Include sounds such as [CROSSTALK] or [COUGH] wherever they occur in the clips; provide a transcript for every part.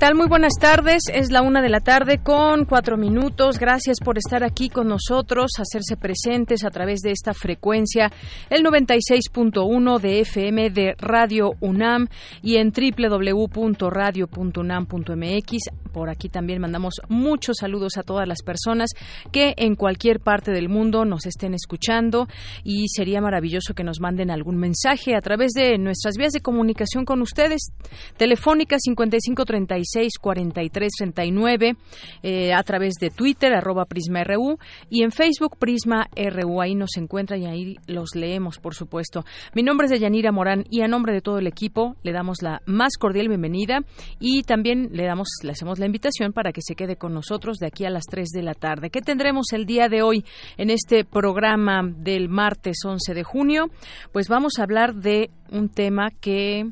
Tal? Muy buenas tardes. Es la una de la tarde con cuatro minutos. Gracias por estar aquí con nosotros, hacerse presentes a través de esta frecuencia, el 96.1 de FM de Radio UNAM y en www.radio.unam.mx. Por aquí también mandamos muchos saludos a todas las personas que en cualquier parte del mundo nos estén escuchando y sería maravilloso que nos manden algún mensaje a través de nuestras vías de comunicación con ustedes. Telefónica 5530 4339 eh, a través de Twitter, arroba PrismaRU, y en Facebook, Prisma RU. Ahí nos encuentran y ahí los leemos, por supuesto. Mi nombre es Deyanira Morán y a nombre de todo el equipo le damos la más cordial bienvenida y también le, damos, le hacemos la invitación para que se quede con nosotros de aquí a las 3 de la tarde. ¿Qué tendremos el día de hoy en este programa del martes 11 de junio? Pues vamos a hablar de un tema que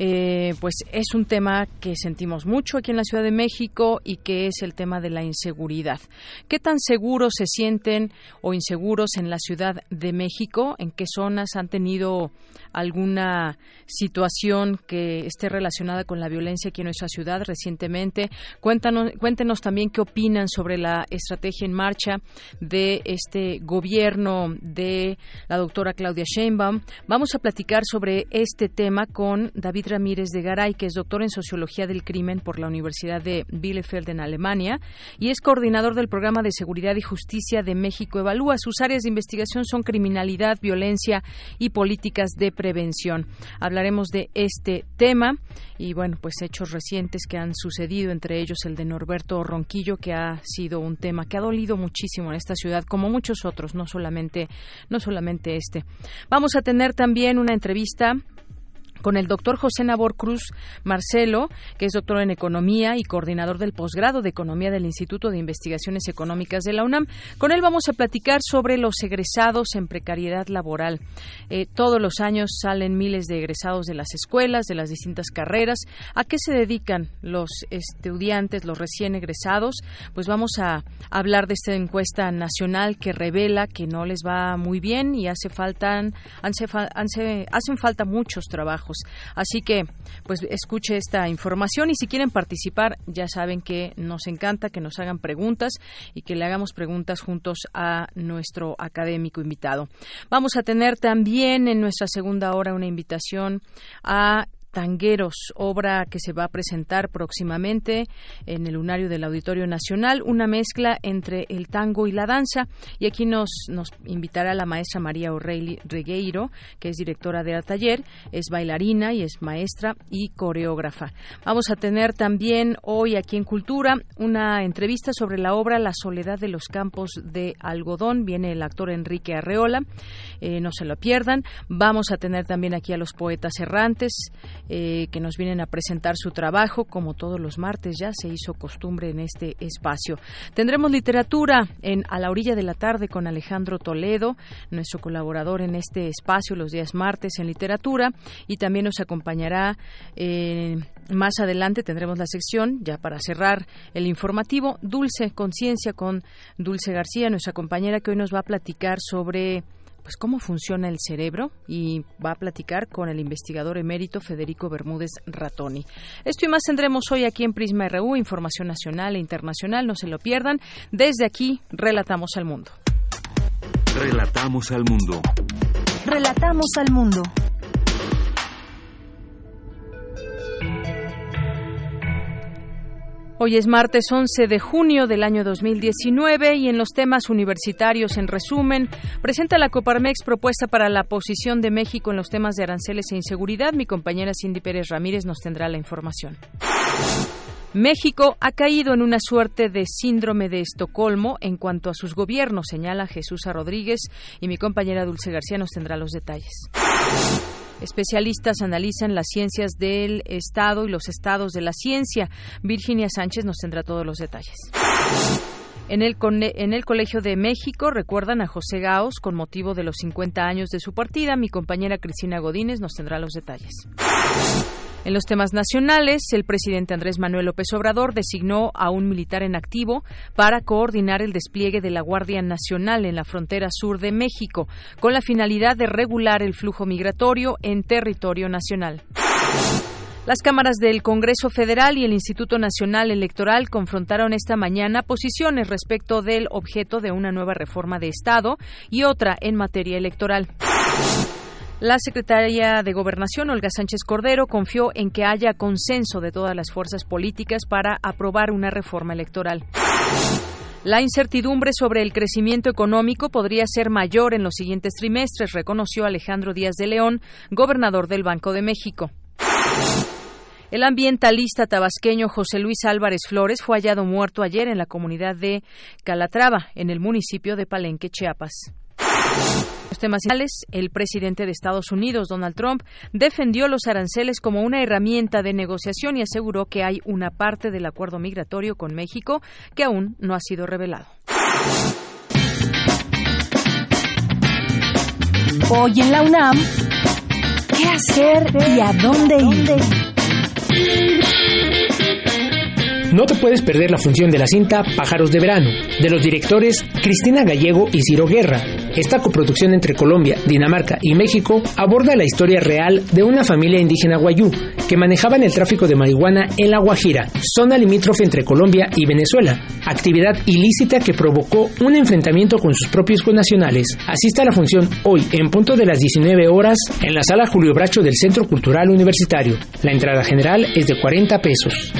eh, pues es un tema que sentimos mucho aquí en la Ciudad de México y que es el tema de la inseguridad. ¿Qué tan seguros se sienten o inseguros en la Ciudad de México? ¿En qué zonas han tenido alguna situación que esté relacionada con la violencia aquí en nuestra ciudad recientemente? Cuéntanos, cuéntenos también qué opinan sobre la estrategia en marcha de este gobierno de la doctora Claudia Sheinbaum. Vamos a platicar sobre este tema con David Ramírez de Garay, que es doctor en Sociología del Crimen por la Universidad de Bielefeld en Alemania y es coordinador del Programa de Seguridad y Justicia de México Evalúa. Sus áreas de investigación son criminalidad, violencia y políticas de prevención. Hablaremos de este tema y, bueno, pues hechos recientes que han sucedido, entre ellos el de Norberto Ronquillo, que ha sido un tema que ha dolido muchísimo en esta ciudad, como muchos otros, no solamente, no solamente este. Vamos a tener también una entrevista con el doctor José Nabor Cruz Marcelo, que es doctor en Economía y coordinador del posgrado de Economía del Instituto de Investigaciones Económicas de la UNAM. Con él vamos a platicar sobre los egresados en precariedad laboral. Eh, todos los años salen miles de egresados de las escuelas, de las distintas carreras. ¿A qué se dedican los estudiantes, los recién egresados? Pues vamos a hablar de esta encuesta nacional que revela que no les va muy bien y hace falta, hacen falta muchos trabajos Así que, pues escuche esta información y si quieren participar, ya saben que nos encanta que nos hagan preguntas y que le hagamos preguntas juntos a nuestro académico invitado. Vamos a tener también en nuestra segunda hora una invitación a Tangueros, obra que se va a presentar próximamente en el lunario del Auditorio Nacional, una mezcla entre el tango y la danza. Y aquí nos, nos invitará la maestra María O'Reilly Regueiro, que es directora del taller, es bailarina y es maestra y coreógrafa. Vamos a tener también hoy aquí en Cultura una entrevista sobre la obra La soledad de los campos de algodón. Viene el actor Enrique Arreola, eh, no se lo pierdan. Vamos a tener también aquí a los poetas errantes. Eh, que nos vienen a presentar su trabajo. Como todos los martes ya se hizo costumbre en este espacio. Tendremos literatura en A la orilla de la tarde con Alejandro Toledo, nuestro colaborador en este espacio los días martes en literatura y también nos acompañará eh, más adelante tendremos la sección, ya para cerrar el informativo, Dulce Conciencia con Dulce García, nuestra compañera que hoy nos va a platicar sobre pues cómo funciona el cerebro y va a platicar con el investigador emérito Federico Bermúdez Ratoni. Esto y más tendremos hoy aquí en Prisma RU, información nacional e internacional, no se lo pierdan. Desde aquí, relatamos al mundo. Relatamos al mundo. Relatamos al mundo. Hoy es martes 11 de junio del año 2019 y en los temas universitarios, en resumen, presenta la Coparmex propuesta para la posición de México en los temas de aranceles e inseguridad. Mi compañera Cindy Pérez Ramírez nos tendrá la información. México ha caído en una suerte de síndrome de Estocolmo en cuanto a sus gobiernos, señala Jesús Rodríguez y mi compañera Dulce García nos tendrá los detalles. Especialistas analizan las ciencias del Estado y los estados de la ciencia. Virginia Sánchez nos tendrá todos los detalles. En el, en el, Colegio de México recuerdan a José Gaos con motivo de los 50 años de su partida. Mi compañera Cristina Godínez nos tendrá los detalles. En los temas nacionales, el presidente Andrés Manuel López Obrador designó a un militar en activo para coordinar el despliegue de la Guardia Nacional en la frontera sur de México, con la finalidad de regular el flujo migratorio en territorio nacional. Las cámaras del Congreso Federal y el Instituto Nacional Electoral confrontaron esta mañana posiciones respecto del objeto de una nueva reforma de Estado y otra en materia electoral. La secretaria de Gobernación, Olga Sánchez Cordero, confió en que haya consenso de todas las fuerzas políticas para aprobar una reforma electoral. La incertidumbre sobre el crecimiento económico podría ser mayor en los siguientes trimestres, reconoció Alejandro Díaz de León, gobernador del Banco de México. El ambientalista tabasqueño José Luis Álvarez Flores fue hallado muerto ayer en la comunidad de Calatrava, en el municipio de Palenque, Chiapas. Los temas el presidente de Estados Unidos, Donald Trump, defendió los aranceles como una herramienta de negociación y aseguró que hay una parte del acuerdo migratorio con México que aún no ha sido revelado. Hoy en la UNAM, ¿qué hacer y a dónde ir? No te puedes perder la función de la cinta Pájaros de Verano, de los directores Cristina Gallego y Ciro Guerra. Esta coproducción entre Colombia, Dinamarca y México aborda la historia real de una familia indígena guayú que manejaban el tráfico de marihuana en La Guajira, zona limítrofe entre Colombia y Venezuela, actividad ilícita que provocó un enfrentamiento con sus propios connacionales. Asista a la función hoy en punto de las 19 horas en la sala Julio Bracho del Centro Cultural Universitario. La entrada general es de 40 pesos.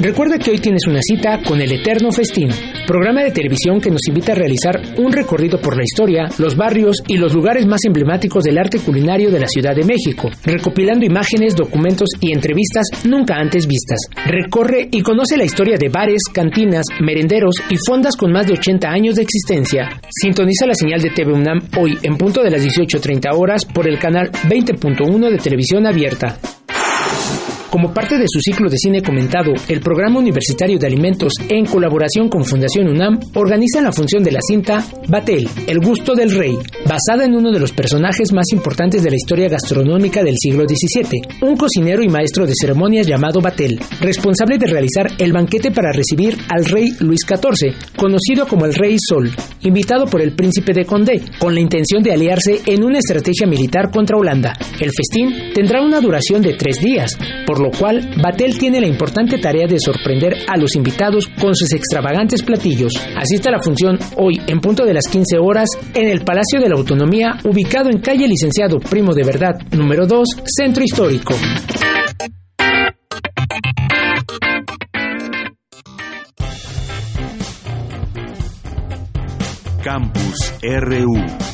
Recuerda que hoy tienes una cita con el Eterno Festín, programa de televisión que nos invita a realizar un recorrido por la historia, los barrios y los lugares más emblemáticos del arte culinario de la Ciudad de México, recopilando imágenes, documentos y entrevistas nunca antes vistas. Recorre y conoce la historia de bares, cantinas, merenderos y fondas con más de 80 años de existencia. Sintoniza la señal de TV UNAM hoy en punto de las 18.30 horas por el canal 20.1 de televisión abierta. Como parte de su ciclo de cine comentado, el Programa Universitario de Alimentos, en colaboración con Fundación UNAM, organiza la función de la cinta Batel, El gusto del rey, basada en uno de los personajes más importantes de la historia gastronómica del siglo XVII, un cocinero y maestro de ceremonias llamado Batel, responsable de realizar el banquete para recibir al rey Luis XIV, conocido como el Rey Sol, invitado por el príncipe de Condé, con la intención de aliarse en una estrategia militar contra Holanda. El festín tendrá una duración de tres días, por lo cual Batel tiene la importante tarea de sorprender a los invitados con sus extravagantes platillos. Asista a la función hoy en punto de las 15 horas en el Palacio de la Autonomía, ubicado en calle Licenciado Primo de Verdad, número 2, Centro Histórico. Campus RU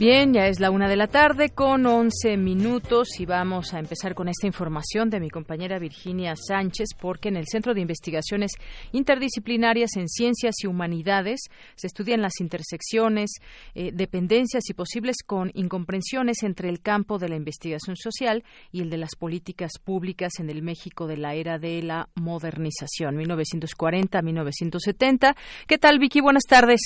Bien, ya es la una de la tarde con once minutos y vamos a empezar con esta información de mi compañera Virginia Sánchez porque en el Centro de Investigaciones Interdisciplinarias en Ciencias y Humanidades se estudian las intersecciones, eh, dependencias y posibles con incomprensiones entre el campo de la investigación social y el de las políticas públicas en el México de la era de la modernización, 1940-1970. ¿Qué tal, Vicky? Buenas tardes.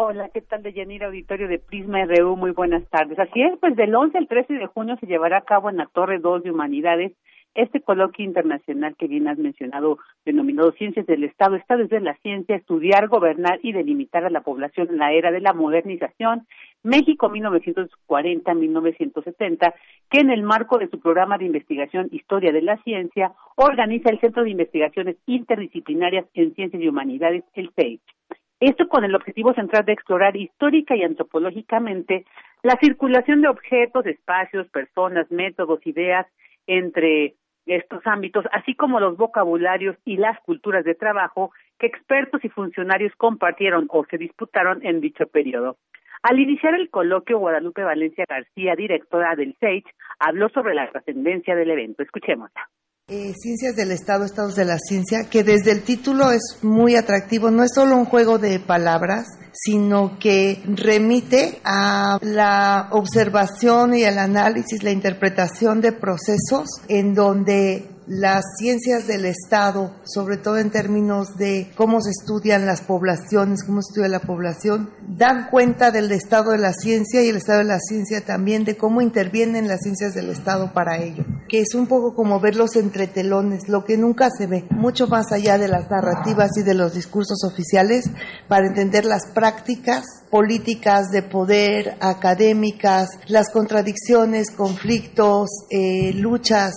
Hola, ¿qué tal de Yanira Auditorio de Prisma RU? Muy buenas tardes. Así es, pues del 11 al 13 de junio se llevará a cabo en la Torre 2 de Humanidades este coloquio internacional que bien has mencionado, denominado Ciencias del Estado, está desde la ciencia, estudiar, gobernar y delimitar a la población en la era de la modernización, México 1940-1970, que en el marco de su programa de investigación Historia de la Ciencia, organiza el Centro de Investigaciones Interdisciplinarias en Ciencias y Humanidades, el CEICH. Esto con el objetivo central de explorar histórica y antropológicamente la circulación de objetos, espacios, personas, métodos, ideas entre estos ámbitos, así como los vocabularios y las culturas de trabajo que expertos y funcionarios compartieron o se disputaron en dicho periodo. Al iniciar el coloquio, Guadalupe Valencia García, directora del SAGE, habló sobre la trascendencia del evento. Escuchémosla. Eh, Ciencias del Estado, Estados de la Ciencia, que desde el título es muy atractivo, no es solo un juego de palabras, sino que remite a la observación y el análisis, la interpretación de procesos en donde las ciencias del Estado, sobre todo en términos de cómo se estudian las poblaciones, cómo se estudia la población, dan cuenta del estado de la ciencia y el estado de la ciencia también de cómo intervienen las ciencias del Estado para ello, que es un poco como ver los entretelones, lo que nunca se ve, mucho más allá de las narrativas y de los discursos oficiales, para entender las prácticas políticas de poder, académicas, las contradicciones, conflictos, eh, luchas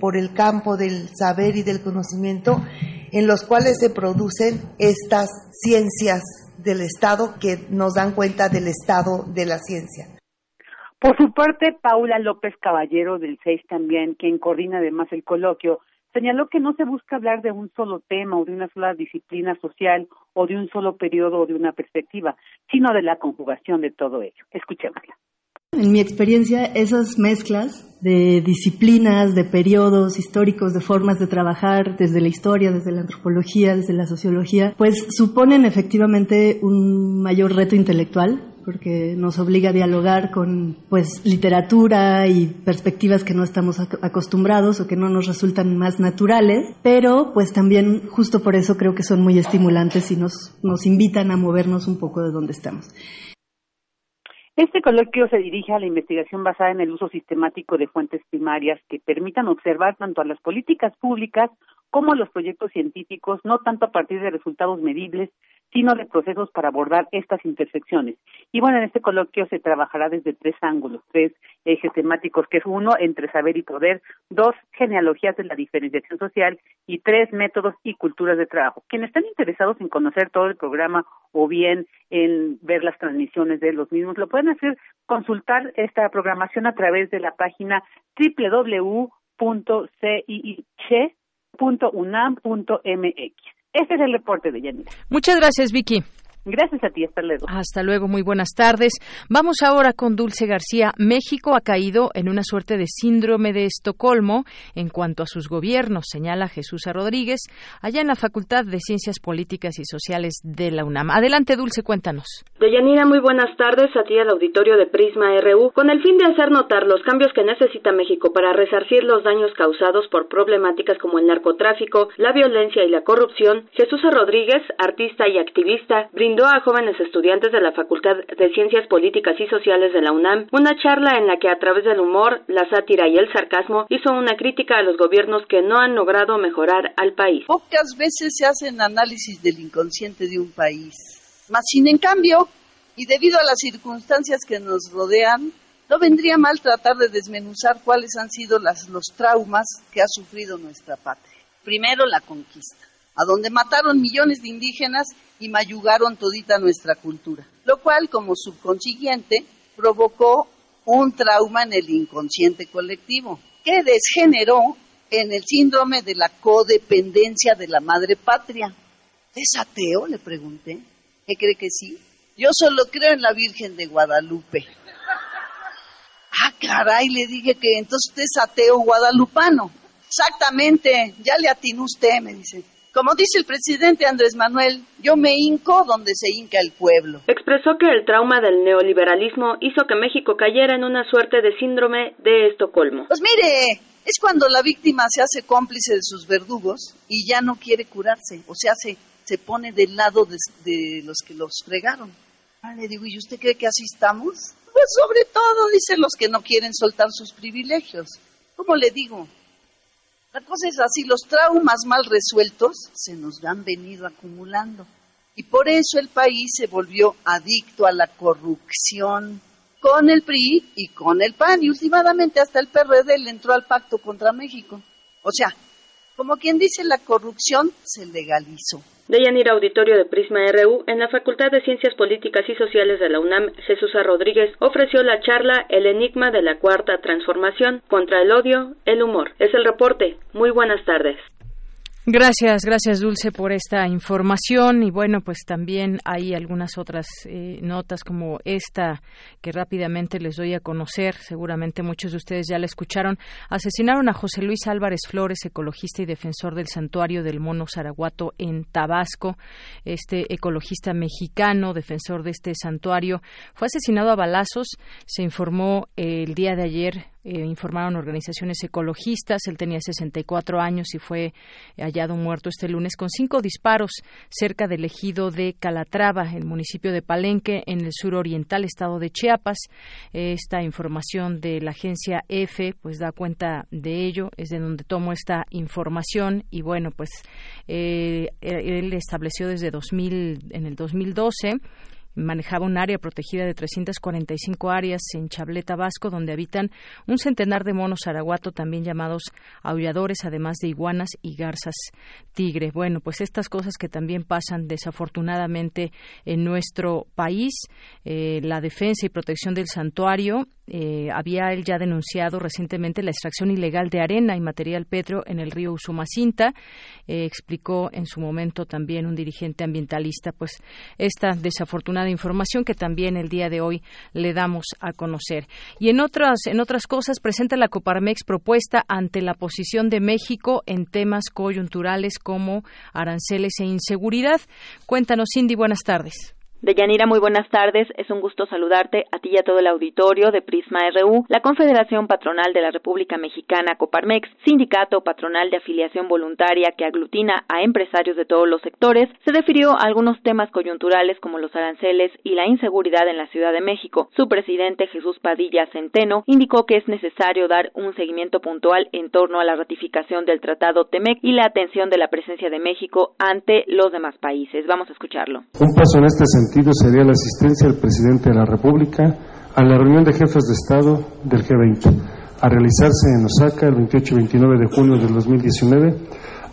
por el campo del saber y del conocimiento en los cuales se producen estas ciencias del Estado que nos dan cuenta del estado de la ciencia. Por su parte, Paula López Caballero del CEIS también, quien coordina además el coloquio, señaló que no se busca hablar de un solo tema o de una sola disciplina social o de un solo periodo o de una perspectiva, sino de la conjugación de todo ello. Escuchémosla. En mi experiencia, esas mezclas de disciplinas, de periodos históricos, de formas de trabajar desde la historia, desde la antropología, desde la sociología, pues suponen efectivamente un mayor reto intelectual porque nos obliga a dialogar con pues literatura y perspectivas que no estamos acostumbrados o que no nos resultan más naturales, pero pues también justo por eso creo que son muy estimulantes y nos, nos invitan a movernos un poco de donde estamos. Este coloquio se dirige a la investigación basada en el uso sistemático de fuentes primarias que permitan observar tanto a las políticas públicas como a los proyectos científicos, no tanto a partir de resultados medibles, sino de procesos para abordar estas intersecciones. Y bueno, en este coloquio se trabajará desde tres ángulos, tres ejes temáticos, que es uno, entre saber y poder, dos, genealogías de la diferenciación social y tres, métodos y culturas de trabajo. Quienes están interesados en conocer todo el programa o bien en ver las transmisiones de los mismos, lo pueden hacer consultar esta programación a través de la página www.ciich.unam.mx. Este es el reporte de Yanira. Muchas gracias, Vicky. Gracias a ti, hasta luego. Hasta luego, muy buenas tardes. Vamos ahora con Dulce García. México ha caído en una suerte de síndrome de Estocolmo en cuanto a sus gobiernos, señala Jesús Rodríguez, allá en la Facultad de Ciencias Políticas y Sociales de la UNAM. Adelante, Dulce, cuéntanos. Deyanira, muy buenas tardes a ti al auditorio de Prisma RU. Con el fin de hacer notar los cambios que necesita México para resarcir los daños causados por problemáticas como el narcotráfico, la violencia y la corrupción, Jesús Rodríguez, artista y activista, brindó a jóvenes estudiantes de la Facultad de Ciencias Políticas y Sociales de la UNAM una charla en la que a través del humor, la sátira y el sarcasmo hizo una crítica a los gobiernos que no han logrado mejorar al país. Pocas veces se hacen análisis del inconsciente de un país. Más sin en cambio, y debido a las circunstancias que nos rodean, no vendría mal tratar de desmenuzar cuáles han sido las, los traumas que ha sufrido nuestra patria. Primero, la conquista a donde mataron millones de indígenas y mayugaron todita nuestra cultura, lo cual, como subconsiguiente, provocó un trauma en el inconsciente colectivo, que desgeneró en el síndrome de la codependencia de la madre patria. ¿Es ateo? Le pregunté. ¿Qué cree que sí? Yo solo creo en la Virgen de Guadalupe. Ah, caray, le dije que entonces usted es ateo guadalupano. Exactamente, ya le atinó usted, me dice. Como dice el presidente Andrés Manuel, yo me hinco donde se hinca el pueblo. Expresó que el trauma del neoliberalismo hizo que México cayera en una suerte de síndrome de Estocolmo. Pues mire, es cuando la víctima se hace cómplice de sus verdugos y ya no quiere curarse, o sea, se, se pone del lado de, de los que los fregaron. Ah, le digo, ¿y usted cree que así estamos? Pues sobre todo, dicen los que no quieren soltar sus privilegios. ¿Cómo le digo? La cosa es así, los traumas mal resueltos se nos han venido acumulando. Y por eso el país se volvió adicto a la corrupción con el PRI y con el PAN. Y últimamente hasta el PRD le entró al pacto contra México. O sea, Como quien dice, la corrupción se legalizó. Deyanira Auditorio de Prisma RU, en la Facultad de Ciencias Políticas y Sociales de la UNAM, Jesús Rodríguez ofreció la charla El enigma de la cuarta transformación contra el odio, el humor. Es el reporte. Muy buenas tardes. Gracias, gracias Dulce por esta información y bueno, pues también hay algunas otras eh, notas como esta que rápidamente les doy a conocer, seguramente muchos de ustedes ya la escucharon. Asesinaron a José Luis Álvarez Flores, ecologista y defensor del santuario del mono Zaraguato en Tabasco. Este ecologista mexicano, defensor de este santuario, fue asesinado a balazos, se informó el día de ayer eh, informaron organizaciones ecologistas. Él tenía 64 años y fue hallado muerto este lunes con cinco disparos cerca del ejido de Calatrava, el municipio de Palenque, en el sur oriental estado de Chiapas. Esta información de la agencia EFE pues da cuenta de ello, es de donde tomo esta información y bueno, pues eh, él estableció desde 2000 en el 2012 manejaba un área protegida de 345 áreas en Chableta Vasco, donde habitan un centenar de monos araguato, también llamados aulladores, además de iguanas y garzas tigre. Bueno, pues estas cosas que también pasan desafortunadamente en nuestro país, eh, la defensa y protección del santuario eh, había él ya denunciado recientemente la extracción ilegal de arena y material petro en el río Usumacinta. Eh, explicó en su momento también un dirigente ambientalista, pues esta desafortunada información que también el día de hoy le damos a conocer. Y en otras, en otras cosas, presenta la Coparmex propuesta ante la posición de México en temas coyunturales como aranceles e inseguridad. Cuéntanos, Cindy, buenas tardes. Deyanira, muy buenas tardes. Es un gusto saludarte a ti y a todo el auditorio de Prisma RU. La Confederación Patronal de la República Mexicana, Coparmex, sindicato patronal de afiliación voluntaria que aglutina a empresarios de todos los sectores, se refirió a algunos temas coyunturales como los aranceles y la inseguridad en la Ciudad de México. Su presidente, Jesús Padilla Centeno, indicó que es necesario dar un seguimiento puntual en torno a la ratificación del Tratado TEMEC y la atención de la presencia de México ante los demás países. Vamos a escucharlo. Un paso en este sentido sería la asistencia del presidente de la República a la reunión de jefes de Estado del G20, a realizarse en Osaka el 28 y 29 de junio del 2019,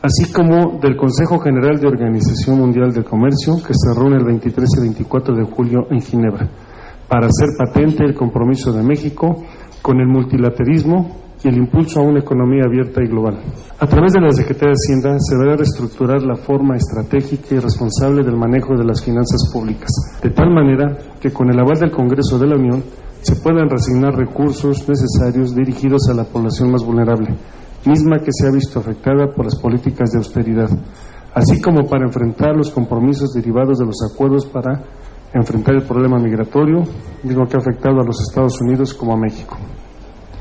así como del Consejo General de Organización Mundial del Comercio, que se reúne el 23 y 24 de julio en Ginebra, para hacer patente el compromiso de México con el multilaterismo y el impulso a una economía abierta y global. A través de la Secretaría de Hacienda se deberá reestructurar la forma estratégica y responsable del manejo de las finanzas públicas, de tal manera que con el aval del Congreso de la Unión se puedan resignar recursos necesarios dirigidos a la población más vulnerable, misma que se ha visto afectada por las políticas de austeridad, así como para enfrentar los compromisos derivados de los acuerdos para enfrentar el problema migratorio, digo que ha afectado a los Estados Unidos como a México.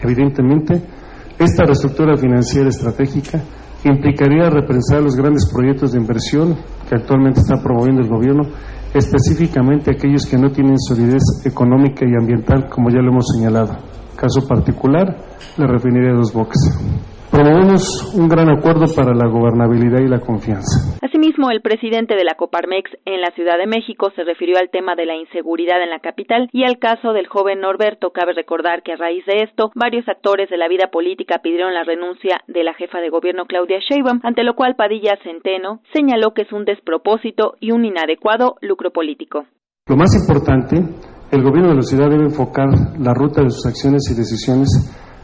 Evidentemente, esta reestructura financiera estratégica implicaría repensar los grandes proyectos de inversión que actualmente está promoviendo el gobierno, específicamente aquellos que no tienen solidez económica y ambiental, como ya lo hemos señalado. Caso particular, la refinería de Dos Bocas. Promovemos un gran acuerdo para la gobernabilidad y la confianza. Asimismo, el presidente de la Coparmex en la Ciudad de México se refirió al tema de la inseguridad en la capital y al caso del joven Norberto. Cabe recordar que a raíz de esto, varios actores de la vida política pidieron la renuncia de la jefa de gobierno Claudia Sheinbaum, ante lo cual Padilla Centeno señaló que es un despropósito y un inadecuado lucro político. Lo más importante, el gobierno de la ciudad debe enfocar la ruta de sus acciones y decisiones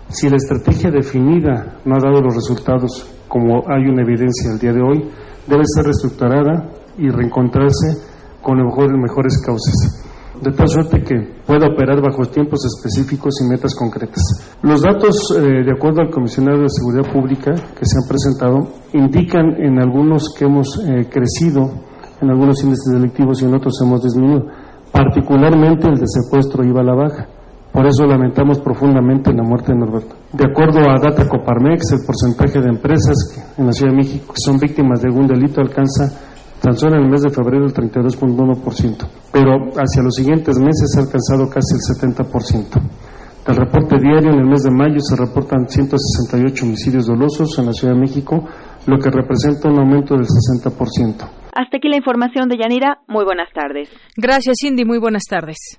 si la estrategia definida no ha dado los resultados, como hay una evidencia el día de hoy, debe ser reestructurada y reencontrarse con mejores, mejores causas, de tal suerte que pueda operar bajo tiempos específicos y metas concretas. Los datos, eh, de acuerdo al comisionado de Seguridad Pública que se han presentado, indican en algunos que hemos eh, crecido en algunos índices delictivos y en otros hemos disminuido. Particularmente el de secuestro iba a la baja por eso lamentamos profundamente la muerte de Norberto. De acuerdo a Data Coparmex, el porcentaje de empresas en la Ciudad de México que son víctimas de algún delito alcanza tan solo en el mes de febrero el 32.1%, pero hacia los siguientes meses ha alcanzado casi el 70%. Del reporte diario, en el mes de mayo se reportan 168 homicidios dolosos en la Ciudad de México, lo que representa un aumento del 60%. Hasta aquí la información de Yanira. Muy buenas tardes. Gracias, Cindy. Muy buenas tardes.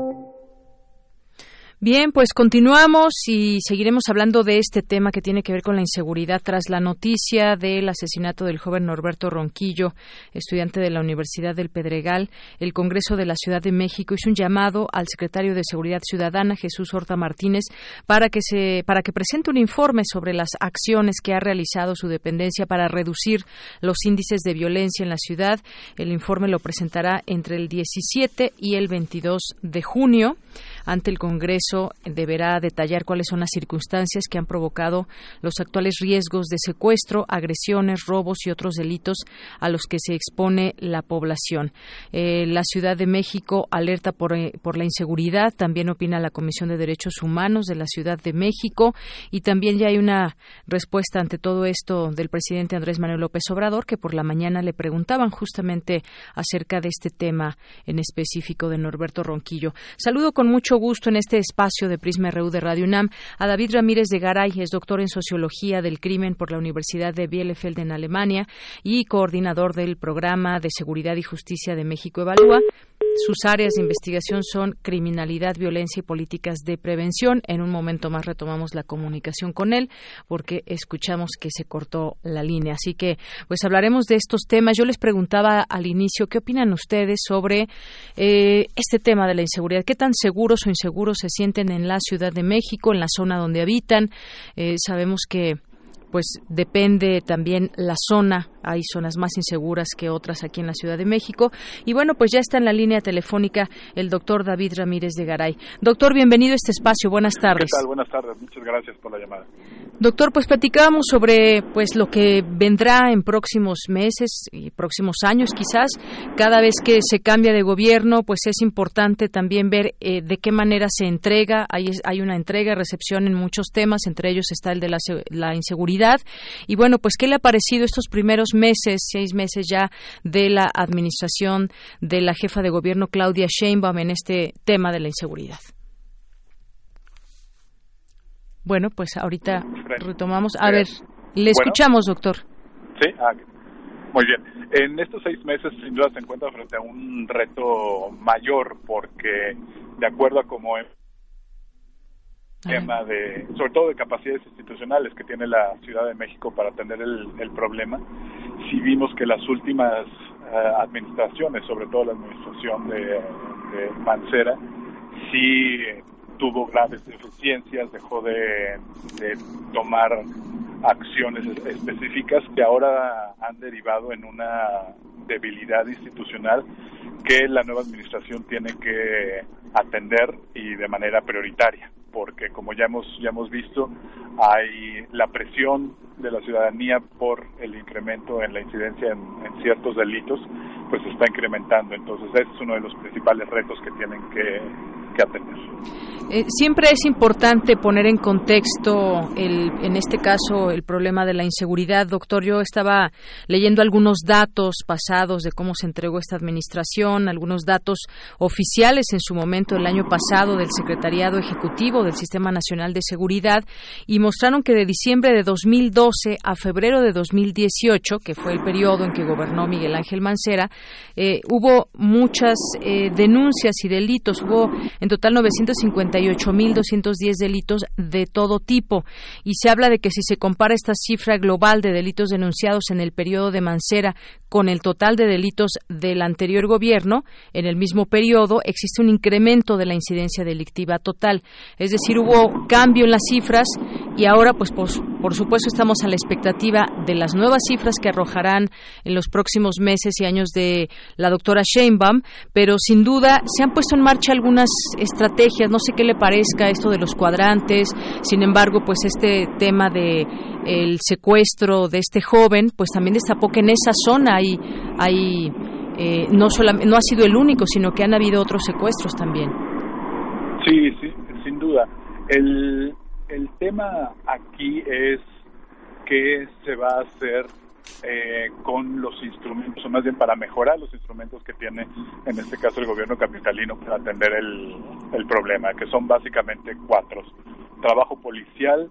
Bien, pues continuamos y seguiremos hablando de este tema que tiene que ver con la inseguridad tras la noticia del asesinato del joven Norberto Ronquillo, estudiante de la Universidad del Pedregal. El Congreso de la Ciudad de México hizo un llamado al secretario de Seguridad Ciudadana, Jesús Horta Martínez, para que se para que presente un informe sobre las acciones que ha realizado su dependencia para reducir los índices de violencia en la ciudad. El informe lo presentará entre el 17 y el 22 de junio ante el Congreso deberá detallar cuáles son las circunstancias que han provocado los actuales riesgos de secuestro, agresiones, robos y otros delitos a los que se expone la población. Eh, la Ciudad de México alerta por, eh, por la inseguridad, también opina la Comisión de Derechos Humanos de la Ciudad de México y también ya hay una respuesta ante todo esto del presidente Andrés Manuel López Obrador, que por la mañana le preguntaban justamente acerca de este tema en específico de Norberto Ronquillo. Saludo con mucho gusto en este espacio de Prisma RU de Radio UNAM a David Ramírez de Garay, es doctor en Sociología del Crimen por la Universidad de Bielefeld en Alemania y coordinador del Programa de Seguridad y Justicia de México Evalúa. Sus áreas de investigación son criminalidad, violencia y políticas de prevención. En un momento más retomamos la comunicación con él porque escuchamos que se cortó la línea. Así que, pues hablaremos de estos temas. Yo les preguntaba al inicio qué opinan ustedes sobre eh, este tema de la inseguridad. ¿Qué tan seguros o inseguros se sienten en la Ciudad de México, en la zona donde habitan? Eh, sabemos que pues depende también la zona. Hay zonas más inseguras que otras aquí en la Ciudad de México. Y bueno, pues ya está en la línea telefónica el doctor David Ramírez de Garay. Doctor, bienvenido a este espacio. Buenas tardes. ¿Qué tal? Buenas tardes. Muchas gracias por la llamada. Doctor, pues platicábamos sobre pues lo que vendrá en próximos meses y próximos años quizás. Cada vez que se cambia de gobierno, pues es importante también ver eh, de qué manera se entrega. Hay, hay una entrega, recepción en muchos temas, entre ellos está el de la, la inseguridad. Y bueno, pues ¿qué le ha parecido estos primeros meses, seis meses ya, de la administración de la jefa de gobierno Claudia Sheinbaum en este tema de la inseguridad? Bueno, pues ahorita retomamos. A ver, le escuchamos, doctor. Sí, ah, muy bien. En estos seis meses, sin duda, se encuentra frente a un reto mayor porque, de acuerdo a cómo tema de, sobre todo de capacidades institucionales que tiene la Ciudad de México para atender el, el problema, sí vimos que las últimas uh, administraciones, sobre todo la administración de, Mancera, sí tuvo graves deficiencias, dejó de, de tomar acciones específicas que ahora han derivado en una debilidad institucional que la nueva administración tiene que atender y de manera prioritaria porque como ya hemos ya hemos visto hay la presión de la ciudadanía por el incremento en la incidencia en, ciertos delitos pues está incrementando. Entonces ese es uno de los principales retos que tienen que, que eh, siempre es importante poner en contexto, el, en este caso, el problema de la inseguridad. Doctor, yo estaba leyendo algunos datos pasados de cómo se entregó esta administración, algunos datos oficiales en su momento el año pasado del Secretariado Ejecutivo del Sistema Nacional de Seguridad y mostraron que de diciembre de 2012 a febrero de 2018, que fue el periodo en que gobernó Miguel Ángel Mancera, eh, hubo muchas eh, denuncias y delitos. Hubo total 950 8.210 delitos de todo tipo. Y se habla de que si se compara esta cifra global de delitos denunciados en el periodo de Mancera con el total de delitos del anterior gobierno, en el mismo periodo existe un incremento de la incidencia delictiva total. Es decir, hubo cambio en las cifras y ahora, pues, por, por supuesto, estamos a la expectativa de las nuevas cifras que arrojarán en los próximos meses y años de la doctora Sheinbaum, pero sin duda se han puesto en marcha algunas estrategias. No sé qué le parezca esto de los cuadrantes. Sin embargo, pues este tema de el secuestro de este joven, pues también destapó que en esa zona hay, hay eh, no, solamente, no ha sido el único, sino que han habido otros secuestros también. Sí, sí, sin duda. El, el tema aquí es qué se va a hacer eh, con los instrumentos, o más bien para mejorar los instrumentos que tiene, en este caso, el gobierno capitalino para atender el, el problema, que son básicamente cuatro. Trabajo policial,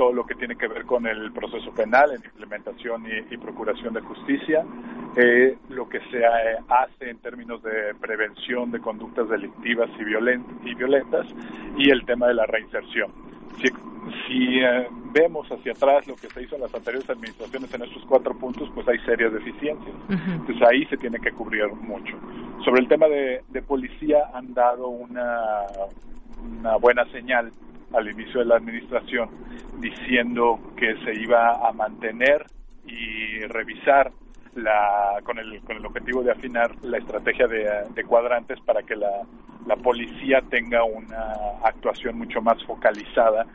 todo lo que tiene que ver con el proceso penal en implementación y, procuración de justicia, eh, lo que se eh, hace en términos de prevención de conductas delictivas y, y violentas y el tema de la reinserción. Si, si eh, vemos hacia atrás lo que se hizo en las anteriores administraciones en estos cuatro puntos, pues hay serias deficiencias. Entonces ahí se tiene que cubrir mucho. Sobre el tema de, de policía han dado una, una buena señal al inicio de la administración diciendo que se iba a mantener y revisar la, con, el, con el objetivo de afinar la estrategia de, cuadrantes para que la, la, policía tenga una actuación mucho más focalizada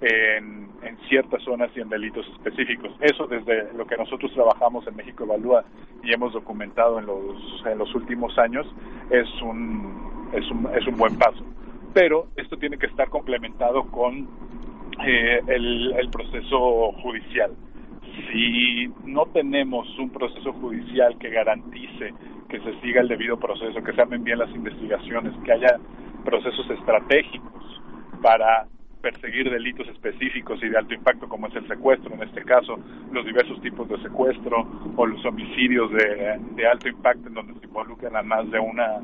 en, en, ciertas zonas y en delitos específicos. Eso desde lo que nosotros trabajamos en México Evalúa y hemos documentado en los, en los últimos años es un, es un, es un buen paso pero esto tiene que estar complementado con eh, el, proceso judicial. Si no tenemos un proceso judicial que garantice que se siga el debido proceso, que se armen bien las investigaciones, que haya procesos estratégicos para perseguir delitos específicos y de alto impacto como es el secuestro, en este caso los diversos tipos de secuestro o los homicidios de, de alto impacto en donde se involucran a más de una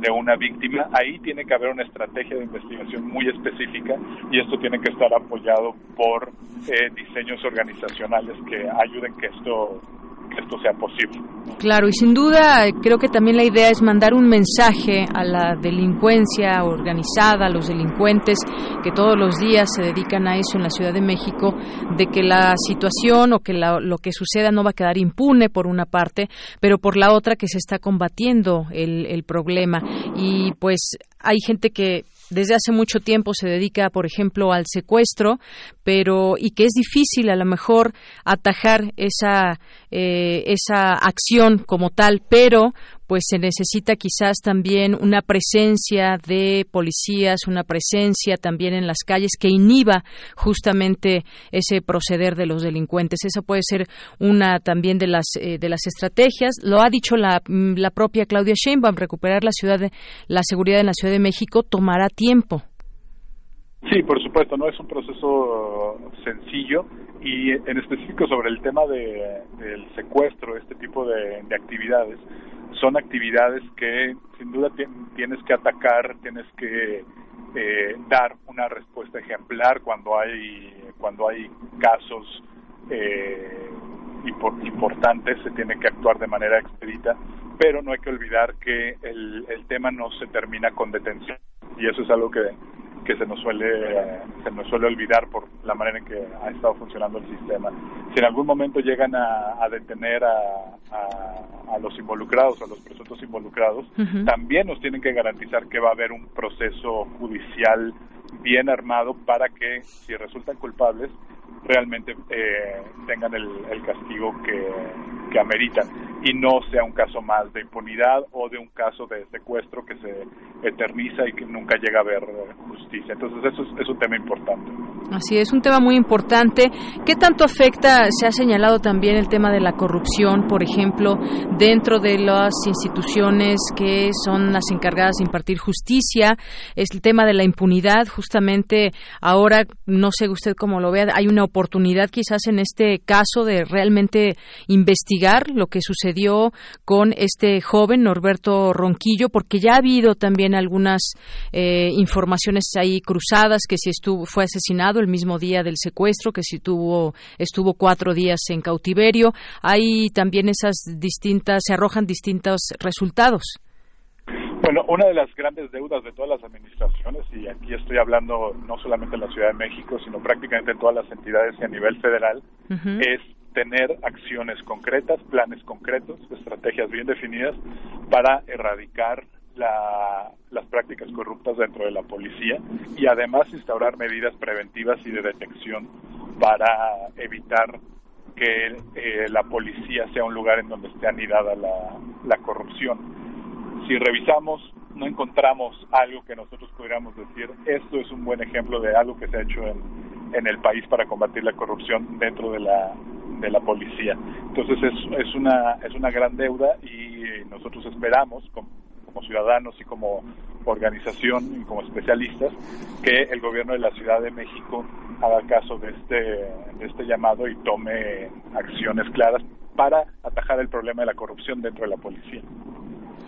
de una víctima, ahí tiene que haber una estrategia de investigación muy específica y esto tiene que estar apoyado por eh, diseños organizacionales que ayuden que esto que esto sea posible. Claro, y sin duda creo que también la idea es mandar un mensaje a la delincuencia organizada, a los delincuentes que todos los días se dedican a eso en la Ciudad de México, de que la situación o que lo que suceda no va a quedar impune por una parte, pero por la otra que se está combatiendo el problema. Y pues hay gente que desde hace mucho tiempo se dedica, por ejemplo, al secuestro, pero y que es difícil a lo mejor atajar esa eh, esa acción como tal, pero pues se necesita quizás también una presencia de policías, una presencia también en las calles que inhiba justamente ese proceder de los delincuentes. Esa puede ser una también de las eh, de las estrategias. Lo ha dicho la, mm, la propia Claudia Sheinbaum, recuperar la ciudad de, la seguridad en la Ciudad de México tomará tiempo. Sí, por supuesto, no es un proceso sencillo y en específico sobre el tema de, del secuestro, este tipo de, actividades, son actividades que sin duda tienes que atacar, tienes que eh, dar una respuesta ejemplar cuando hay cuando hay casos eh, importantes, se tiene que actuar de manera expedita, pero no hay que olvidar que el, el tema no se termina con detención y eso es algo que que se nos suele se nos suele olvidar por la manera en que ha estado funcionando el sistema. Si en algún momento llegan a, detener a, a, los involucrados, a los presuntos involucrados, también nos tienen que garantizar que va a haber un proceso judicial bien armado para que si resultan culpables realmente eh, tengan el, el castigo que, que, ameritan y no sea un caso más de impunidad o de un caso de secuestro que se eterniza y que nunca llega a haber justicia. Entonces eso es, es un tema importante. Así es, un tema muy importante. ¿Qué tanto afecta, se ha señalado también el tema de la corrupción, por ejemplo, dentro de las instituciones que son las encargadas de impartir justicia? Es el tema de la impunidad, justamente ahora, no sé usted cómo lo vea, hay una oportunidad quizás en este caso de realmente investigar lo que sucedió con este joven Norberto Ronquillo, porque ya ha habido también algunas eh, informaciones ahí cruzadas que si estuvo fue asesinado el mismo día del secuestro, que si tuvo estuvo cuatro días en cautiverio, hay también esas distintas se arrojan distintos resultados. Bueno, una de las grandes deudas de todas las administraciones, y aquí estoy hablando no solamente en la Ciudad de México, sino prácticamente en todas las entidades y a nivel federal, es tener acciones concretas, planes concretos, estrategias bien definidas para erradicar las prácticas corruptas dentro de la policía y además instaurar medidas preventivas y de detección para evitar que eh, la policía sea un lugar en donde esté anidada la corrupción. Si revisamos no encontramos algo que nosotros pudiéramos decir, esto es un buen ejemplo de algo que se ha hecho en, el país para combatir la corrupción dentro de la, de la policía. Entonces es, es, una, es una gran deuda y nosotros esperamos, como, como ciudadanos y como organización y como especialistas, que el gobierno de la Ciudad de México haga caso de este, de este llamado y tome acciones claras para atajar el problema de la corrupción dentro de la policía.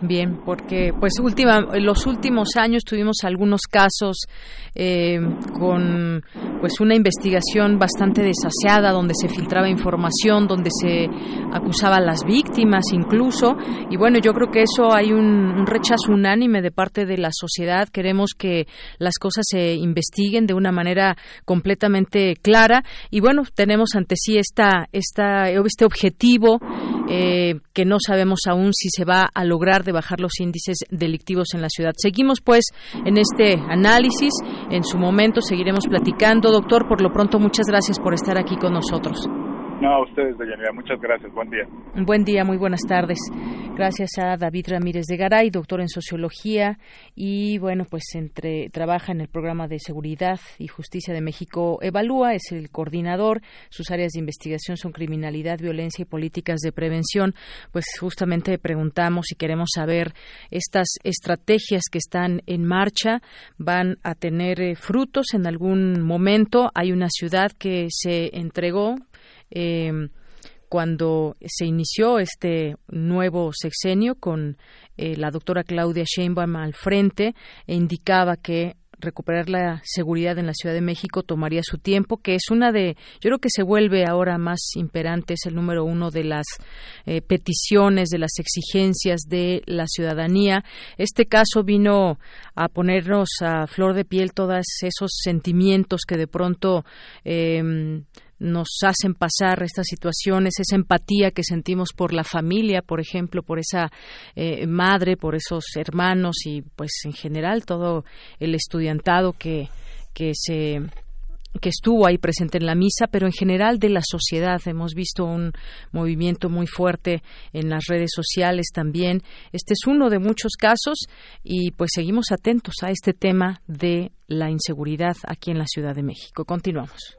Bien, porque pues última, en los últimos años tuvimos algunos casos eh, con pues una investigación bastante desaseada donde se filtraba información, donde se acusaba a las víctimas incluso y bueno yo creo que eso hay un, un rechazo unánime de parte de la sociedad. Queremos que las cosas se investiguen de una manera completamente clara y bueno tenemos ante sí esta, esta este objetivo eh, que no sabemos aún si se va a lograr de bajar los índices delictivos en la ciudad. Seguimos pues en este análisis. En su momento seguiremos platicando. Doctor, por lo pronto, muchas gracias por estar aquí con nosotros. No, a ustedes, Deyanira. Muchas gracias. Buen día. Buen día, muy buenas tardes. Gracias a David Ramírez de Garay, doctor en sociología y, bueno, pues entre trabaja en el programa de seguridad y justicia de México Evalúa, es el coordinador. Sus áreas de investigación son criminalidad, violencia y políticas de prevención. Pues justamente preguntamos y queremos saber estas estrategias que están en marcha van a tener eh, frutos en algún momento. Hay una ciudad que se entregó eh, cuando se inició este nuevo sexenio con eh, la doctora Claudia Sheinbaum al frente e indicaba que recuperar la seguridad en la Ciudad de México tomaría su tiempo, que es una de, yo creo que se vuelve ahora más imperante, es el número uno de las eh, peticiones, de las exigencias de la ciudadanía. Este caso vino a ponernos a flor de piel todos esos sentimientos que de pronto eh, nos hacen pasar estas situaciones, esa empatía que sentimos por la familia, por ejemplo, por esa eh, madre, por esos hermanos y pues en general todo el estudiantado que, que se que estuvo ahí presente en la misa, pero en general de la sociedad. Hemos visto un movimiento muy fuerte en las redes sociales también. Este es uno de muchos casos y pues seguimos atentos a este tema de la inseguridad aquí en la Ciudad de México. Continuamos.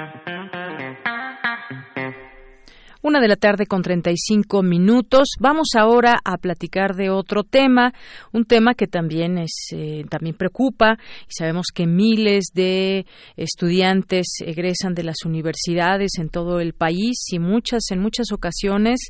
Una de la tarde con 35 minutos. Vamos ahora a platicar de otro tema, un tema que también es eh, también preocupa y sabemos que miles de estudiantes egresan de las universidades en todo el país y muchas en muchas ocasiones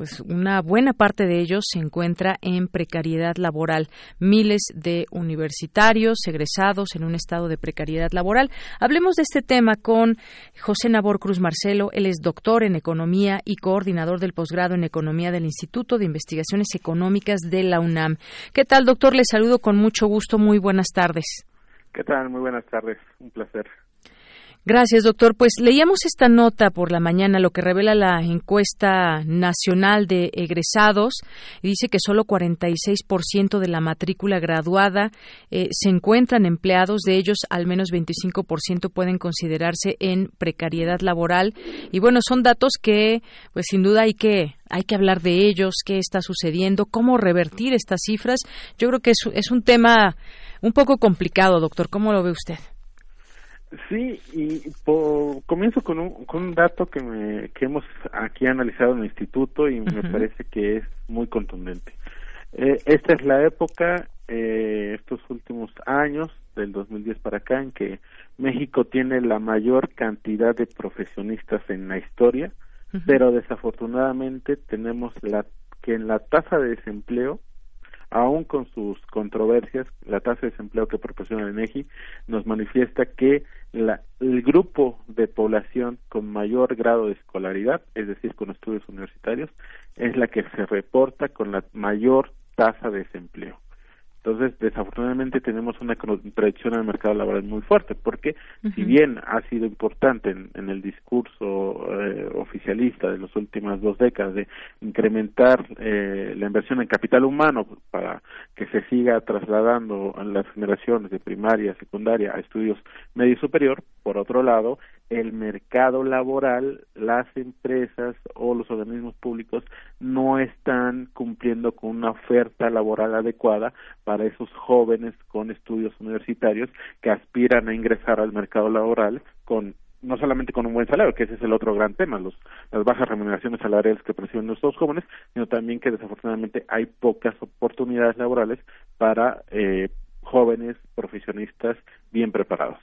pues una buena parte de ellos se encuentra en precariedad laboral. Miles de universitarios egresados en un estado de precariedad laboral. Hablemos de este tema con José Nabor Cruz Marcelo. Él es doctor en economía y coordinador del posgrado en economía del Instituto de Investigaciones Económicas de la UNAM. ¿Qué tal, doctor? Le saludo con mucho gusto. Muy buenas tardes. ¿Qué tal? Muy buenas tardes. Un placer. Gracias, doctor. Pues leíamos esta nota por la mañana, lo que revela la encuesta nacional de egresados. Dice que solo 46% de la matrícula graduada eh, se encuentran empleados. De ellos, al menos 25% pueden considerarse en precariedad laboral. Y bueno, son datos que, pues sin duda hay que hay que hablar de ellos, qué está sucediendo, cómo revertir estas cifras. Yo creo que es, es un tema un poco complicado, doctor. ¿Cómo lo ve usted? Sí, y comienzo con un, con un dato que, me, que hemos aquí analizado en el instituto y me parece que es muy contundente. Eh, esta es la época, eh, estos últimos años, del 2010 para acá, en que México tiene la mayor cantidad de profesionistas en la historia, pero desafortunadamente tenemos la que en la tasa de desempleo aún con sus controversias, la tasa de desempleo que proporciona el INEGI nos manifiesta que la, el grupo de población con mayor grado de escolaridad, es decir, con estudios universitarios, es la que se reporta con la mayor tasa de desempleo. Entonces, desafortunadamente tenemos una contradicción en el mercado laboral muy fuerte, porque si bien ha sido importante en, el discurso eh, oficialista de las últimas dos décadas de incrementar eh, la inversión en capital humano para que se siga trasladando a las generaciones de primaria, secundaria a estudios medio superior, por otro lado, el mercado laboral, las empresas o los organismos públicos no están cumpliendo con una oferta laboral adecuada para esos jóvenes con estudios universitarios que aspiran a ingresar al mercado laboral con no solamente con un buen salario, que ese es el otro gran tema, los, las bajas remuneraciones salariales que perciben nuestros jóvenes, sino también que desafortunadamente hay pocas oportunidades laborales para eh, jóvenes profesionistas bien preparados.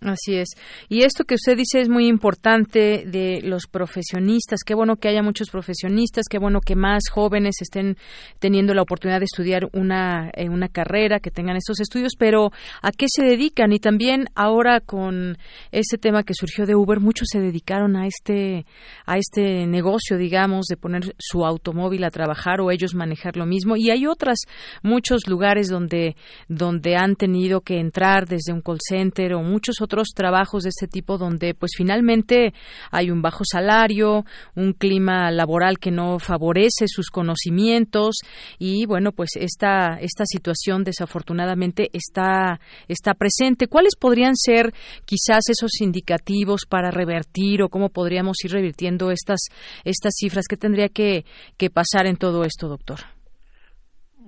Así es. Y esto que usted dice es muy importante de los profesionistas. Qué bueno que haya muchos profesionistas, qué bueno que más jóvenes estén teniendo la oportunidad de estudiar una, eh, una carrera, que tengan estos estudios, pero ¿a qué se dedican? Y también ahora con este tema que surgió de Uber, muchos se dedicaron a este, a este negocio, digamos, de poner su automóvil a trabajar o ellos manejar lo mismo. Y hay otras, muchos lugares donde, donde han tenido que entrar desde un call center o muchos otros trabajos de este tipo donde pues finalmente hay un bajo salario, un clima laboral que no favorece sus conocimientos y bueno, pues esta esta situación desafortunadamente está está presente. ¿Cuáles podrían ser quizás esos indicativos para revertir o cómo podríamos ir revirtiendo estas estas cifras que tendría que, que pasar en todo esto, doctor?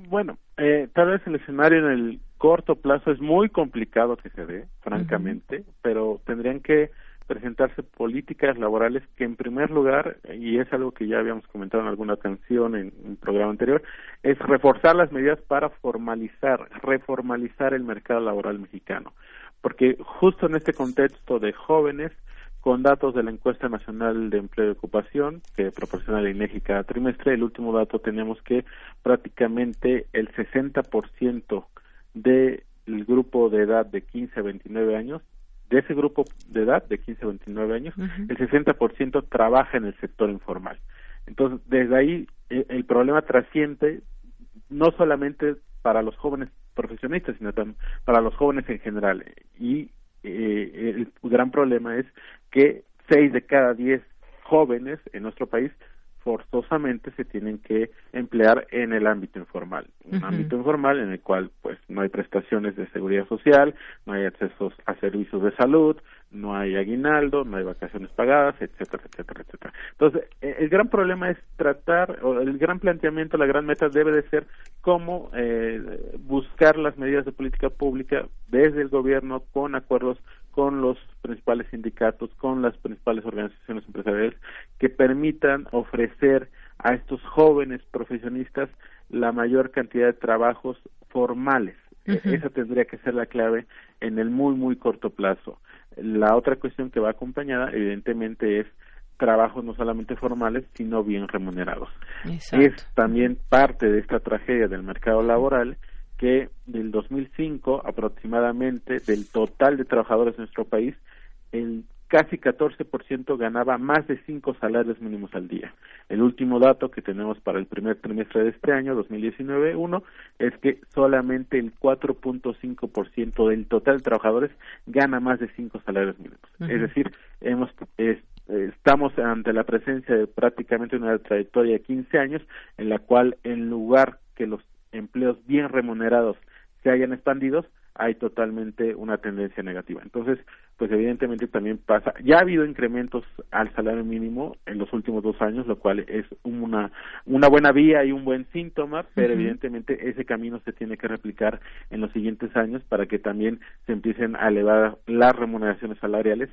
Bueno, eh, tal vez el escenario en el corto plazo es muy complicado que se dé, francamente, pero tendrían que presentarse políticas laborales que en primer lugar, y es algo que ya habíamos comentado en alguna canción en un programa anterior, es reforzar las medidas para formalizar, reformalizar el mercado laboral mexicano. Porque justo en este contexto de jóvenes, con datos de la encuesta nacional de empleo y ocupación que proporciona la INEGI cada trimestre, el último dato tenemos que prácticamente el 60% del grupo de edad de 15 a 29 años, de ese grupo de edad de 15 a 29 años, el 60% trabaja en el sector informal. Entonces, desde ahí e, el problema trasciende no solamente para los jóvenes profesionistas, sino también para los jóvenes en general. Y eh, el gran problema es que 6 de cada 10 jóvenes en nuestro país forzosamente se tienen que emplear en el ámbito informal, un ámbito informal en el cual pues no hay prestaciones de seguridad social, no hay acceso a servicios de salud, no hay aguinaldo, no hay vacaciones pagadas, etcétera, etcétera, etcétera. Entonces, e, el gran problema es tratar, o el gran planteamiento, la gran meta debe de ser cómo eh, buscar las medidas de política pública desde el gobierno con acuerdos con los principales sindicatos, con las principales organizaciones empresariales que permitan ofrecer a estos jóvenes profesionistas la mayor cantidad de trabajos formales. E, esa tendría que ser la clave en el muy, muy corto plazo. La otra cuestión que va acompañada, evidentemente, es trabajos no solamente formales, sino bien remunerados. Es también parte de esta tragedia del mercado laboral que del 2005 aproximadamente del total de trabajadores en nuestro país, el casi 14% ganaba más de cinco salarios mínimos al día. El último dato que tenemos para el primer trimestre de este año, 2019-1, es que solamente el 4.5% del total de trabajadores gana más de cinco salarios mínimos. Es decir, hemos estamos ante la presencia de prácticamente una trayectoria de 15 años en la cual en lugar que los empleos bien remunerados se hayan expandido, hay totalmente una tendencia negativa. Entonces, pues evidentemente también pasa, ya ha habido incrementos al salario mínimo en los últimos dos años, lo cual es una, una buena vía y un buen síntoma, pero evidentemente ese camino se tiene que replicar en los siguientes años para que también se empiecen a elevar las remuneraciones salariales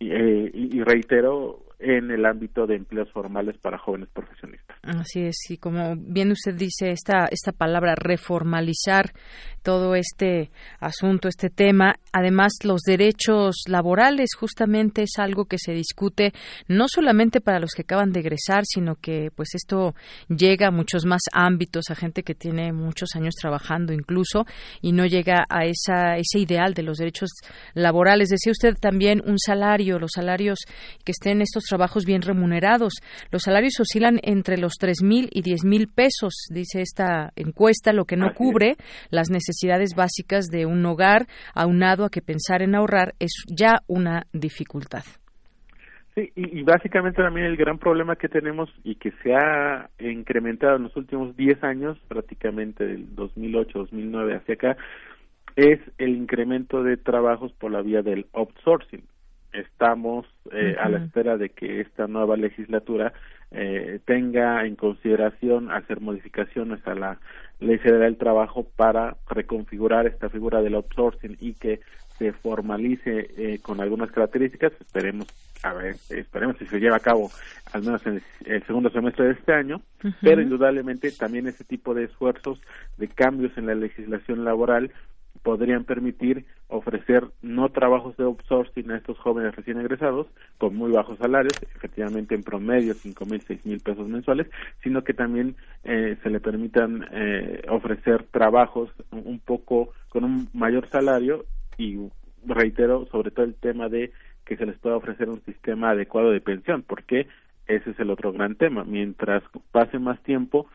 eh, y, reitero, en el ámbito de empleos formales para jóvenes profesionistas. Así es, y como bien usted dice, esta, esta palabra reformalizar todo este asunto, este tema, además los derechos laborales justamente es algo que se discute no solamente para los que acaban de egresar, sino que pues esto llega a muchos más ámbitos, a gente que tiene muchos años trabajando incluso y no llega a esa, ese ideal de los derechos laborales. Decía usted también un salario, los salarios que estén estos trabajos bien remunerados. Los salarios oscilan entre los tres mil y diez mil pesos, dice esta encuesta, lo que no cubre las necesidades básicas de un hogar, aunado a que pensar en ahorrar es ya una dificultad. Sí, y, básicamente también el gran problema que tenemos y que se ha incrementado en los últimos 10 años, prácticamente del 2008-2009 hacia acá, es el incremento de trabajos por la vía del outsourcing estamos eh, a la espera de que esta nueva legislatura eh, tenga en consideración hacer modificaciones a la Ley Federal del Trabajo para reconfigurar esta figura del outsourcing y que se formalice eh, con algunas características. Esperemos, a ver, esperemos si se lleva a cabo al menos en el, segundo semestre de este año, pero indudablemente también ese tipo de esfuerzos de cambios en la legislación laboral podrían permitir ofrecer no trabajos de outsourcing a estos jóvenes recién egresados con muy bajos salarios, efectivamente en promedio cinco mil, seis mil pesos mensuales, sino que también eh, se le permitan eh, ofrecer trabajos un poco con un mayor salario y reitero sobre todo el tema de que se les pueda ofrecer un sistema adecuado de pensión, porque ese es el otro gran tema. Mientras pase más tiempo,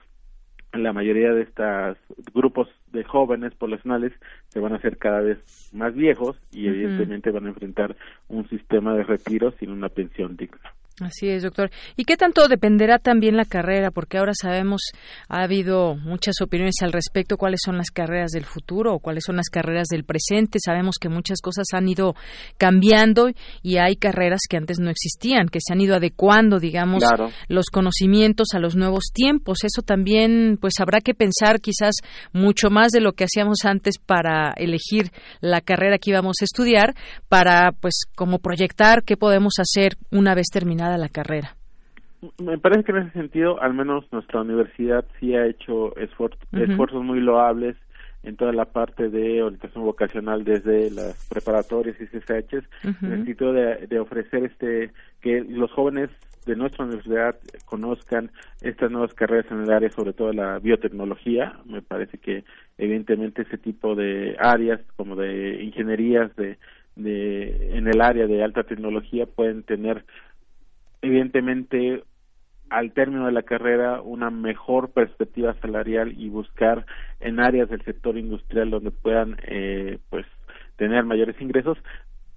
la mayoría de estos grupos de jóvenes poblacionales se van a hacer cada vez más viejos y evidentemente van a enfrentar un sistema de retiro sin una pensión digna. Así es, doctor. ¿Y qué tanto dependerá también la carrera? Porque ahora sabemos, ha habido muchas opiniones al respecto, cuáles son las carreras del futuro o cuáles son las carreras del presente. Sabemos que muchas cosas han ido cambiando y hay carreras que antes no existían, que se han ido adecuando, digamos, los conocimientos a los nuevos tiempos. Eso también, pues habrá que pensar quizás mucho más de lo que hacíamos antes para elegir la carrera que íbamos a estudiar, para, pues, como proyectar qué podemos hacer una vez terminada la carrera. Me parece que en ese sentido, al menos nuestra universidad sí ha hecho esfuerzos muy loables en toda la parte de orientación vocacional desde las preparatorias y CCHs, en el sentido de, ofrecer este que los jóvenes de nuestra universidad conozcan estas nuevas carreras en el área, sobre todo la biotecnología. Me parece que evidentemente ese tipo de áreas como de ingenierías de, de en el área de alta tecnología pueden tener evidentemente al término de la carrera una mejor perspectiva salarial y buscar en áreas del sector industrial donde puedan eh, pues tener mayores ingresos.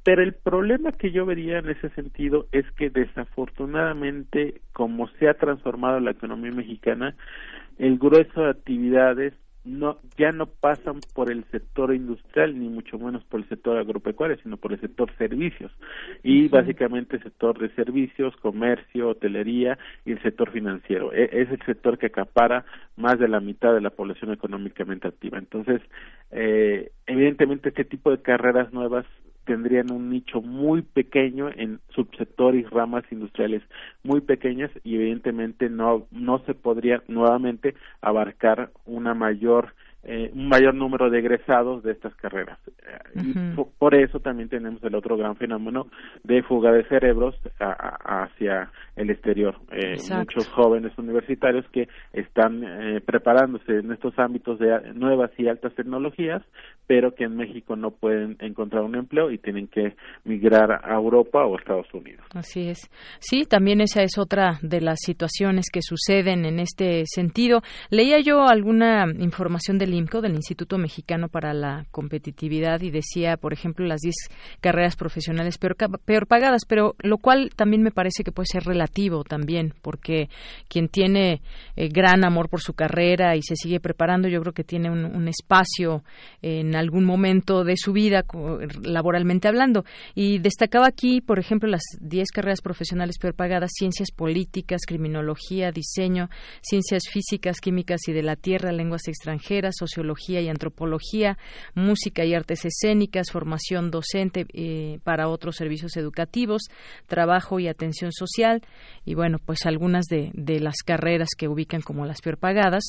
Pero el problema que yo vería en ese sentido es que desafortunadamente como se ha transformado la economía mexicana el grueso de actividades no ya no pasan por el sector industrial ni mucho menos por el sector agropecuario sino por el sector servicios. Y básicamente el sector de servicios comercio hotelería y el sector financiero. E, es el sector que acapara más de la mitad de la población económicamente activa. Entonces eh, evidentemente este tipo de carreras nuevas tendrían un nicho muy pequeño en subsectores y ramas industriales muy pequeñas y evidentemente no no se podría nuevamente abarcar una mayor eh, un mayor número de egresados de estas carreras. y por eso también tenemos el otro gran fenómeno de fuga de cerebros hacia el exterior. Eh, muchos jóvenes universitarios que están eh, preparándose en estos ámbitos de nuevas y altas tecnologías, pero que en México no pueden encontrar un empleo y tienen que migrar a Europa o Estados Unidos. Así es. Sí, también esa es otra de las situaciones que suceden en este sentido. Leía yo alguna información del IMCO, del Instituto Mexicano para la Competitividad, y decía, por ejemplo, las 10 carreras profesionales peor, peor pagadas, pero lo cual también me parece que puede ser relativo también, porque quien tiene eh, gran amor por su carrera y se sigue preparando, yo creo que tiene un, un espacio en algún momento de su vida, laboralmente hablando. Y destacaba aquí, por ejemplo, las 10 carreras profesionales peor pagadas, ciencias políticas, criminología, diseño, ciencias físicas, químicas y de la tierra, lenguas extranjeras, sociología y antropología, música y artes escénicas, formación docente eh, para otros servicios educativos, trabajo y atención social. Y bueno, pues algunas de, las carreras que ubican como las peor pagadas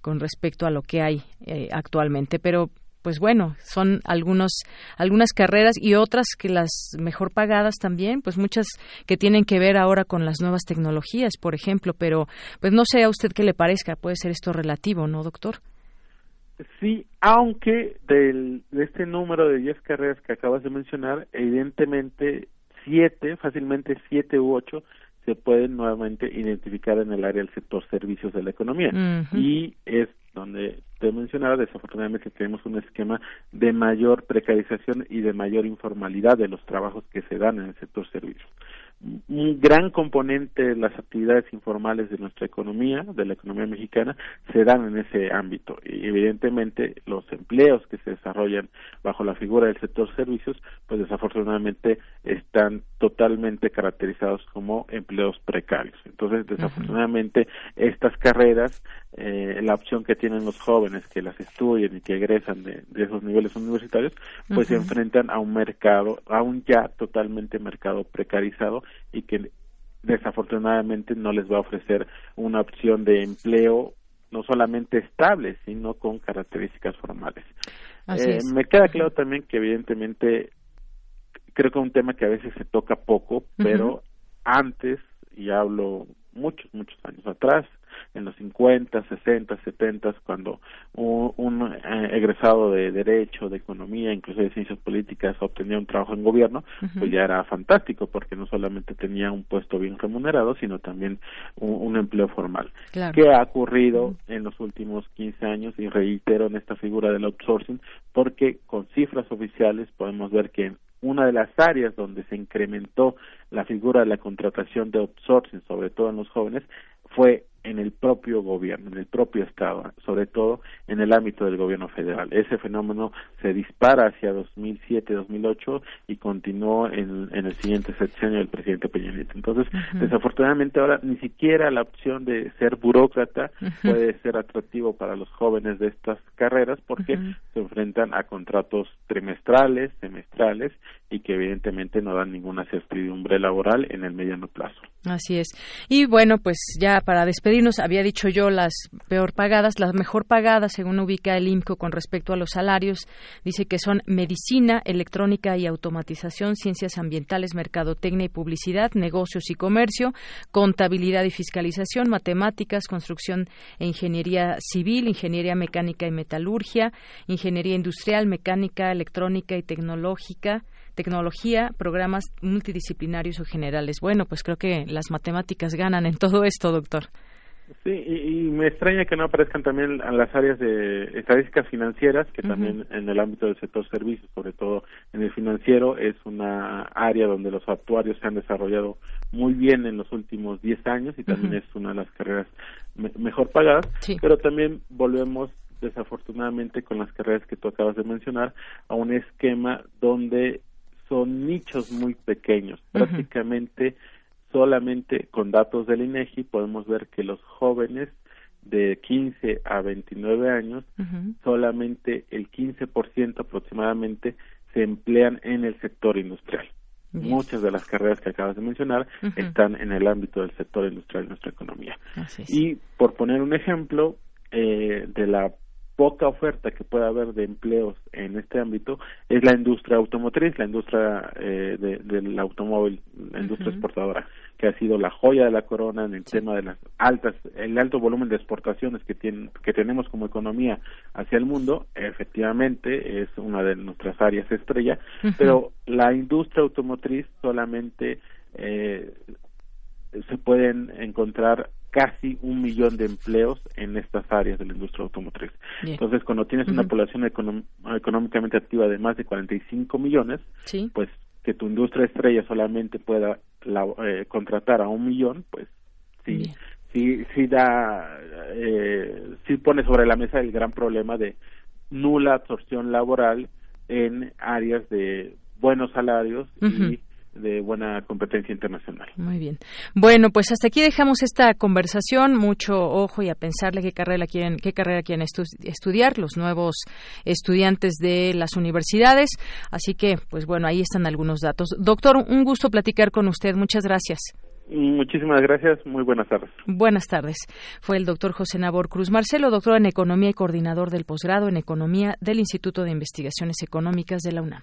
con respecto a lo que hay eh, actualmente. Pero pues bueno, son algunos, algunas carreras y otras que las mejor pagadas también, pues muchas que tienen que ver ahora con las nuevas tecnologías, por ejemplo, pero pues no sé a usted qué le parezca, puede ser esto relativo, ¿no, doctor? Sí, aunque del, de este número de 10 carreras que acabas de mencionar, evidentemente siete, fácilmente siete u ocho, se pueden nuevamente identificar en el área del sector servicios de la economía. Y es donde te mencionaba, desafortunadamente tenemos un esquema de mayor precarización y de mayor informalidad de los trabajos que se dan en el sector servicios. Un gran componente de las actividades informales de nuestra economía, de la economía mexicana, se dan en ese ámbito. Y evidentemente los empleos que se desarrollan bajo la figura del sector servicios, pues desafortunadamente están totalmente caracterizados como empleos precarios. Entonces, desafortunadamente, estas carreras, eh, la opción que tienen los jóvenes que las estudian y que egresan de, esos niveles universitarios, pues se enfrentan a un mercado, a un ya totalmente mercado precarizado y que desafortunadamente no les va a ofrecer una opción de empleo no solamente estable, sino con características formales. Eh, me queda claro también que evidentemente creo que es un tema que a veces se toca poco, pero antes, y hablo muchos, muchos años atrás, en los 50, 60, 70, cuando un, eh, egresado de Derecho, de Economía, incluso de Ciencias Políticas obtenía un trabajo en gobierno, pues ya era fantástico, porque no solamente tenía un puesto bien remunerado, sino también un, empleo formal. ¿Qué ha ocurrido en los últimos 15 años? Y reitero en esta figura del outsourcing, porque con cifras oficiales podemos ver que una de las áreas donde se incrementó la figura de la contratación de outsourcing, sobre todo en los jóvenes, fue en el propio gobierno, en el propio Estado, sobre todo en el ámbito del gobierno federal. Ese fenómeno se dispara hacia 2007-2008 y continuó en, el siguiente sexenio del presidente Peña Nieto. Entonces, desafortunadamente ahora ni siquiera la opción de ser burócrata puede ser atractivo para los jóvenes de estas carreras porque se enfrentan a contratos trimestrales, semestrales y que evidentemente no dan ninguna certidumbre laboral en el mediano plazo. Así es. Y bueno, pues ya para despedirnos, había dicho yo las peor pagadas, las mejor pagadas, según ubica el IMCO con respecto a los salarios, dice que son medicina, electrónica y automatización, ciencias ambientales, mercadotecnia y publicidad, negocios y comercio, contabilidad y fiscalización, matemáticas, construcción e ingeniería civil, ingeniería mecánica y metalurgia, ingeniería industrial, mecánica, electrónica y tecnológica, tecnología, programas multidisciplinarios o generales. Bueno, pues creo que las matemáticas ganan en todo esto, doctor. Sí, y, me extraña que no aparezcan también las áreas de estadísticas financieras, que también en el ámbito del sector servicios, sobre todo en el financiero, es una área donde los actuarios se han desarrollado muy bien en los últimos 10 años y también es una de las carreras mejor pagadas, pero también volvemos desafortunadamente con las carreras que tú acabas de mencionar a un esquema donde son nichos muy pequeños. Prácticamente solamente con datos del INEGI podemos ver que los jóvenes de 15 a 29 años, solamente el 15% aproximadamente se emplean en el sector industrial. Muchas de las carreras que acabas de mencionar están en el ámbito del sector industrial de nuestra economía. Y por poner un ejemplo eh, de la poca oferta que pueda haber de empleos en este ámbito es la industria automotriz, la industria eh, del automóvil, la industria exportadora, que ha sido la joya de la corona en el tema de las altas, el alto volumen de exportaciones que, tiene, que tenemos como economía hacia el mundo, efectivamente es una de nuestras áreas estrella, pero la industria automotriz solamente eh, se pueden encontrar casi un millón de empleos en estas áreas de la industria automotriz. Entonces, cuando tienes una población económicamente activa de más de 45 millones, pues que tu industria estrella solamente pueda eh, contratar a un millón, pues sí, sí, sí da, eh, sí pone sobre la mesa el gran problema de nula absorción laboral en áreas de buenos salarios y de buena competencia internacional. Muy bien. Bueno, pues hasta aquí dejamos esta conversación. Mucho ojo y a pensarle qué carrera quieren, qué carrera quieren estudiar los nuevos estudiantes de las universidades. Así que, pues bueno, ahí están algunos datos. Doctor, un gusto platicar con usted. Muchas gracias. Muchísimas gracias. Muy buenas tardes. Buenas tardes. Fue el doctor José Nabor Cruz Marcelo, doctor en Economía y coordinador del posgrado en Economía del Instituto de Investigaciones Económicas de la UNAM.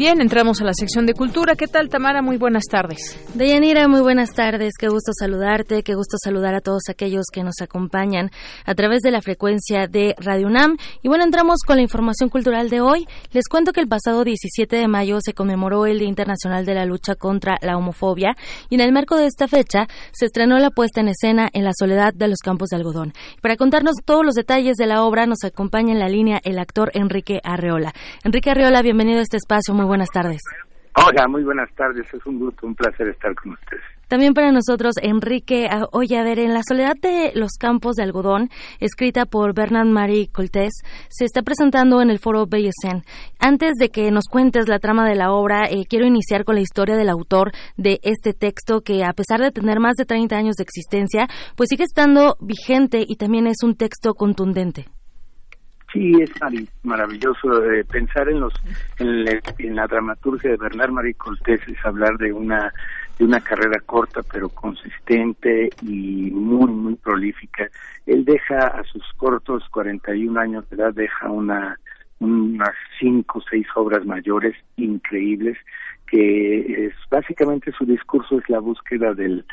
Bien, entramos a la sección de cultura. ¿Qué tal, Tamara? Muy buenas tardes. Deyanira, muy buenas tardes. Qué gusto saludarte, qué gusto saludar a todos aquellos que nos acompañan a través de la frecuencia de Radio UNAM. Y bueno, entramos con la información cultural de hoy. Les cuento que el pasado 17 de mayo se conmemoró el Día Internacional de la Lucha contra la Homofobia y en el marco de esta fecha se estrenó la puesta en escena en la soledad de los campos de algodón. Para contarnos todos los detalles de la obra nos acompaña en la línea el actor Enrique Arreola. Enrique Arreola, bienvenido a este espacio. Muy buenas tardes. Hola, muy buenas tardes. Es un gusto, un placer estar con ustedes. También para nosotros, Enrique, oye, a ver, en La soledad de los campos de algodón, escrita por Bernard Marie Coltés, se está presentando en el foro Bellesen. Antes de que nos cuentes la trama de la obra, eh, quiero iniciar con la historia del autor de este texto que, a pesar de tener más de 30 años de existencia, pues sigue estando vigente y también es un texto contundente. Sí, es maravilloso eh, pensar en los en, la dramaturgia de Bernard Marie Coltés es hablar de una de una carrera corta pero consistente y muy muy prolífica. Él deja a sus cortos 41 años de edad deja una unas cinco seis obras mayores increíbles que es básicamente su discurso es la búsqueda del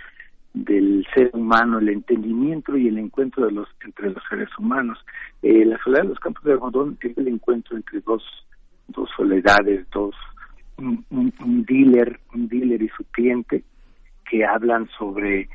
del ser humano, el entendimiento y el encuentro de los entre los seres humanos. Eh, la soledad de los campos de algodón es el encuentro entre dos dos soledades, dos un, un, dealer, un dealer y su cliente que hablan sobre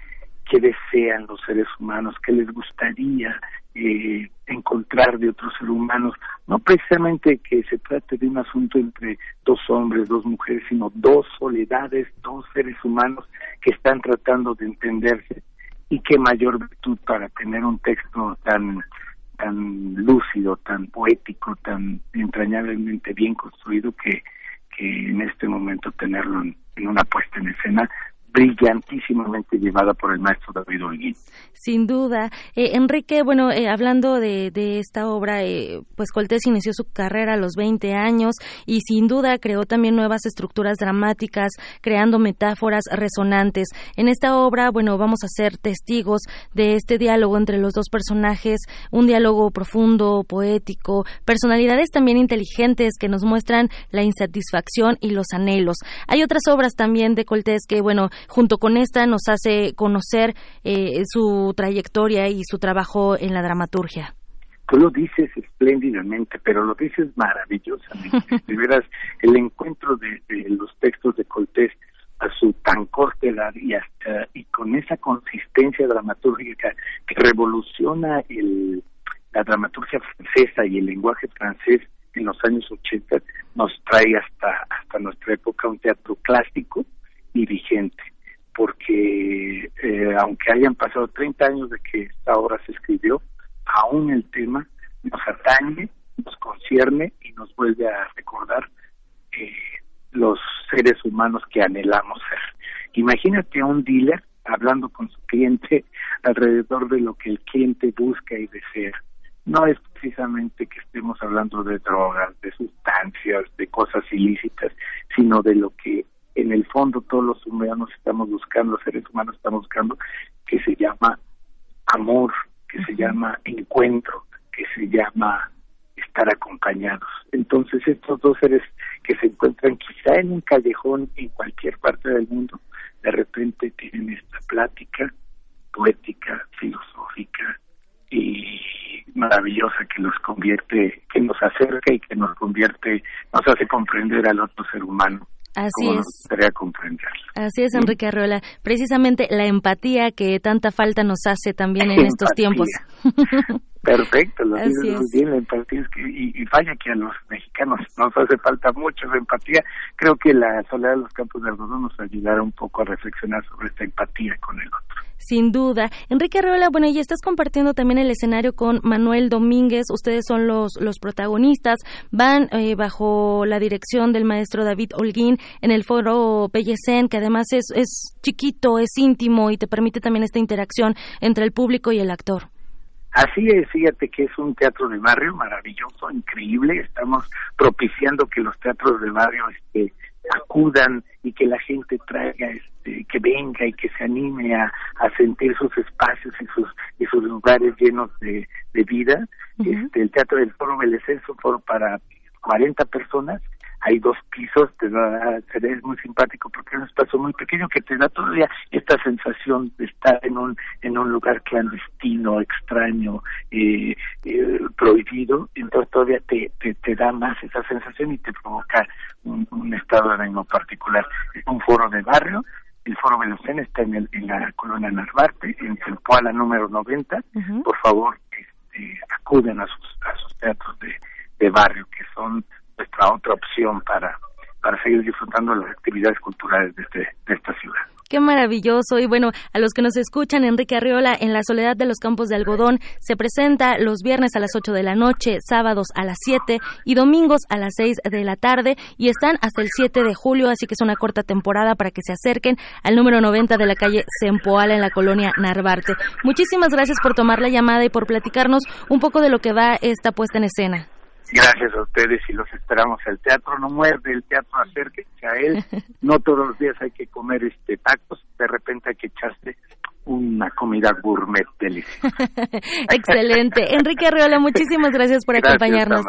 qué desean los seres humanos, qué les gustaría eh, encontrar de otros seres humanos, no precisamente que se trate de un asunto entre dos hombres, dos mujeres, sino dos soledades, dos seres humanos que están tratando de entenderse y qué mayor virtud para tener un texto tan tan lúcido, tan poético, tan entrañablemente bien construido que, que en este momento tenerlo en una puesta en escena brillantísimamente llevada por el maestro David Holguín. Sin duda. Eh, Enrique, bueno, eh, hablando de, esta obra, eh, pues Coltés inició su carrera a los 20 años y sin duda creó también nuevas estructuras dramáticas, creando metáforas resonantes. En esta obra, bueno, vamos a ser testigos de este diálogo entre los dos personajes, un diálogo profundo, poético, personalidades también inteligentes que nos muestran la insatisfacción y los anhelos. Hay otras obras también de Coltés que, bueno, junto con esta nos hace conocer eh, su trayectoria y su trabajo en la dramaturgia. Tú lo dices espléndidamente, pero lo dices maravillosamente. [LAUGHS] de veras, el encuentro de, los textos de Coltés a su tan corta edad y hasta y con esa consistencia dramatúrgica que revoluciona el, la dramaturgia francesa y el lenguaje francés en los años 80 nos trae hasta hasta nuestra época un teatro clásico y vigente porque eh, aunque hayan pasado 30 años de que esta obra se escribió, aún el tema nos atañe, nos concierne y nos vuelve a recordar eh, los seres humanos que anhelamos ser. Imagínate a un dealer hablando con su cliente alrededor de lo que el cliente busca y desea. No es precisamente que estemos hablando de drogas, de sustancias, de cosas ilícitas, sino de lo que en el fondo todos los humanos estamos buscando, los seres humanos estamos buscando, que se llama amor, que se llama encuentro, que se llama estar acompañados. Entonces estos dos seres que se encuentran quizá en un callejón en cualquier parte del mundo, de repente tienen esta plática poética, filosófica y maravillosa que los convierte, que nos acerca y que nos convierte, nos hace comprender al otro ser humano Así es. Así es, Enrique Arreola. Precisamente la empatía que tanta falta nos hace también en estos tiempos. [LAUGHS] Perfecto, lo dices muy bien, la empatía es que, y, y vaya que a los mexicanos nos hace falta mucho esa empatía. Creo que la soledad de los campos de algodón nos ayudará un poco a reflexionar sobre esta empatía con el otro. Sin duda. Enrique Arreola, bueno, y estás compartiendo también el escenario con Manuel Domínguez. Ustedes son los, los protagonistas. Van eh, bajo la dirección del maestro David Holguín en el foro Pellecén, que además es, es chiquito, es íntimo y te permite también esta interacción entre el público y el actor. Así es, fíjate que es un teatro de barrio maravilloso, increíble. Estamos propiciando que los teatros de barrio este, acudan y que la gente traiga, este, que venga y que se anime a, sentir sus espacios y sus y sus lugares llenos de, vida. este, el Teatro del Foro Belezés es un foro para 40 personas. Hay dos pisos, te da, es muy simpático porque es un espacio muy pequeño que te da todavía esta sensación de estar en un en un lugar clandestino, extraño, eh, eh, prohibido, entonces todavía te, te, da más esa sensación y te provoca un, estado de ánimo particular. Es un foro de barrio, el Foro Velocén está en, el, en la colonia Narvarte, en Zempoala número 90. Por favor, este, acuden a sus, a sus teatros de, de barrio, que son nuestra otra opción para, para seguir disfrutando las actividades culturales de, este, de esta ciudad. Qué maravilloso. Y bueno, a los que nos escuchan, Enrique Arriola, en la Soledad de los Campos de Algodón, se presenta los viernes a las 8 de la noche, sábados a las 7 y domingos a las 6 de la tarde. Y están hasta el 7 de julio, así que es una corta temporada para que se acerquen al número 90 de la calle Sempoala en la colonia Narvarte. Muchísimas gracias por tomar la llamada y por platicarnos un poco de lo que va esta puesta en escena. Gracias a ustedes y los esperamos. El teatro no muerde, el teatro acérquense a él. [LAUGHS] No todos los días hay que comer este tacos, de repente hay que echarse una comida gourmet deliciosa. [LAUGHS] Excelente. Enrique Arreola, muchísimas gracias por acompañarnos.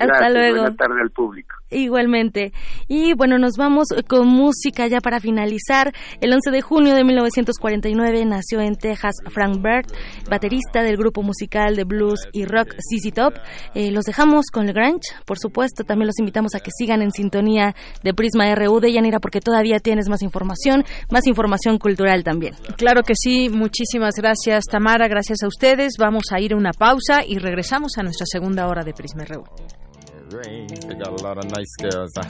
Hasta luego. Buenas tardes al público. Igualmente. Y bueno, nos vamos con música ya para finalizar. El 11 de junio de 1949 nació en Texas Frank Bird, baterista del grupo musical de blues y rock CC Top. Eh, los dejamos con Grange, por supuesto. También los invitamos a que sigan en sintonía de Prisma RU de Yanira porque todavía tienes más información, más información cultural también. Claro que sí. Muchísimas gracias, Tamara. Gracias a ustedes. Vamos a ir a una pausa y regresamos a nuestra segunda hora de Prisma RU. They got a lot of nice girls. Huh?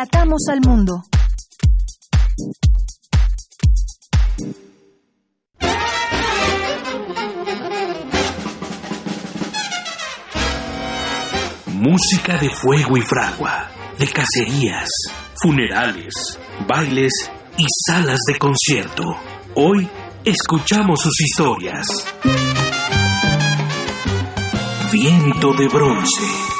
Relatamos al mundo. Música de fuego y fragua, de cacerías, funerales, bailes y salas de concierto. Hoy escuchamos sus historias. Viento de bronce.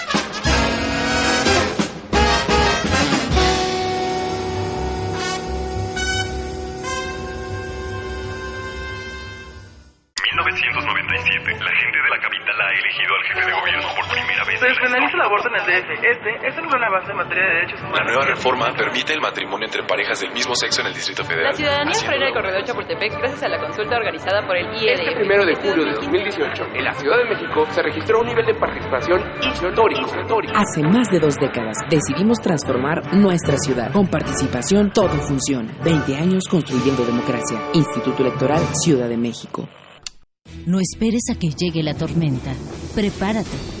Aborto en el DF. Este es el gran avance en materia de derechos humanos. La nueva reforma permite el matrimonio entre parejas del mismo sexo en el Distrito Federal. La ciudadanía frena el corredor Chapultepec gracias a la consulta organizada por el IED. Este primero de julio de 2018, en la Ciudad de México se registró un nivel de participación histórico. Hace más de dos décadas decidimos transformar nuestra ciudad. Con participación todo funciona. 20 años construyendo democracia. Instituto Electoral Ciudad de México. No esperes a que llegue la tormenta. Prepárate.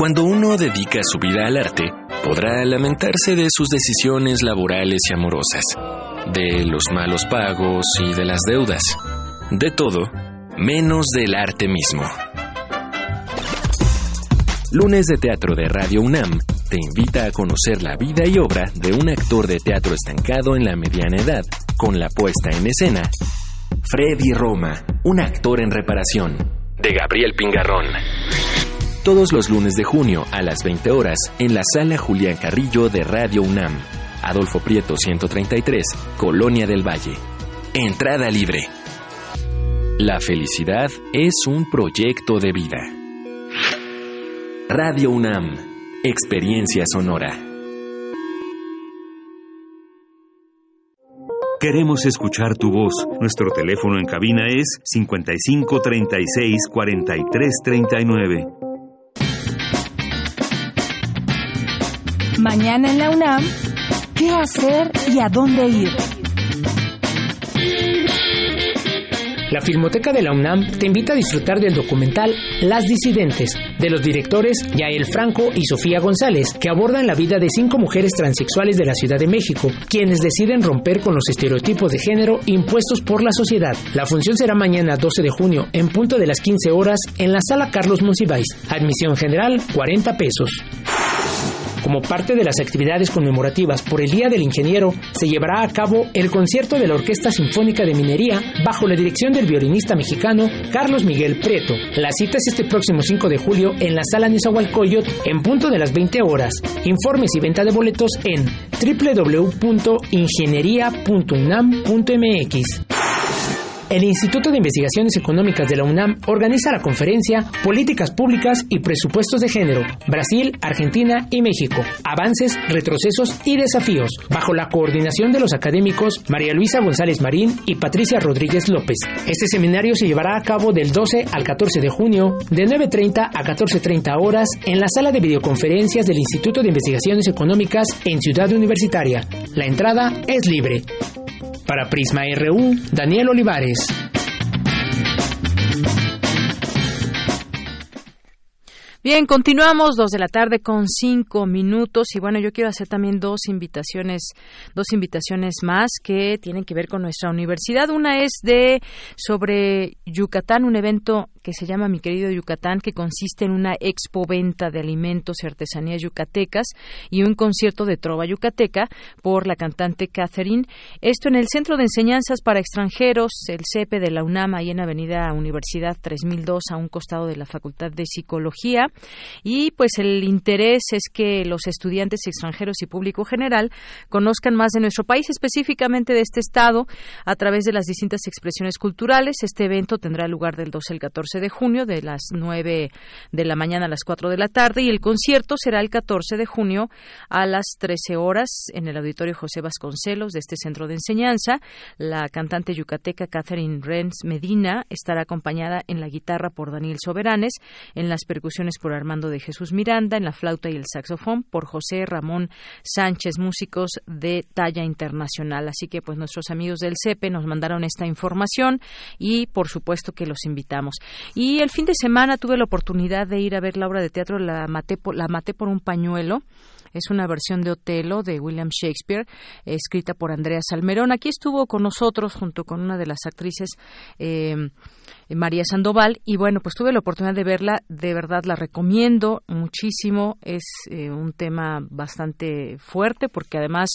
Cuando uno dedica su vida al arte, podrá lamentarse de sus decisiones laborales y amorosas, de los malos pagos y de las deudas, de todo, menos del arte mismo. Lunes de Teatro de Radio UNAM te invita a conocer la vida y obra de un actor de teatro estancado en la mediana edad, con la puesta en escena Freddy Roma, un actor en reparación, de Gabriel Pingarrón. Todos los lunes de junio a las 20 horas en la sala Julián Carrillo de Radio UNAM. Adolfo Prieto 133, Colonia del Valle. Entrada libre. La felicidad es un proyecto de vida. Radio UNAM, Experiencia Sonora. Queremos escuchar tu voz. Nuestro teléfono en cabina es 55 36 Mañana en la UNAM, ¿qué hacer y a dónde ir? La Filmoteca de la UNAM te invita a disfrutar del documental Las Disidentes, de los directores Yael Franco y Sofía González, que abordan la vida de cinco mujeres transexuales de la Ciudad de México, quienes deciden romper con los estereotipos de género impuestos por la sociedad. La función será mañana 12 de junio, en punto de las 15 horas, en la sala Carlos Monsiváis. Admisión general, 40 pesos. Como parte de las actividades conmemorativas por el Día del Ingeniero, se llevará a cabo el concierto de la Orquesta Sinfónica de Minería bajo la dirección del violinista mexicano Carlos Miguel Prieto. La cita es este próximo 5 de julio en la Sala Nezahualcóyotl en punto de las 20 horas. Informes y venta de boletos en www.ingeniería.unam.mx. El Instituto de Investigaciones Económicas de la UNAM organiza la conferencia Políticas Públicas y Presupuestos de Género, Brasil, Argentina y México, Avances, Retrocesos y Desafíos, bajo la coordinación de los académicos María Luisa González Marín y Patricia Rodríguez López. Este seminario se llevará a cabo del 12 al 14 de junio, de 9.30 a 14.30 horas, en la sala de videoconferencias del Instituto de Investigaciones Económicas en Ciudad Universitaria. La entrada es libre. Para Prisma RU, Daniel Olivares. Bien, continuamos dos de la tarde con cinco minutos y bueno, yo quiero hacer también dos invitaciones, dos invitaciones más que tienen que ver con nuestra universidad. Una es de sobre Yucatán, un evento que se llama Mi querido Yucatán, que consiste en una expo venta de alimentos y artesanías yucatecas y un concierto de trova yucateca por la cantante Catherine. Esto en el Centro de Enseñanzas para Extranjeros, el CEPE de la UNAM, ahí en Avenida Universidad 3002, a un costado de la Facultad de Psicología. Y pues el interés es que los estudiantes extranjeros y público general conozcan más de nuestro país, específicamente de este estado, a través de las distintas expresiones culturales. Este evento tendrá lugar del 12 al 14 de junio, de las 9 de la mañana a las 4 de la tarde, y el concierto será el 14 de junio a las 13 horas en el Auditorio José Vasconcelos de este centro de enseñanza. La cantante yucateca Catherine Renz Medina estará acompañada en la guitarra por Daniel Soberanes, en las percusiones por Armando de Jesús Miranda, en la flauta y el saxofón por José Ramón Sánchez, músicos de talla internacional. Así que pues nuestros amigos del CEPE nos mandaron esta información y por supuesto que los invitamos. Y el fin de semana tuve la oportunidad de ir a ver la obra de teatro La maté por, la maté por un pañuelo. Es una versión de Otelo de William Shakespeare, escrita por Andrea Salmerón. Aquí estuvo con nosotros junto con una de las actrices. Eh, María Sandoval. Y bueno pues tuve la oportunidad de verla. De verdad la recomiendo muchísimo. Es eh, un tema bastante fuerte porque además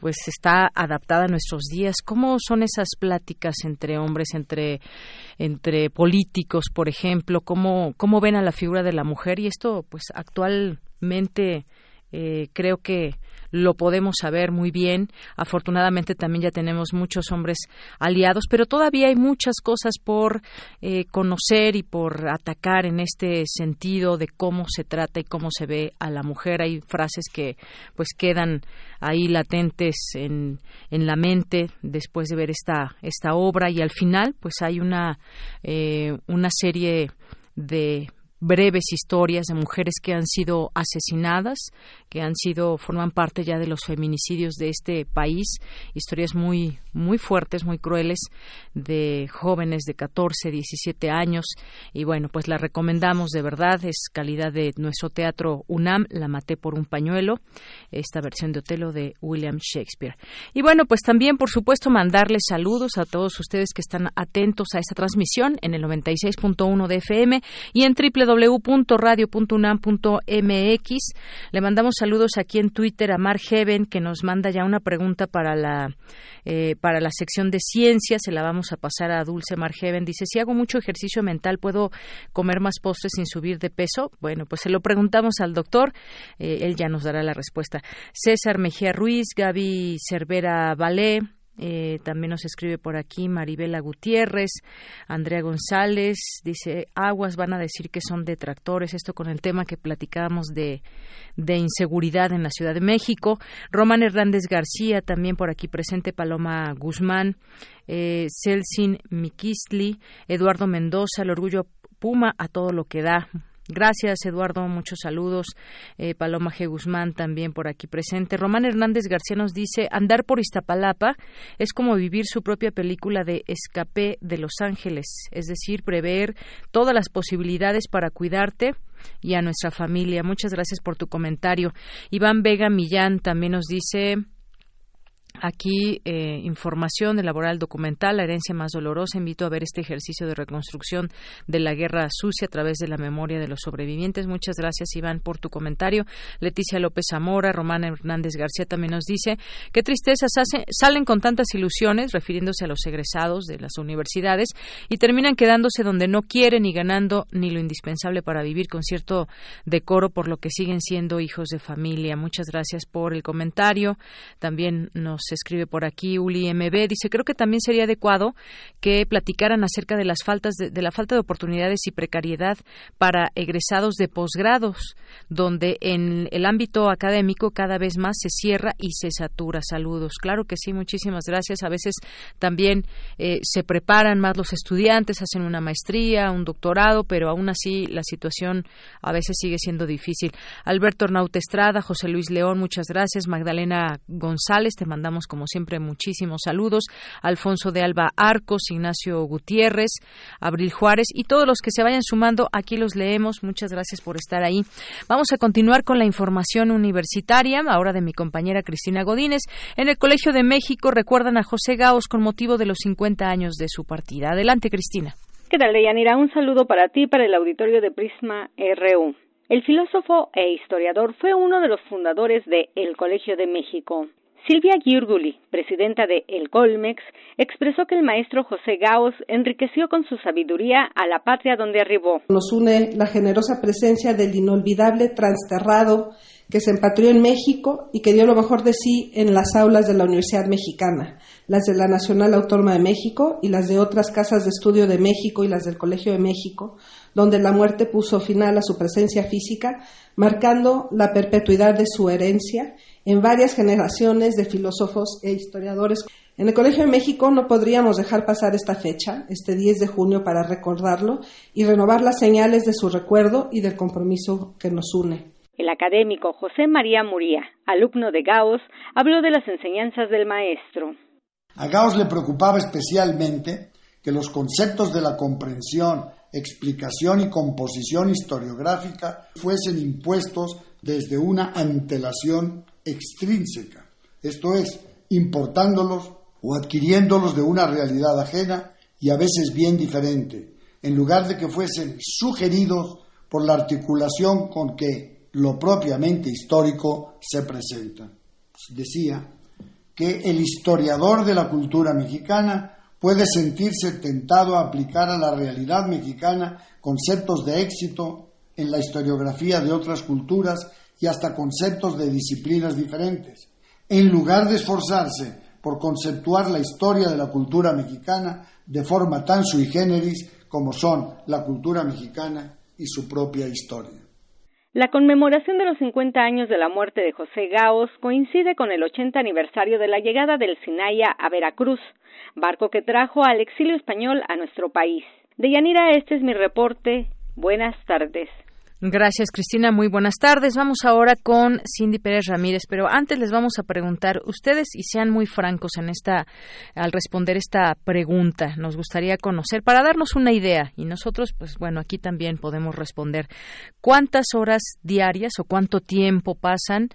pues está adaptada a nuestros días. Cómo son esas pláticas entre hombres entre entre políticos por ejemplo cómo cómo ven a la figura de la mujer y esto pues actualmente eh, creo que lo podemos saber muy bien. Afortunadamente también ya tenemos muchos hombres aliados, pero todavía hay muchas cosas por eh, conocer y por atacar en este sentido de cómo se trata y cómo se ve a la mujer. Hay frases que pues quedan ahí latentes en, en la mente después de ver esta, esta obra y al final pues hay una, eh, una serie de breves historias de mujeres que han sido asesinadas, que han sido forman parte ya de los feminicidios de este país, historias muy muy fuertes, muy crueles de jóvenes de 14, 17 años y bueno, pues la recomendamos de verdad, es calidad de nuestro teatro UNAM, La maté por un pañuelo, esta versión de Otelo de William Shakespeare. Y bueno, pues también por supuesto mandarles saludos a todos ustedes que están atentos a esta transmisión en el 96.1 de FM y en www.radio.unam.mx. Le mandamos saludos aquí en Twitter a Mar Heaven, que nos manda ya una pregunta para la, eh, para la sección de ciencias. Se la vamos a pasar a Dulce Mar Heaven. Dice, si hago mucho ejercicio mental, ¿puedo comer más postres sin subir de peso? Bueno, pues se lo preguntamos al doctor. Eh, él ya nos dará la respuesta. César Mejía Ruiz, Gaby Cervera Valé, eh, también nos escribe por aquí Maribela Gutiérrez, Andrea González, dice, aguas van a decir que son detractores, esto con el tema que platicábamos de, de inseguridad en la Ciudad de México. Román Hernández García, también por aquí presente, Paloma Guzmán, eh, Celsin Mikistli, Eduardo Mendoza, el orgullo Puma a todo lo que da. Gracias, Eduardo. Muchos saludos. Eh, Paloma G. Guzmán también por aquí presente. Román Hernández García nos dice, andar por Iztapalapa es como vivir su propia película de escape de Los Ángeles, es decir, prever todas las posibilidades para cuidarte y a nuestra familia. Muchas gracias por tu comentario. Iván Vega Millán también nos dice, Aquí eh, información de laboral documental, la herencia más dolorosa. Invito a ver este ejercicio de reconstrucción de la guerra sucia a través de la memoria de los sobrevivientes. Muchas gracias, Iván, por tu comentario. Leticia López Zamora, Romana Hernández García también nos dice qué tristezas salen con tantas ilusiones, refiriéndose a los egresados de las universidades, y terminan quedándose donde no quieren y ganando ni lo indispensable para vivir con cierto decoro, por lo que siguen siendo hijos de familia. Muchas gracias por el comentario. También nos escribe por aquí Uli MB, dice, creo que también sería adecuado que platicaran acerca de las faltas de, la falta de oportunidades y precariedad para egresados de posgrados, donde en el ámbito académico cada vez más se cierra y se satura. Saludos. Claro que sí, muchísimas gracias. A veces también eh, se preparan más los estudiantes, hacen una maestría, un doctorado, pero aún así la situación a veces sigue siendo difícil. Alberto Estrada, José Luis León, muchas gracias. Magdalena González, te mandamos como siempre, muchísimos saludos. Alfonso de Alba Arcos, Ignacio Gutiérrez, Abril Juárez y todos los que se vayan sumando, aquí los leemos. Muchas gracias por estar ahí. Vamos a continuar con la información universitaria, ahora de mi compañera Cristina Godínez. En el Colegio de México recuerdan a José Gaos con motivo de los 50 años de su partida. Adelante, Cristina. ¿Qué tal, Deyanira? Un saludo para ti, para el auditorio de Prisma RU. El filósofo e historiador fue uno de los fundadores de El Colegio de México. Silvia Giurguli, presidenta de El Colmex, expresó que el maestro José Gaos enriqueció con su sabiduría a la patria donde arribó. Nos une la generosa presencia del inolvidable transterrado que se empatrió en México y que dio lo mejor de sí en las aulas de la Universidad Mexicana, las de la Nacional Autónoma de México y las de otras casas de estudio de México y las del Colegio de México, donde la muerte puso final a su presencia física, marcando la perpetuidad de su herencia en varias generaciones de filósofos e historiadores. En el Colegio de México no podríamos dejar pasar esta fecha, este 10 de junio, para recordarlo y renovar las señales de su recuerdo y del compromiso que nos une. El académico José María Muría, alumno de Gauss, habló de las enseñanzas del maestro. A Gauss le preocupaba especialmente que los conceptos de la comprensión, explicación y composición historiográfica fuesen impuestos desde una antelación extrínseca, esto es, importándolos o adquiriéndolos de una realidad ajena y a veces bien diferente, en lugar de que fuesen sugeridos por la articulación con que lo propiamente histórico se presenta. Decía que el historiador de la cultura mexicana puede sentirse tentado a aplicar a la realidad mexicana conceptos de éxito en la historiografía de otras culturas y hasta conceptos de disciplinas diferentes, en lugar de esforzarse por conceptuar la historia de la cultura mexicana de forma tan sui generis como son la cultura mexicana y su propia historia. La conmemoración de los 50 años de la muerte de José Gaos coincide con el 80 aniversario de la llegada del Sinaya a Veracruz, barco que trajo al exilio español a nuestro país. De Yanira, este es mi reporte. Buenas tardes. Gracias, Cristina. Muy buenas tardes. Vamos ahora con Cindy Pérez Ramírez, pero antes les vamos a preguntar ustedes y sean muy francos en esta al responder esta pregunta. Nos gustaría conocer para darnos una idea y nosotros, pues bueno, aquí también podemos responder cuántas horas diarias o cuánto tiempo pasan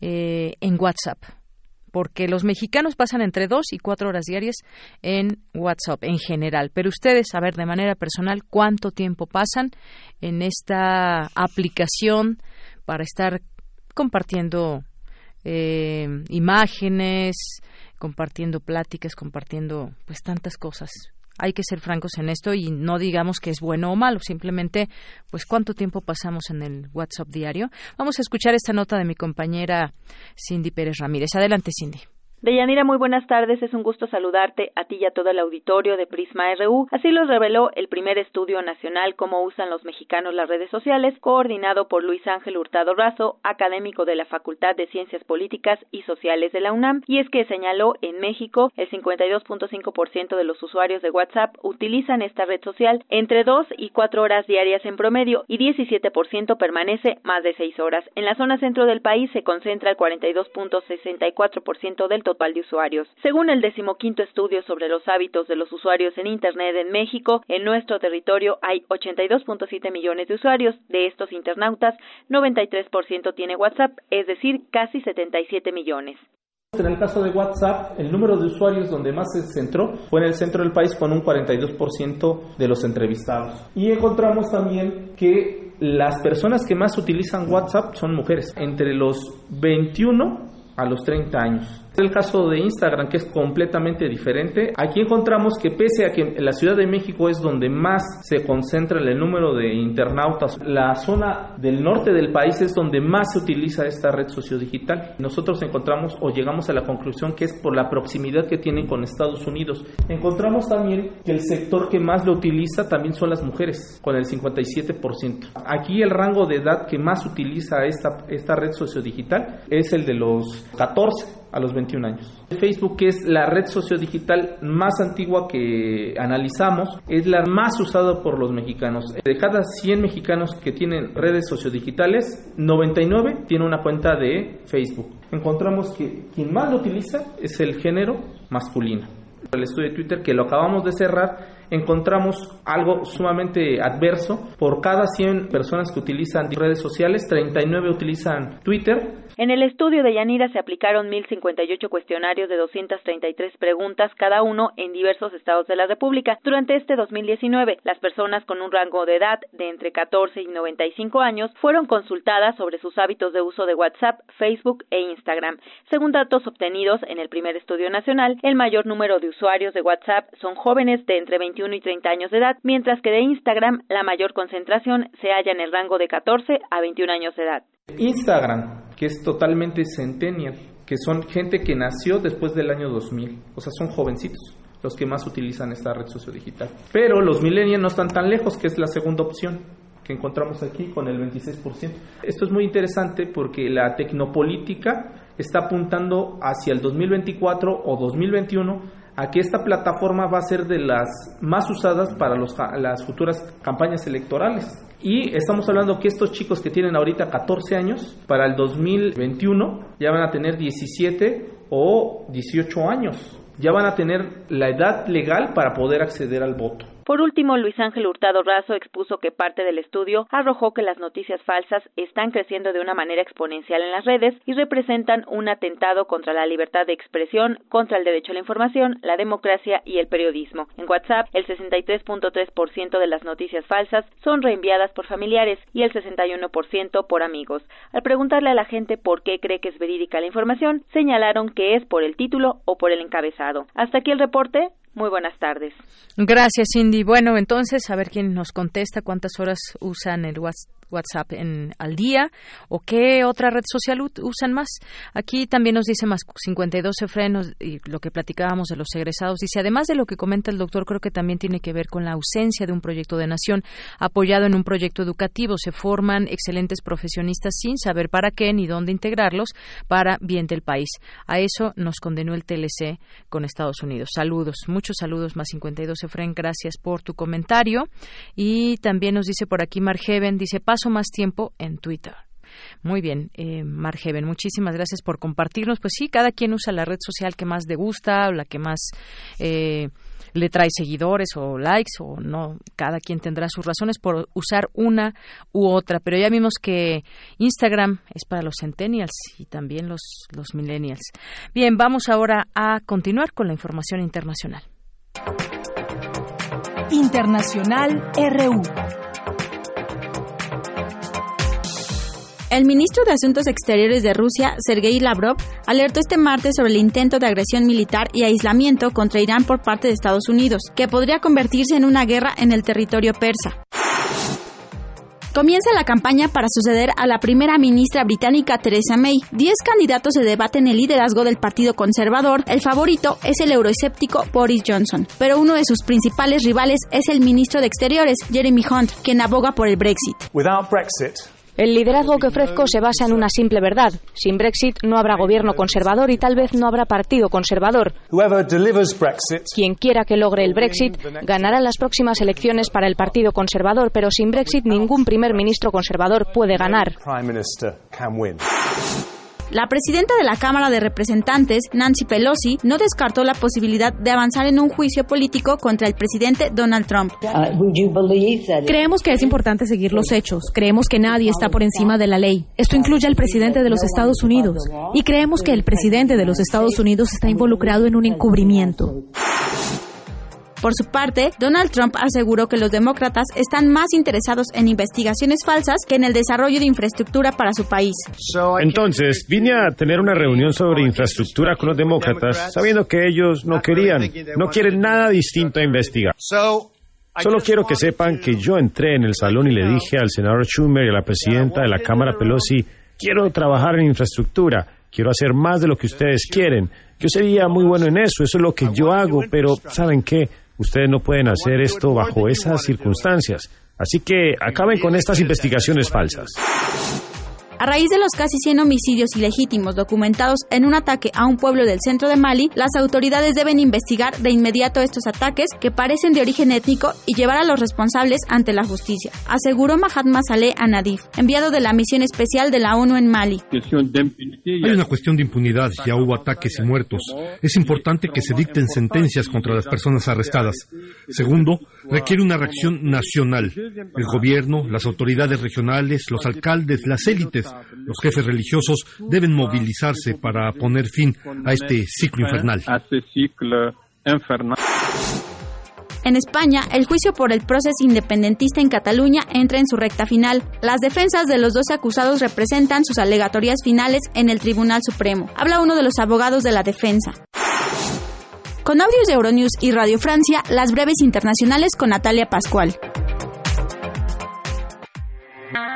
eh, en WhatsApp porque los mexicanos pasan entre dos y cuatro horas diarias en WhatsApp en general. Pero ustedes, a ver, de manera personal, ¿cuánto tiempo pasan en esta aplicación para estar compartiendo eh, imágenes, compartiendo pláticas, compartiendo pues tantas cosas hay que ser francos en esto y no digamos que es bueno o malo, simplemente pues cuánto tiempo pasamos en el WhatsApp diario. Vamos a escuchar esta nota de mi compañera Cindy Pérez Ramírez. Adelante, Cindy. Deyanira, muy buenas tardes. Es un gusto saludarte a ti y a todo el auditorio de Prisma RU. Así lo reveló el primer estudio nacional Cómo usan los mexicanos las redes sociales, coordinado por Luis Ángel Hurtado Razo, académico de la Facultad de Ciencias Políticas y Sociales de la UNAM, y es que señaló en México el 52.5% de los usuarios de WhatsApp utilizan esta red social entre dos y cuatro horas diarias en promedio y 17% permanece más de seis horas. En la zona centro del país se concentra el 42.64% del total de usuarios. Según el decimoquinto estudio sobre los hábitos de los usuarios en Internet en México, en nuestro territorio hay 82.7 millones de usuarios. De estos internautas, 93% tiene WhatsApp, es decir, casi 77 millones. En el caso de WhatsApp, el número de usuarios donde más se centró fue en el centro del país con un 42% de los entrevistados. Y encontramos también que las personas que más utilizan WhatsApp son mujeres, entre los 21 a los 30 años. El caso de Instagram, que es completamente diferente, aquí encontramos que pese a que la Ciudad de México es donde más se concentra el número de internautas, la zona del norte del país es donde más se utiliza esta red sociodigital. Nosotros encontramos o llegamos a la conclusión que es por la proximidad que tienen con Estados Unidos. Encontramos también que el sector que más lo utiliza también son las mujeres, con el 57%. Aquí el rango de edad que más utiliza esta, esta red sociodigital es el de los 14 a los 21 años. Facebook, es la red sociodigital más antigua que analizamos, es la más usada por los mexicanos. De cada 100 mexicanos que tienen redes sociodigitales, 99 tiene una cuenta de Facebook. Encontramos que quien más lo utiliza es el género masculino. El estudio de Twitter que lo acabamos de cerrar encontramos algo sumamente adverso. Por cada 100 personas que utilizan redes sociales, 39 utilizan Twitter en el estudio de Yanira se aplicaron 1.058 cuestionarios de 233 preguntas cada uno en diversos estados de la República. Durante este 2019, las personas con un rango de edad de entre 14 y 95 años fueron consultadas sobre sus hábitos de uso de WhatsApp, Facebook e Instagram. Según datos obtenidos en el primer estudio nacional, el mayor número de usuarios de WhatsApp son jóvenes de entre 21 y 30 años de edad, mientras que de Instagram la mayor concentración se halla en el rango de 14 a 21 años de edad. Instagram, que es totalmente centennial, que son gente que nació después del año 2000, o sea, son jovencitos los que más utilizan esta red sociodigital. Pero los millennials no están tan lejos, que es la segunda opción que encontramos aquí con el 26%. Esto es muy interesante porque la tecnopolítica está apuntando hacia el 2024 o 2021 a que esta plataforma va a ser de las más usadas para los, las futuras campañas electorales. Y estamos hablando que estos chicos que tienen ahorita 14 años, para el 2021 ya van a tener 17 o 18 años. Ya van a tener la edad legal para poder acceder al voto. Por último, Luis Ángel Hurtado Razo expuso que parte del estudio arrojó que las noticias falsas están creciendo de una manera exponencial en las redes y representan un atentado contra la libertad de expresión, contra el derecho a la información, la democracia y el periodismo. En WhatsApp, el 63.3% de las noticias falsas son reenviadas por familiares y el 61% por amigos. Al preguntarle a la gente por qué cree que es verídica la información, señalaron que es por el título o por el encabezado. Hasta aquí el reporte. Muy buenas tardes. Gracias, Cindy. Bueno, entonces, a ver quién nos contesta, cuántas horas usan el WhatsApp en, al día o qué otra red social usan más. Aquí también nos dice más 52 frenos y lo que platicábamos de los egresados. Dice, además de lo que comenta el doctor, creo que también tiene que ver con la ausencia de un proyecto de nación apoyado en un proyecto educativo. Se forman excelentes profesionistas sin saber para qué ni dónde integrarlos para bien del país. A eso nos condenó el TLC con Estados Unidos. Saludos, muchos saludos, más 52 Efren, gracias por tu comentario. Y también nos dice por aquí Margeven, dice, paso más tiempo en Twitter. Muy bien, eh, Margeven, muchísimas gracias por compartirnos. Pues sí, cada quien usa la red social que más le gusta la que más eh, le trae seguidores o likes o no. Cada quien tendrá sus razones por usar una u otra. Pero ya vimos que Instagram es para los centennials y también los, los millennials. Bien, vamos ahora a continuar con la información internacional. Internacional RU. El ministro de Asuntos Exteriores de Rusia, Sergei Lavrov, alertó este martes sobre el intento de agresión militar y aislamiento contra Irán por parte de Estados Unidos, que podría convertirse en una guerra en el territorio persa. Comienza la campaña para suceder a la primera ministra británica Theresa May. Diez candidatos se debaten el liderazgo del Partido Conservador. El favorito es el euroescéptico Boris Johnson, pero uno de sus principales rivales es el ministro de Exteriores, Jeremy Hunt, quien aboga por el Brexit. El liderazgo que ofrezco se basa en una simple verdad. Sin Brexit no habrá gobierno conservador y tal vez no habrá partido conservador. Quien quiera que logre el Brexit ganará las próximas elecciones para el Partido Conservador, pero sin Brexit ningún primer ministro conservador puede ganar. La presidenta de la Cámara de Representantes, Nancy Pelosi, no descartó la posibilidad de avanzar en un juicio político contra el presidente Donald Trump. Creemos que es importante seguir los hechos. Creemos que nadie está por encima de la ley. Esto incluye al presidente de los Estados Unidos. Y creemos que el presidente de los Estados Unidos está involucrado en un encubrimiento. Por su parte, Donald Trump aseguró que los demócratas están más interesados en investigaciones falsas que en el desarrollo de infraestructura para su país. Entonces, vine a tener una reunión sobre infraestructura con los demócratas, sabiendo que ellos no querían, no quieren nada distinto a investigar. Solo quiero que sepan que yo entré en el salón y le dije al senador Schumer y a la presidenta de la Cámara Pelosi, quiero trabajar en infraestructura, quiero hacer más de lo que ustedes quieren. Yo sería muy bueno en eso, eso es lo que yo hago, pero ¿saben qué? Ustedes no pueden hacer esto bajo esas circunstancias. Así que acaben con estas investigaciones falsas. A raíz de los casi 100 homicidios ilegítimos documentados en un ataque a un pueblo del centro de Mali, las autoridades deben investigar de inmediato estos ataques que parecen de origen étnico y llevar a los responsables ante la justicia, aseguró Mahatma Saleh Anadif, enviado de la misión especial de la ONU en Mali. Hay una cuestión de impunidad, ya hubo ataques y muertos. Es importante que se dicten sentencias contra las personas arrestadas. Segundo, requiere una reacción nacional. El gobierno, las autoridades regionales, los alcaldes, las élites los jefes religiosos deben movilizarse para poner fin a este ciclo infernal. En España, el juicio por el proceso independentista en Cataluña entra en su recta final. Las defensas de los dos acusados representan sus alegatorias finales en el Tribunal Supremo. Habla uno de los abogados de la defensa. Con audios de Euronews y Radio Francia, las breves internacionales con Natalia Pascual.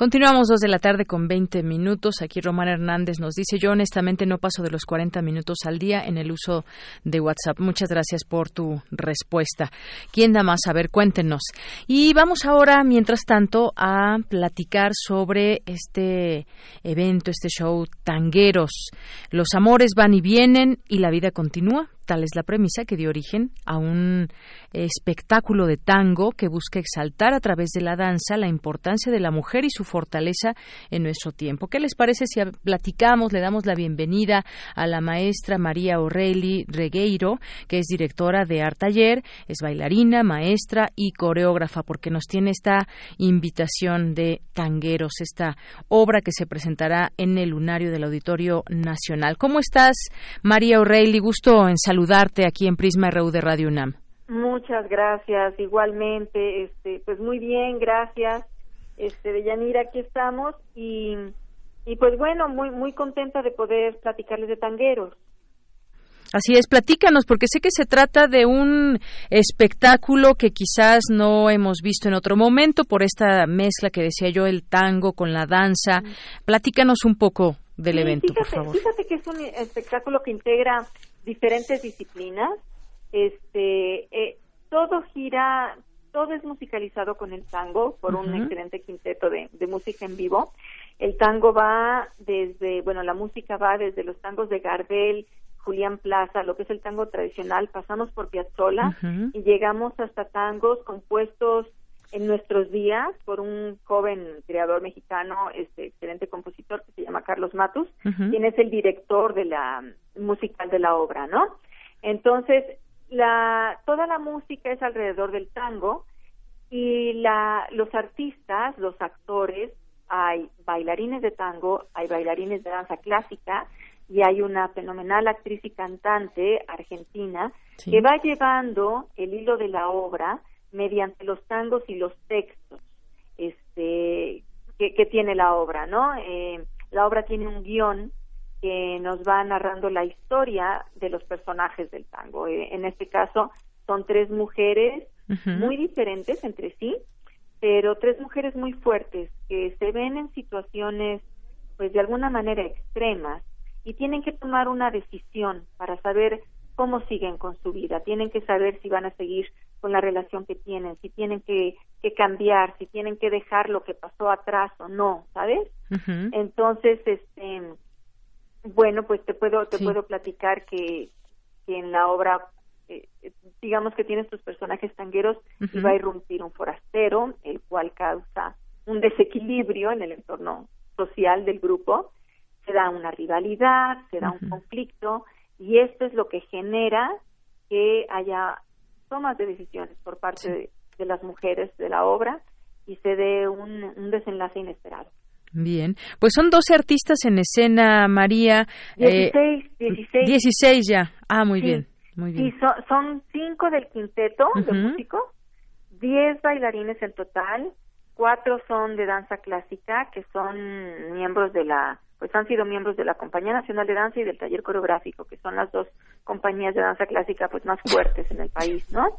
Continuamos dos de la tarde con 20 minutos. Aquí Román Hernández nos dice, yo honestamente no paso de los 40 minutos al día en el uso de WhatsApp. Muchas gracias por tu respuesta. ¿Quién da más? A ver, cuéntenos. Y vamos ahora, mientras tanto, a platicar sobre este evento, este show Tangueros. Los amores van y vienen y la vida continúa. Tal es la premisa que dio origen a un espectáculo de tango que busca exaltar a través de la danza la importancia de la mujer y su fortaleza en nuestro tiempo. ¿Qué les parece si platicamos, le damos la bienvenida a la maestra María Aureli Regueiro, que es directora de Art Taller, es bailarina, maestra y coreógrafa, porque nos tiene esta invitación de tangueros, esta obra que se presentará en el lunario del Auditorio Nacional. ¿Cómo estás, María Aureli? Gusto en saludarte aquí en Prisma RU de Radio UNAM. Muchas gracias, igualmente, este, pues muy bien, gracias. Este, de Yanira, aquí estamos y, y pues bueno, muy muy contenta de poder platicarles de tangueros. Así es, platícanos, porque sé que se trata de un espectáculo que quizás no hemos visto en otro momento por esta mezcla que decía yo, el tango con la danza. Platícanos un poco del evento, por favor. Fíjate que es un espectáculo que integra diferentes disciplinas. Este, eh, todo gira, todo es musicalizado con el tango por un excelente quinteto de, de música en vivo. El tango va desde, bueno, la música va desde los tangos de Gardel, Julián Plaza, lo que es el tango tradicional, pasamos por Piazzolla y llegamos hasta tangos compuestos en nuestros días por un joven creador mexicano, este excelente compositor que se llama Carlos Matus, quien es el director de la musical de la obra, ¿no? Entonces, la toda la música es alrededor del tango y la los artistas, los actores, hay bailarines de tango, hay bailarines de danza clásica, y hay una fenomenal actriz y cantante argentina que va llevando el hilo de la obra mediante los tangos y los textos este que, tiene la obra no eh, la obra tiene un guion que nos va narrando la historia de los personajes del tango. Eh, en este caso son tres mujeres muy diferentes entre sí pero tres mujeres muy fuertes que se ven en situaciones pues de alguna manera extremas y tienen que tomar una decisión para saber cómo siguen con su vida, tienen que saber si van a seguir con la relación que tienen, si tienen que, que cambiar, si tienen que dejar lo que pasó atrás o no, ¿sabes? Entonces, este, bueno, pues te puedo te puedo platicar que, que en la obra eh, digamos que tienes tus personajes tangueros y va a irrumpir un forastero, el cual causa un desequilibrio en el entorno social del grupo se da una rivalidad, se da un conflicto y esto es lo que genera que haya tomas de decisiones por parte de, las mujeres de la obra y se dé un, desenlace inesperado. Bien, pues son 12 artistas en escena, María. 16, 16. 16 ya. Ah, muy bien, muy bien. Sí, son, cinco del quinteto de músicos, 10 bailarines en total, cuatro son de danza clásica, que son miembros de la pues han sido miembros de la Compañía Nacional de Danza y del Taller Coreográfico, que son las dos compañías de danza clásica pues más fuertes en el país, ¿no?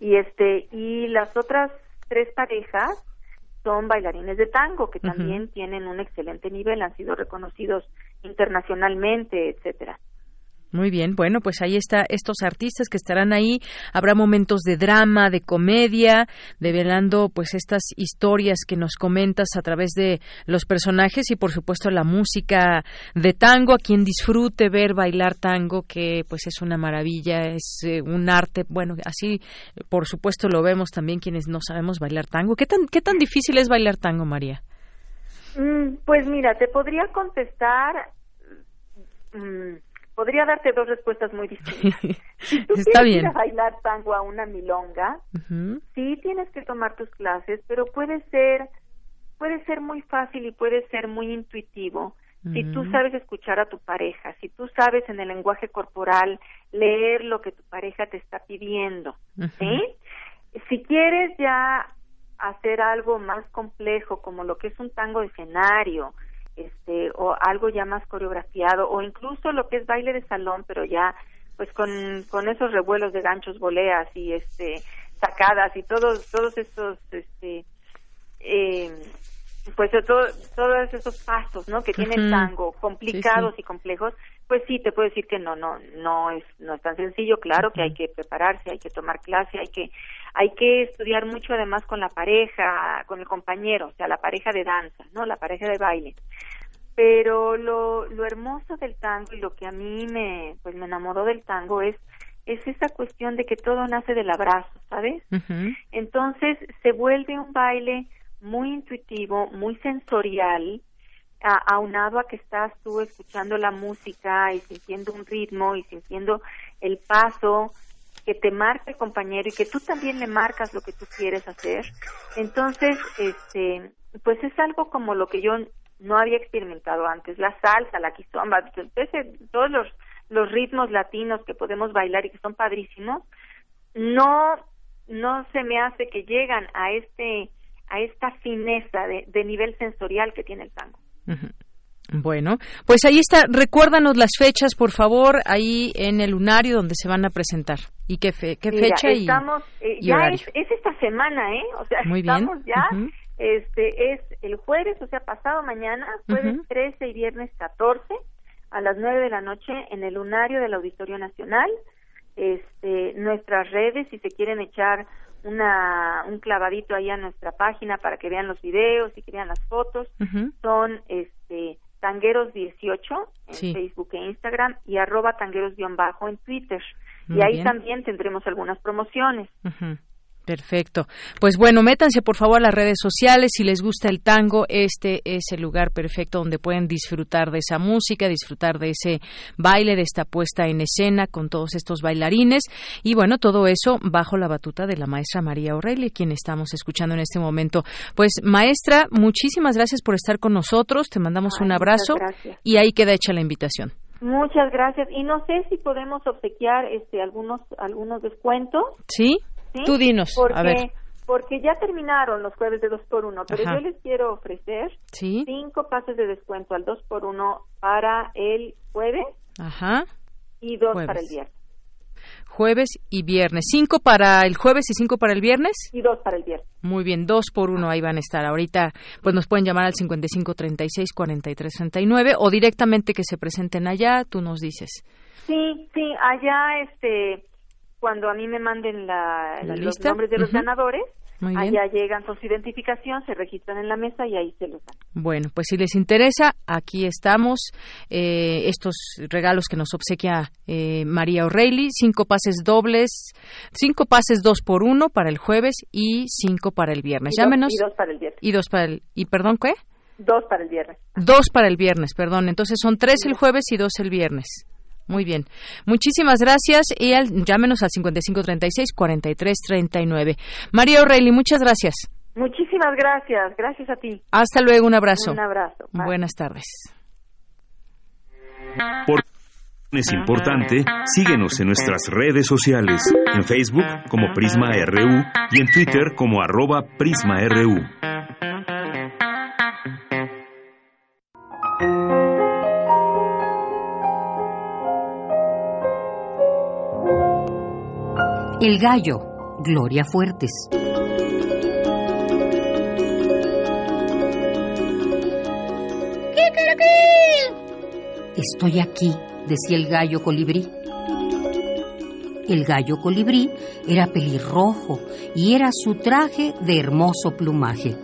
Y este y las otras tres parejas son bailarines de tango que también tienen un excelente nivel, han sido reconocidos internacionalmente, etcétera. Muy bien, bueno, pues ahí está estos artistas que estarán ahí. Habrá momentos de drama, de comedia, develando pues estas historias que nos comentas a través de los personajes y por supuesto la música de tango. A quien disfrute ver bailar tango, que pues es una maravilla, es eh, un arte. Bueno, así por supuesto lo vemos también quienes no sabemos bailar tango. ¿Qué tan qué tan difícil es bailar tango, María? Mm, pues mira, te podría contestar. Mm, podría darte dos respuestas muy distintas. [LAUGHS] Si tú Está quieres bien. Ir a bailar tango a una milonga, sí tienes que tomar tus clases, pero puede ser puede ser muy fácil y puede ser muy intuitivo si tú sabes escuchar a tu pareja, si tú sabes en el lenguaje corporal leer lo que tu pareja te está pidiendo, ¿sí? Si quieres ya hacer algo más complejo como lo que es un tango de escenario, este o algo ya más coreografiado o incluso lo que es baile de salón pero ya pues con, con esos revuelos de ganchos boleas y este sacadas y todos todos estos este eh, pues todo, todos esos pasos no que tiene el tango complicados y complejos pues sí te puedo decir que no no no es no es tan sencillo. Claro que hay que prepararse hay que tomar clase hay que hay que estudiar mucho además con la pareja con el compañero o sea la pareja de danza no la pareja de baile. Pero lo, lo hermoso del tango y lo que a mí me pues me enamoró del tango es es esa cuestión de que todo nace del abrazo sabes entonces se vuelve un baile muy intuitivo muy sensorial aunado a que estás tú escuchando la música y sintiendo un ritmo y sintiendo el paso que te marca el compañero y que tú también le marcas lo que tú quieres hacer. Entonces, este, pues es algo como lo que yo no había experimentado antes, la salsa, la quizomba, todos los, los ritmos latinos que podemos bailar y que son padrísimos, no no se me hace que llegan a este a esta fineza de, nivel sensorial que tiene el tango. Bueno, pues ahí está. Recuérdanos las fechas, por favor, ahí en el lunario donde se van a presentar. ¿Y qué, qué fecha estamos, eh, ya es, esta semana, ¿eh? O sea, estamos ya. Este es el jueves, o sea, pasado mañana, jueves 13 y viernes 14 a las 9 de la noche en el lunario del Auditorio Nacional. Este, nuestras redes, si se quieren echar una, un clavadito ahí a nuestra página para que vean los videos y que vean las fotos, son este tangueros18 en Facebook e Instagram y arroba tangueros-bajo en Twitter. y ahí también tendremos algunas promociones. Perfecto. Pues bueno, métanse por favor a las redes sociales. Si les gusta el tango, este es el lugar perfecto donde pueden disfrutar de esa música, disfrutar de ese baile, de esta puesta en escena con todos estos bailarines. Y bueno, todo eso bajo la batuta de la maestra María Aurelia, quien estamos escuchando en este momento. Pues maestra, muchísimas gracias por estar con nosotros. Te mandamos un abrazo y ahí queda hecha la invitación. Muchas gracias. Y no sé si podemos obsequiar este algunos algunos descuentos. Sí. Tú dinos, porque, a ver. Porque ya terminaron los jueves de 2 por 1 pero yo les quiero ofrecer cinco pases de descuento al 2 por 1 para el jueves Ajá. y dos para el viernes. Jueves y viernes. ¿Cinco para el jueves y cinco para el viernes? Y dos para el viernes. Muy bien, dos por uno ahí van a estar. Ahorita pues nos pueden llamar al 5536-4339 o directamente que se presenten allá, tú nos dices. Sí, sí, allá este cuando a mí me manden la, los nombres de los ganadores, allá llegan con su identificación, se registran en la mesa y ahí se los dan. Bueno, pues si les interesa, aquí estamos. Eh, estos regalos que nos obsequia eh, María O'Reilly, cinco pases dobles, cinco pases dos por uno para el jueves y cinco para el viernes. Y Llámenos. Dos, y dos para el viernes. Y dos para el... ¿Y perdón qué? Dos para el viernes. Dos para el viernes, perdón. Entonces son tres el jueves y dos el viernes. Muy bien. Muchísimas gracias y llámenos al 5536-4339. María O'Reilly, muchas gracias. Muchísimas gracias. Gracias a ti. Hasta luego. Un abrazo. Un abrazo. Buenas tardes. Por es importante, síguenos en nuestras redes sociales, en Facebook como Prisma RU y en Twitter como arroba PrismaRU. El gallo, Gloria Fuertes. Estoy aquí, decía el gallo colibrí. El gallo colibrí era pelirrojo y era su traje de hermoso plumaje.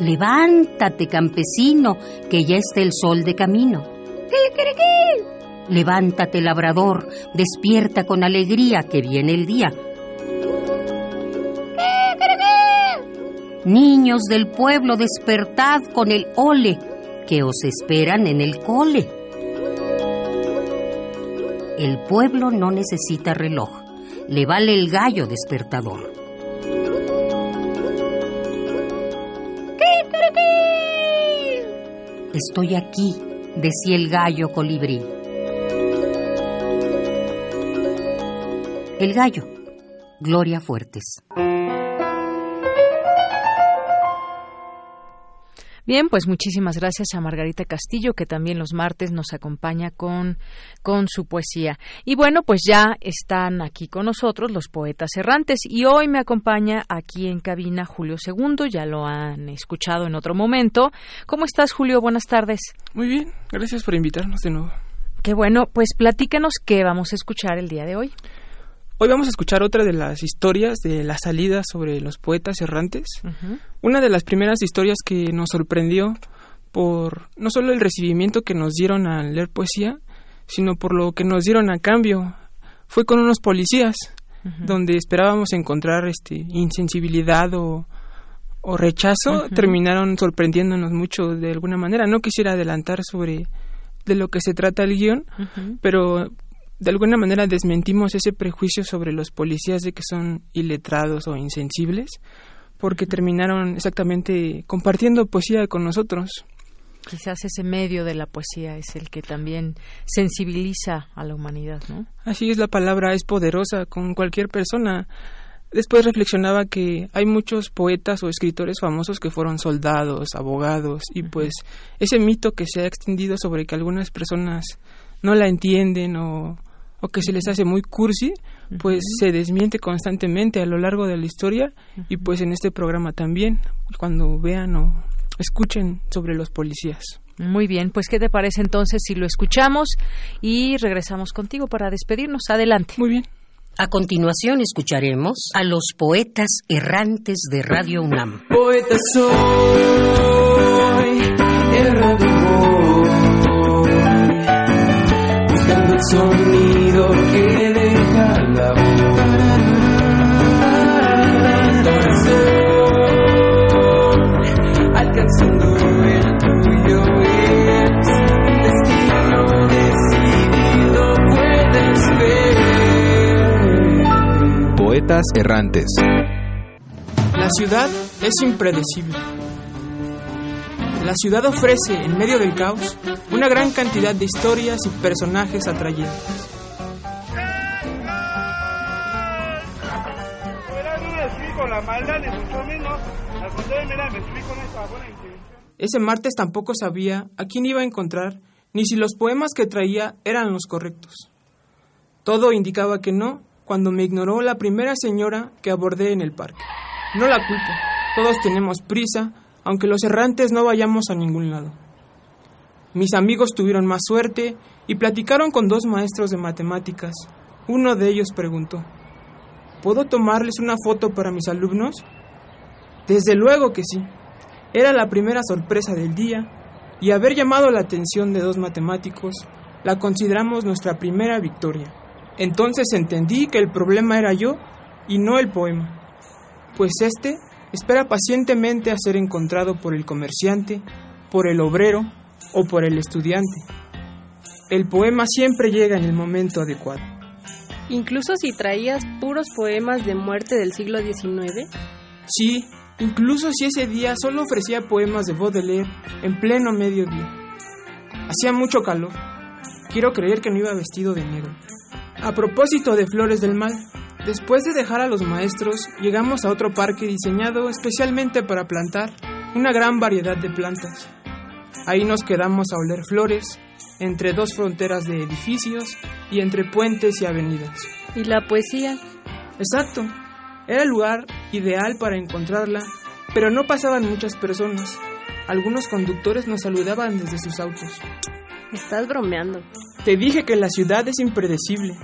Levántate, campesino, que ya está el sol de camino. Levántate, labrador, despierta con alegría que viene el día. Niños del pueblo, despertad con el ole que os esperan en el cole. El pueblo no necesita reloj, le vale el gallo despertador. Estoy aquí, decía el gallo colibrí. El gallo, Gloria Fuertes. Bien, pues muchísimas gracias a Margarita Castillo, que también los martes nos acompaña con, con su poesía. Y bueno, pues ya están aquí con nosotros los poetas errantes y hoy me acompaña aquí en cabina Julio II, ya lo han escuchado en otro momento. ¿Cómo estás, Julio? Buenas tardes. Muy bien, gracias por invitarnos de nuevo. Qué bueno, pues platícanos qué vamos a escuchar el día de hoy. Hoy vamos a escuchar otra de las historias de la salida sobre los poetas errantes. Una de las primeras historias que nos sorprendió por no solo el recibimiento que nos dieron al leer poesía, sino por lo que nos dieron a cambio. Fue con unos policías, donde esperábamos encontrar este insensibilidad o, rechazo, terminaron sorprendiéndonos mucho de alguna manera. No quisiera adelantar sobre de lo que se trata el guion, pero de alguna manera desmentimos ese prejuicio sobre los policías de que son iletrados o insensibles, porque terminaron exactamente compartiendo poesía con nosotros. Quizás ese medio de la poesía es el que también sensibiliza a la humanidad, ¿no? Así es, la palabra es poderosa con cualquier persona. Después reflexionaba que hay muchos poetas o escritores famosos que fueron soldados, abogados, y pues ese mito que se ha extendido sobre que algunas personas no la entienden o, o que se les hace muy cursi, pues se desmiente constantemente a lo largo de la historia y pues en este programa también, cuando vean o escuchen sobre los policías. Muy bien, pues ¿qué te parece entonces si lo escuchamos y regresamos contigo para despedirnos? Adelante. Muy bien. A continuación escucharemos a los poetas errantes de Radio UNAM. Poeta soy, errando buscando el sonido La ciudad es impredecible. La ciudad ofrece, en medio del caos, una gran cantidad de historias y personajes atrayentes. Ese martes tampoco sabía a quién iba a encontrar, ni si los poemas que traía eran los correctos. Todo indicaba que no, cuando me ignoró la primera señora que abordé en el parque. No la culpo, todos tenemos prisa, aunque los errantes no vayamos a ningún lado. Mis amigos tuvieron más suerte y platicaron con dos maestros de matemáticas. Uno de ellos preguntó, ¿Puedo tomarles una foto para mis alumnos? Desde luego que sí. Era la primera sorpresa del día y haber llamado la atención de dos matemáticos la consideramos nuestra primera victoria. Entonces entendí que el problema era yo y no el poema, pues este espera pacientemente a ser encontrado por el comerciante, por el obrero o por el estudiante. El poema siempre llega en el momento adecuado. Incluso si traías puros poemas de muerte del siglo XIX. Sí, incluso si ese día solo ofrecía poemas de Baudelaire en pleno mediodía. Hacía mucho calor. Quiero creer que no iba vestido de negro. A propósito de Flores del Mal, después de dejar a los maestros, llegamos a otro parque diseñado especialmente para plantar una gran variedad de plantas. Ahí nos quedamos a oler flores, entre dos fronteras de edificios y entre puentes y avenidas. ¿Y la poesía? Exacto. Era el lugar ideal para encontrarla, pero no pasaban muchas personas. Algunos conductores nos saludaban desde sus autos. Estás bromeando. Te dije que la ciudad es impredecible.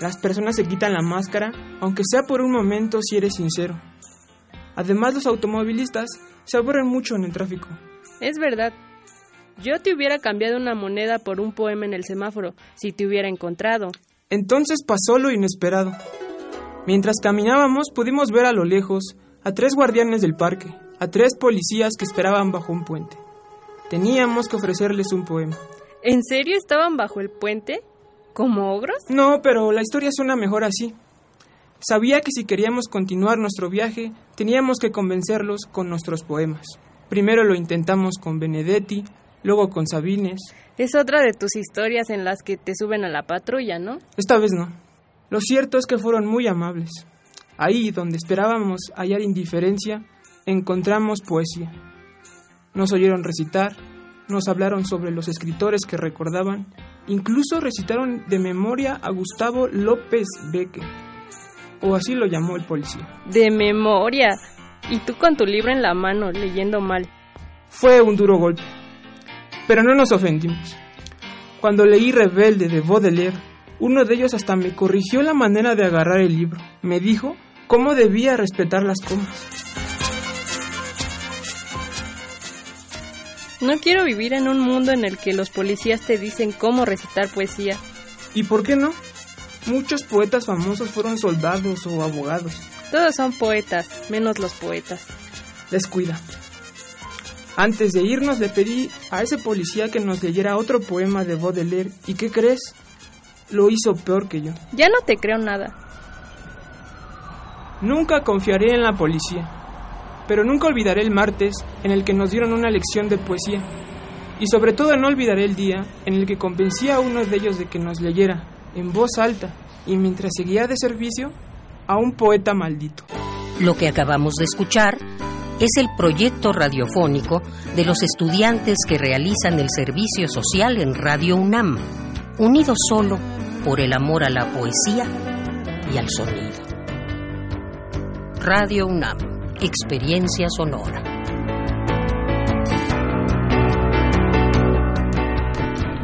Las personas se quitan la máscara, aunque sea por un momento si eres sincero. Además, los automovilistas se aburren mucho en el tráfico. Es verdad. Yo te hubiera cambiado una moneda por un poema en el semáforo si te hubiera encontrado. Entonces pasó lo inesperado. Mientras caminábamos pudimos ver a lo lejos a tres guardianes del parque, a tres policías que esperaban bajo un puente. Teníamos que ofrecerles un poema. ¿En serio estaban bajo el puente? ¿Como ogros? No, pero la historia suena mejor así. Sabía que si queríamos continuar nuestro viaje, teníamos que convencerlos con nuestros poemas. Primero lo intentamos con Benedetti, luego con Sabines. Es otra de tus historias en las que te suben a la patrulla, ¿no? Esta vez no. Lo cierto es que fueron muy amables. Ahí, donde esperábamos hallar indiferencia, encontramos poesía. Nos oyeron recitar, nos hablaron sobre los escritores que recordaban, incluso recitaron de memoria a Gustavo López Becker, o así lo llamó el policía. De memoria. Y tú con tu libro en la mano, leyendo mal. Fue un duro golpe, pero no nos ofendimos. Cuando leí Rebelde de Baudelaire, uno de ellos hasta me corrigió la manera de agarrar el libro. Me dijo cómo debía respetar las comas. No quiero vivir en un mundo en el que los policías te dicen cómo recitar poesía. ¿Y por qué no? Muchos poetas famosos fueron soldados o abogados. Todos son poetas, menos los poetas. Descuida. Antes de irnos le pedí a ese policía que nos leyera otro poema de Baudelaire. ¿Y qué crees? Lo hizo peor que yo. Ya no te creo nada. Nunca confiaré en la policía, pero nunca olvidaré el martes en el que nos dieron una lección de poesía. Y sobre todo no olvidaré el día en el que convencí a uno de ellos de que nos leyera, en voz alta, y mientras seguía de servicio, a un poeta maldito. Lo que acabamos de escuchar es el proyecto radiofónico de los estudiantes que realizan el servicio social en Radio UNAM, unidos solo por el amor a la poesía y al sonido. Radio UNAM, experiencia sonora.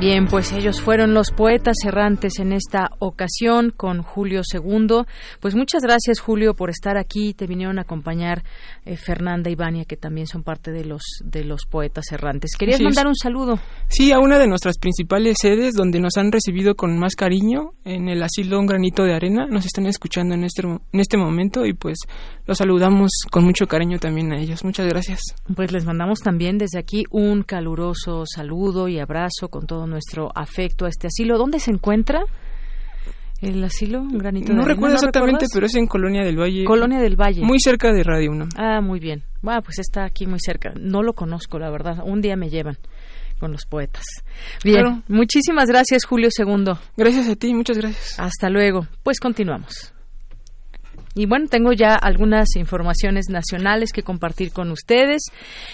Bien, pues ellos fueron los poetas errantes en esta ocasión con Julio II. Pues muchas gracias Julio por estar aquí. Te vinieron a acompañar eh, Fernanda y Vania, que también son parte de los de los poetas errantes. ¿Querías mandar un saludo? Sí, a una de nuestras principales sedes donde nos han recibido con más cariño, en el asilo Un Granito de Arena. Nos están escuchando en este, en este momento y pues los saludamos con mucho cariño también a ellos. Muchas gracias. Pues les mandamos también desde aquí un caluroso saludo y abrazo con todo nuestro afecto a este asilo. ¿Dónde se encuentra? ¿El asilo? ¿Un granito no de recuerdo exactamente, recuerdas? pero es en Colonia del Valle. Colonia del Valle. Muy cerca de Radio 1. Ah, muy bien. Bueno, pues está aquí muy cerca. No lo conozco, la verdad. Un día me llevan con los poetas. Bien, Claro. muchísimas gracias, Julio II. Gracias a ti, muchas gracias. Hasta luego. Pues continuamos. Y bueno, tengo ya algunas informaciones nacionales que compartir con ustedes.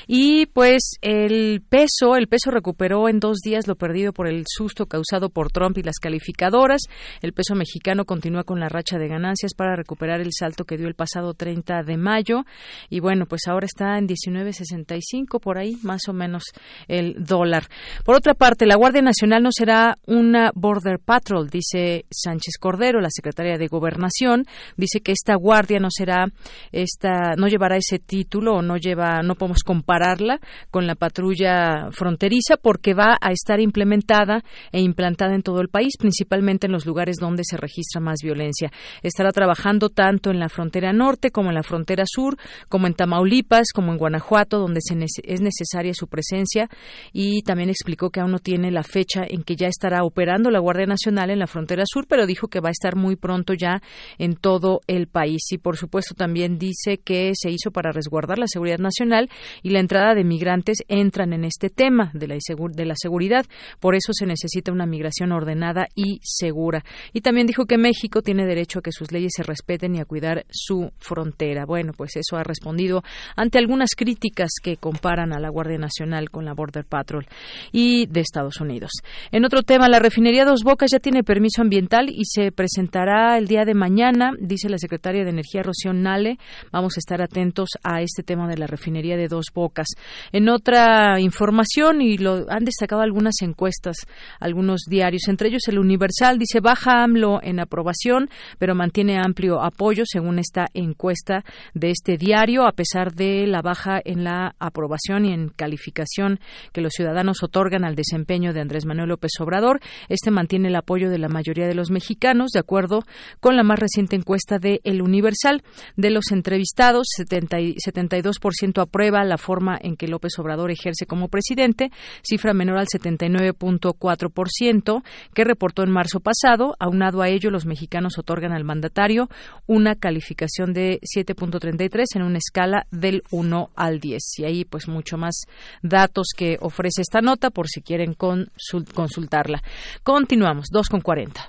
Y pues el peso, el peso recuperó en dos días lo perdido por el susto causado por Trump y las calificadoras. El peso mexicano continúa con la racha de ganancias para recuperar el salto que dio el pasado 30 de mayo. Y bueno, pues ahora está en 19.65 por ahí, más o menos el dólar. Por otra parte, la Guardia Nacional no será una Border Patrol, dice Sánchez Cordero, la secretaria de Gobernación. Dice que esta guardia no será, esta, no llevará ese título o no lleva, no podemos compararla con la patrulla fronteriza porque va a estar implementada e implantada en todo el país, principalmente en los lugares donde se registra más violencia. Estará trabajando tanto en la frontera norte como en la frontera sur, como en Tamaulipas, como en Guanajuato, donde se es necesaria su presencia y también explicó que aún no tiene la fecha en que ya estará operando la Guardia Nacional en la frontera sur, pero dijo que va a estar muy pronto ya en todo el país. Y por supuesto también dice que se hizo para resguardar la seguridad nacional y la entrada de migrantes entran en este tema de la, de la seguridad. Por eso se necesita una migración ordenada y segura. Y también dijo que México tiene derecho a que sus leyes se respeten y a cuidar su frontera. Bueno, pues eso ha respondido ante algunas críticas que comparan a la Guardia Nacional con la Border Patrol y de Estados Unidos. En otro tema, la refinería Dos Bocas ya tiene permiso ambiental y se presentará el día de mañana, dice la secretaria de Energía Rocío Nale. Vamos a estar atentos a este tema de la refinería de Dos Bocas. En otra información, y lo han destacado algunas encuestas, algunos diarios, entre ellos el Universal, dice baja AMLO en aprobación, pero mantiene amplio apoyo según esta encuesta de este diario, a pesar de la baja en la aprobación y en calificación que los ciudadanos otorgan al desempeño de Andrés Manuel López Obrador. Este mantiene el apoyo de la mayoría de los mexicanos, de acuerdo con la más reciente encuesta de El Universal. De los entrevistados, 70 y- 72% aprueba la forma en que López Obrador ejerce como presidente, cifra menor al 79.4% que reportó en marzo pasado. Aunado a ello, los mexicanos otorgan al mandatario una calificación de 7.33 en una escala del 1 al 10. Y ahí, pues, mucho más datos que ofrece esta nota por si quieren consul- consultarla. Continuamos, 2 con 40.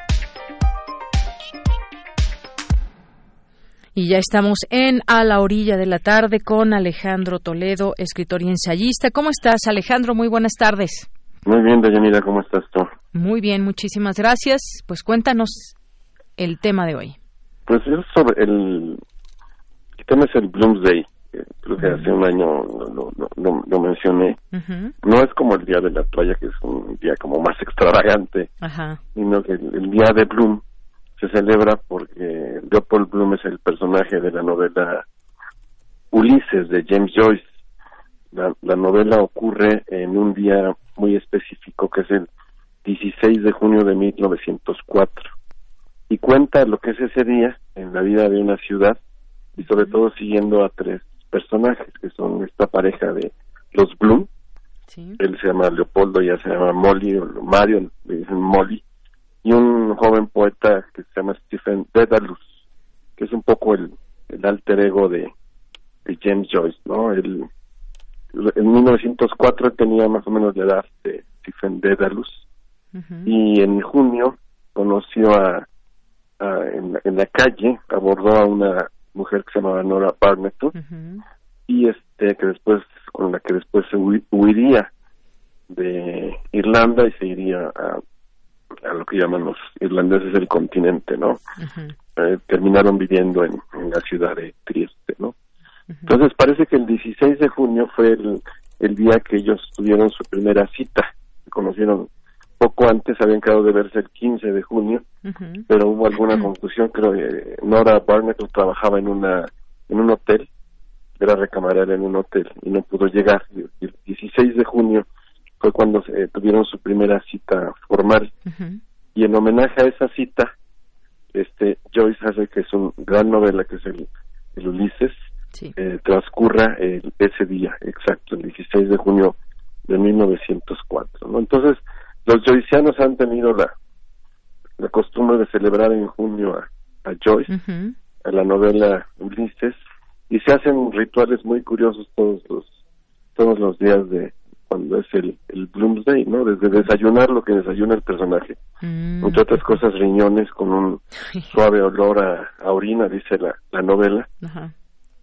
Y ya estamos en A la orilla de la tarde con Alejandro Toledo, escritor y ensayista. ¿Cómo estás, Alejandro? Muy buenas tardes. Muy bien, Dayanira, ¿cómo estás tú? Muy bien, muchísimas gracias. Pues cuéntanos el tema de hoy. Pues es sobre el... El tema es el Bloomsday. que Creo que hace un año lo, lo, lo- lo- lo mencioné. No es como el Día de la Toalla, que es un día como más [LAUGHS] extravagante, Ajá. sino que el, el Día de Bloom se celebra porque Leopold Bloom es el personaje de la novela Ulises de James Joyce. La, la novela ocurre en un día muy específico que es el 16 de junio de 1904 y cuenta lo que es ese día en la vida de una ciudad y sobre todo siguiendo a tres personajes que son esta pareja de los Bloom. Él se llama Leopoldo ya se llama Molly o Mario le dicen Molly y un joven poeta que se llama Stephen Dedalus que es un poco el, el alter ego de, de James Joyce no el en 1904 tenía más o menos la edad de Stephen Dedalus y en junio conoció a, en, la calle abordó a una mujer que se llamaba Nora Barnett y este que después con la que después se huiría de Irlanda y se iría a, a lo que llaman los irlandeses el continente no eh, terminaron viviendo en, en, la ciudad de Trieste no entonces parece que el 16 de junio fue el, el día que ellos tuvieron su primera cita. Se conocieron poco antes habían quedado de verse el 15 de junio, pero hubo alguna confusión, creo que Nora Barnett trabajaba en una en un hotel, era recamarera en un hotel y no pudo llegar. El 16 de junio fue cuando se, tuvieron su primera cita formal y en homenaje a esa cita, este Joyce hace que es una gran novela que es el, Ulises, eh, transcurra ese día exacto, el 16 de junio de 1904. ¿no? Entonces, los joycianos han tenido la, la costumbre de celebrar en junio a, Joyce, a la novela Ulises, y se hacen rituales muy curiosos todos los todos los días de cuando es el, el Bloomsday, ¿no? Desde desayunar lo que desayuna el personaje, mm. entre otras cosas riñones con un suave olor a, orina, dice la, la novela,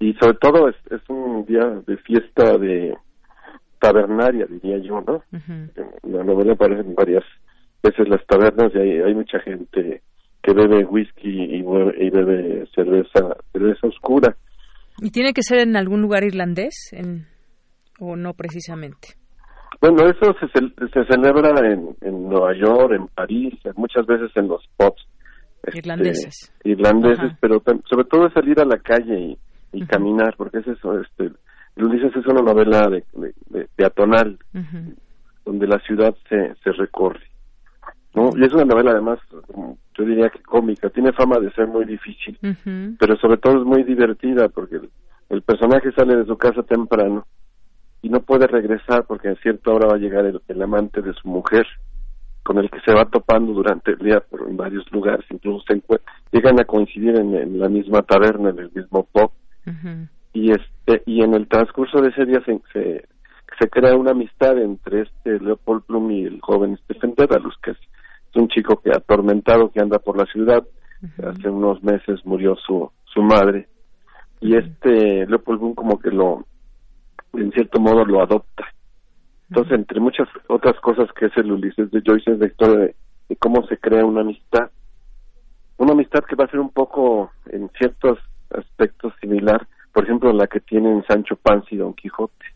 y sobre todo es, es un día de fiesta de tabernaria, diría yo, ¿no? En la novela aparecen varias veces las tabernas y hay, hay mucha gente que bebe whisky y, y bebe cerveza, cerveza oscura. ¿Y tiene que ser en algún lugar irlandés en, o no precisamente? Bueno, eso se, se celebra en, en Nueva York, en París, muchas veces en los pubs. Este, irlandeses. Irlandeses, pero sobre todo es salir a la calle y, caminar, porque es eso, este, Ulises es una novela de, de, atonal, donde la ciudad se, se recorre. ¿no? Y es una novela además, yo diría que cómica, tiene fama de ser muy difícil, pero sobre todo es muy divertida porque el, personaje sale de su casa temprano y no puede regresar porque a cierta hora va a llegar el, amante de su mujer con el que se va topando durante el día por en varios lugares, incluso se llegan a coincidir en, la misma taberna, en el mismo pub. Y este y en el transcurso de ese día se, se, crea una amistad entre este Leopold Bloom y el joven Stephen Dedalus que es, un chico que atormentado que anda por la ciudad. Hace unos meses murió su su madre. Y este Leopold Bloom como que lo en cierto modo lo adopta entonces entre muchas otras cosas que es el Ulises de Joyce es la historia de, de cómo se crea una amistad una amistad que va a ser un poco en ciertos aspectos similar por ejemplo, la que tienen Sancho Panza y Don Quijote,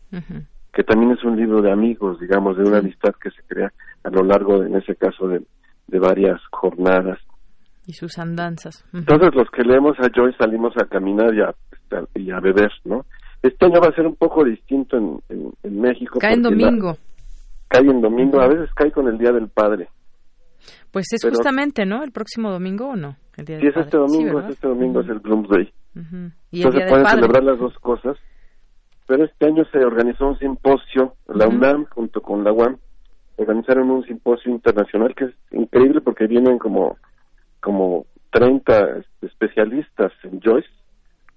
que también es un libro de amigos, digamos, de una amistad que se crea a lo largo, en ese caso, de, varias jornadas. Y sus andanzas. Entonces, los que leemos a Joyce salimos a caminar y a, y a beber, ¿no? Este año va a ser un poco distinto en, en, México. Cae en domingo. cae en domingo, a veces cae con el Día del Padre. Pues es justamente, ¿no? ¿El próximo domingo o no? El sí, es este domingo, es este domingo, es el Bloomsday. Entonces pueden celebrar las dos cosas. Pero este año se organizó un simposio, la UNAM junto con la UAM, organizaron un simposio internacional que es increíble porque vienen como, como 30 especialistas en Joyce.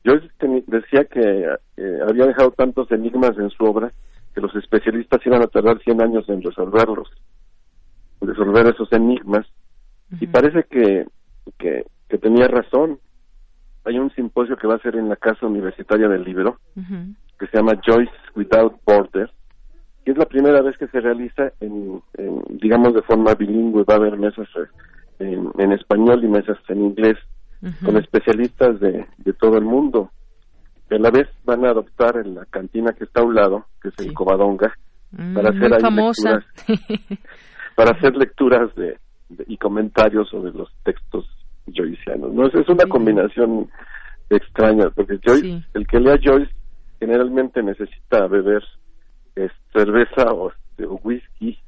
Joyce decía que eh, había dejado tantos enigmas en su obra que los especialistas iban a tardar 100 años en resolverlos, resolver esos enigmas. Y parece que, que, que tenía razón hay un simposio que va a ser en la Casa Universitaria del Libro, que se llama Joyce Without Borders, que es la primera vez que se realiza en, digamos, de forma bilingüe. Va a haber mesas eh, en, español y mesas en inglés, con especialistas de, de todo el mundo. a la vez van a adoptar en la cantina que está a un lado, que es el Covadonga, mm, para hacer lecturas, [LAUGHS] para hacer lecturas de, y comentarios sobre los textos joycianos. ¿no? Es, una combinación extraña, porque Joyce, el que lea Joyce generalmente necesita beber cerveza o, este, whisky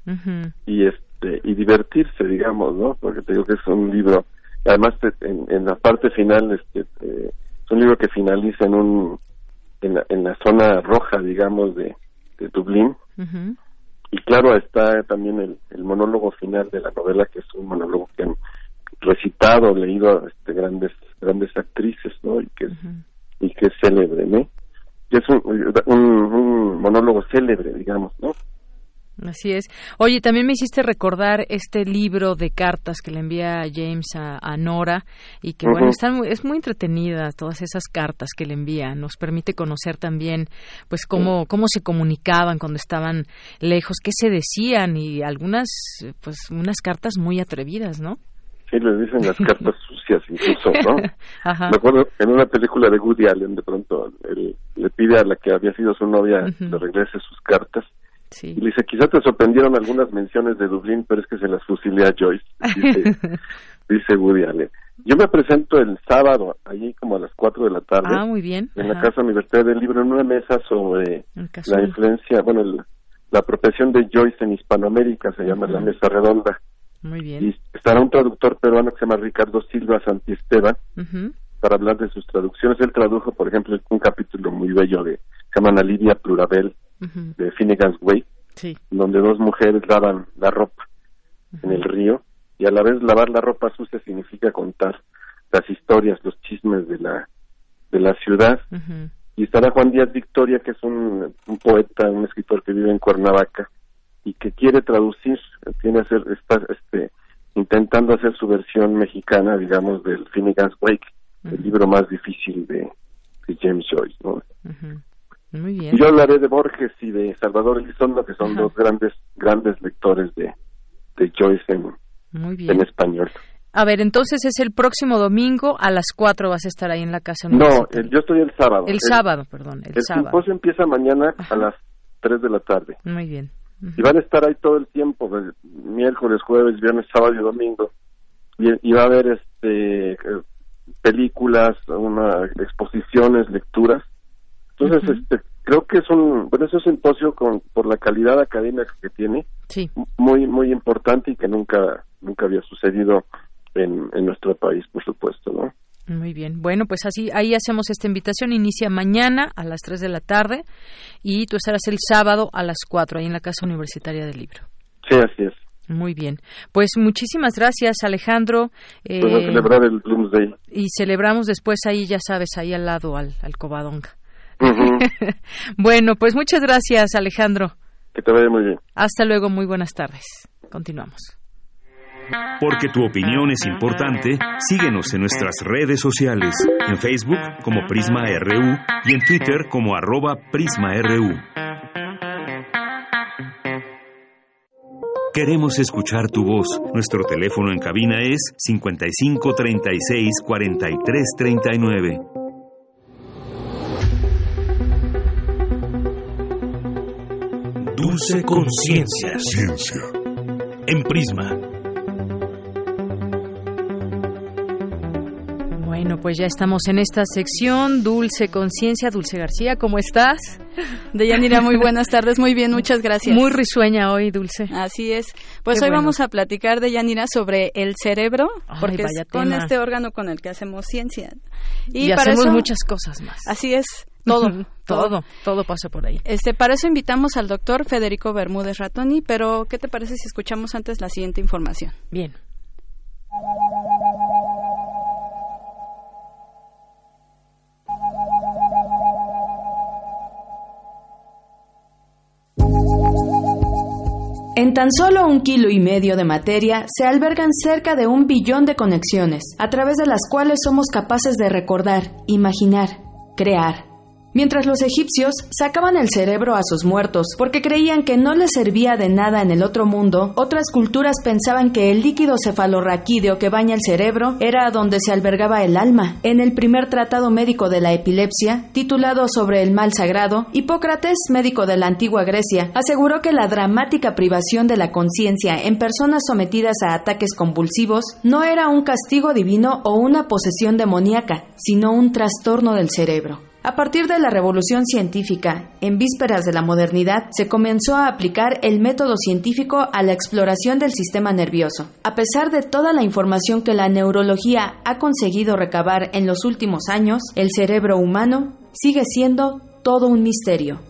y este este y divertirse, digamos, ¿no? Porque te digo que es un libro, además en, la parte final este, eh, es un libro que finaliza en un en la, en la zona roja, digamos, de, de Dublín. Y claro, está también el, el, monólogo final de la novela, que es un monólogo que han recitado, leído este, grandes grandes actrices, ¿no? Y que es, y que es célebre, ¿no? Y es un, un monólogo célebre, digamos, ¿no? Así es. Oye, también me hiciste recordar este libro de cartas que le envía James a, Nora y que, bueno, están es muy entretenida todas esas cartas que le envía. Nos permite conocer también, pues, cómo, cómo se comunicaban cuando estaban lejos, qué se decían y algunas, pues, unas cartas muy atrevidas, ¿no? Sí, le dicen las cartas [LAUGHS] sucias incluso, ¿no? Me acuerdo en una película de Woody Allen, de pronto, él le pide a la que había sido su novia que le regrese sus cartas y le dice, quizá te sorprendieron algunas menciones de Dublín, pero es que se las fusilé a Joyce, dice, [LAUGHS] Woody Allen. Yo me presento el sábado, allí como a las 4 de la tarde. Ah, muy bien. En la Casa Universitaria del Libro, en una mesa sobre la influencia, bueno, la apropiación de Joyce en Hispanoamérica, se llama la mesa redonda. Muy bien. Y estará un traductor peruano que se llama Ricardo Silva Santiesteban para hablar de sus traducciones. Él tradujo, por ejemplo, un capítulo muy bello de, se llama Lidia Plurabel, de Finnegan's Way, donde dos mujeres lavan la ropa en el río y a la vez lavar la ropa sucia significa contar las historias, los chismes de la de la ciudad. Y estará Juan Díaz Victoria, que es un, poeta, un escritor que vive en Cuernavaca y que quiere traducir, tiene hacer, está este, intentando hacer su versión mexicana, digamos, del Finnegan's Wake, el libro más difícil de, James Joyce, ¿no? Yo hablaré de Borges y de Salvador Elizondo, que son dos grandes grandes lectores de, de Joyce en, en español. A ver, entonces es el próximo domingo a las 4 vas a estar ahí en la casa. No, yo estoy el sábado. El, sábado, perdón. El, el empieza mañana a las 3 de la tarde. Muy bien. Y van a estar ahí todo el tiempo, miércoles, jueves, viernes, sábado y domingo. Y, va a haber este películas, una, exposiciones, lecturas. Entonces, este, creo que es un, bueno, es un simposio con, por la calidad académica que tiene, sí. muy, muy importante y que nunca, nunca había sucedido en, en nuestro país, por supuesto, ¿no? Muy bien. Bueno, pues así, ahí hacemos esta invitación. Inicia mañana a las 3 de la tarde y tú estarás el sábado a las 4 ahí en la Casa Universitaria del Libro. Sí, así es. Muy bien. Pues muchísimas gracias, Alejandro. Eh, celebrar el Bloomsday. Y celebramos después ahí, ya sabes, ahí al lado, al, al Covadonga. [LAUGHS] bueno, pues muchas gracias, Alejandro. Que te vaya muy bien. Hasta luego, muy buenas tardes. Continuamos. Porque tu opinión es importante, síguenos en nuestras redes sociales, en Facebook como Prisma RU y en Twitter como arroba PrismaRU. Queremos escuchar tu voz. Nuestro teléfono en cabina es 55 36 Dulce Conciencia. Ciencia. En Prisma. Bueno, pues ya estamos en esta sección Dulce Conciencia. Dulce García, ¿cómo estás? Deyanira, muy buenas tardes, muy bien, muchas gracias. Muy risueña hoy, Dulce. Así es. Pues hoy vamos a platicar, Deyanira, sobre el cerebro, porque es con este órgano con el que hacemos ciencia. Y, hacemos muchas cosas más. Así es, [LAUGHS] todo, todo, todo pasa por ahí. Este, para eso invitamos al doctor Federico Bermúdez Ratoni, pero ¿qué te parece si escuchamos antes la siguiente información? Bien. En tan solo un kilo y medio de materia se albergan cerca de un billón de conexiones, a través de las cuales somos capaces de recordar, imaginar, crear. Mientras los egipcios sacaban el cerebro a sus muertos porque creían que no les servía de nada en el otro mundo, otras culturas pensaban que el líquido cefalorraquídeo que baña el cerebro era donde se albergaba el alma. En el primer tratado médico de la epilepsia, titulado sobre el mal sagrado, Hipócrates, médico de la antigua Grecia, aseguró que la dramática privación de la conciencia en personas sometidas a ataques convulsivos no era un castigo divino o una posesión demoníaca, sino un trastorno del cerebro. A partir de la revolución científica, en vísperas de la modernidad, se comenzó a aplicar el método científico a la exploración del sistema nervioso. A pesar de toda la información que la neurología ha conseguido recabar en los últimos años, el cerebro humano sigue siendo todo un misterio.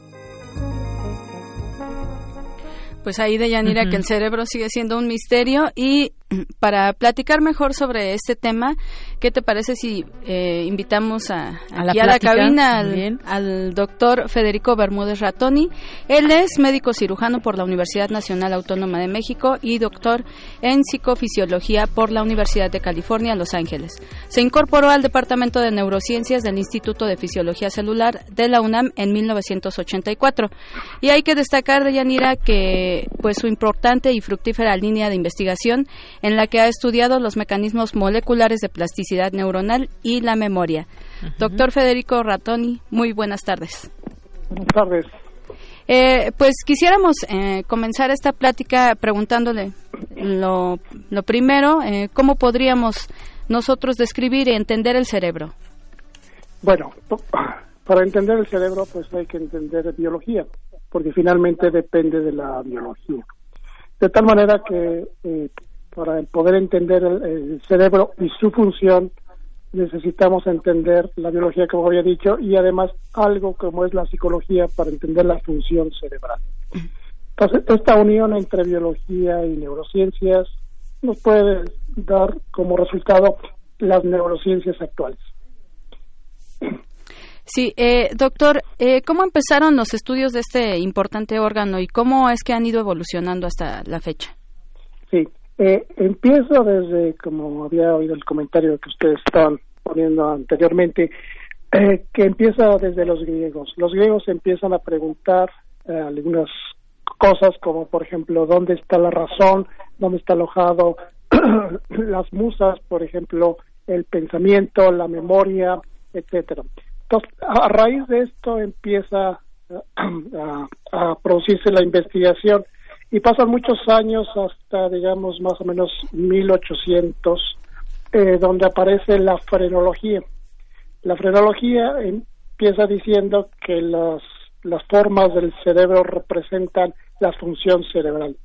Pues ahí de Yanira que el cerebro sigue siendo un misterio y para platicar mejor sobre este tema, ¿qué te parece si eh, invitamos a, a, la, cabina al, doctor Federico Bermúdez Ratoni? Él es médico cirujano por la Universidad Nacional Autónoma de México y doctor en psicofisiología por la Universidad de California, Los Ángeles. Se incorporó al Departamento de Neurociencias del Instituto de Fisiología Celular de la UNAM en 1984. Y hay que destacar de Yanira que pues su importante y fructífera línea de investigación en la que ha estudiado los mecanismos moleculares de plasticidad neuronal y la memoria. Doctor Federico Ratoni, muy buenas tardes. Buenas tardes. Eh, pues quisiéramos eh, comenzar esta plática preguntándole lo, lo primero, eh, ¿cómo podríamos nosotros describir y entender el cerebro? Bueno, [SIGHS] para entender el cerebro pues hay que entender biología, porque finalmente depende de la biología. De tal manera que para poder entender el, cerebro y su función, necesitamos entender la biología, como había dicho, y además algo como es la psicología para entender la función cerebral. Entonces, esta unión entre biología y neurociencias nos puede dar como resultado las neurociencias actuales. Sí, eh, doctor, eh, ¿cómo empezaron los estudios de este importante órgano y cómo es que han ido evolucionando hasta la fecha? Sí, eh, empiezo desde, como había oído el comentario que ustedes estaban poniendo anteriormente, eh, que empieza desde los griegos. Los griegos empiezan a preguntar eh, algunas cosas como, por ejemplo, dónde está la razón, dónde está alojado [CLEARS THROAT] las musas, por ejemplo, el pensamiento, la memoria, etcétera. Entonces, a raíz de esto empieza [CLEARS THROAT] a producirse la investigación y pasan muchos años hasta, digamos, más o menos 1800, eh, donde aparece la frenología. La frenología empieza diciendo que las, las formas del cerebro representan la función cerebral.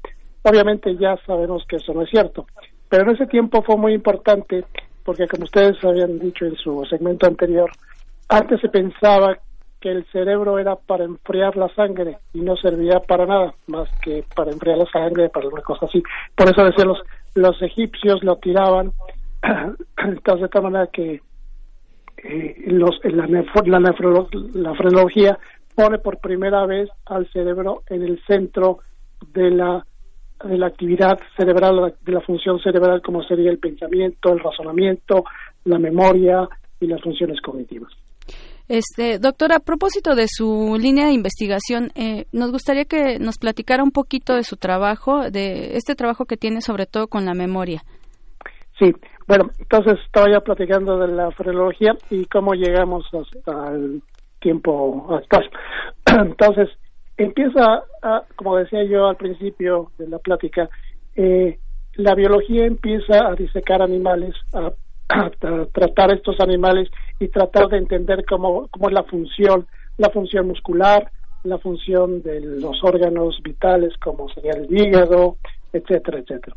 Obviamente ya sabemos que eso no es cierto, pero en ese tiempo fue muy importante porque como ustedes habían dicho en su segmento anterior, antes se pensaba que el cerebro era para enfriar la sangre y no servía para nada más que para enfriar la sangre, para una cosa así. Por eso decían los, los egipcios lo tiraban, [CLEARS THROAT] de tal manera que eh, los, la, la, la frenología pone por primera vez al cerebro en el centro de la de la actividad cerebral, de la función cerebral como sería el pensamiento, el razonamiento, la memoria y las funciones cognitivas. Este, doctora, a propósito de su línea de investigación, eh, nos gustaría que nos platicara un poquito de su trabajo, de este trabajo que tiene sobre todo con la memoria. Sí, bueno, entonces estaba ya platicando de la frenología y cómo llegamos hasta el tiempo actual. [CLEARS THROAT] Entonces, empieza, como decía yo al principio de la plática, eh, la biología empieza a disecar animales, a [CLEARS THROAT] tratar estos animales y tratar de entender cómo, cómo es la función, la función muscular, la función de los órganos vitales como sería el hígado, etcétera, etcétera.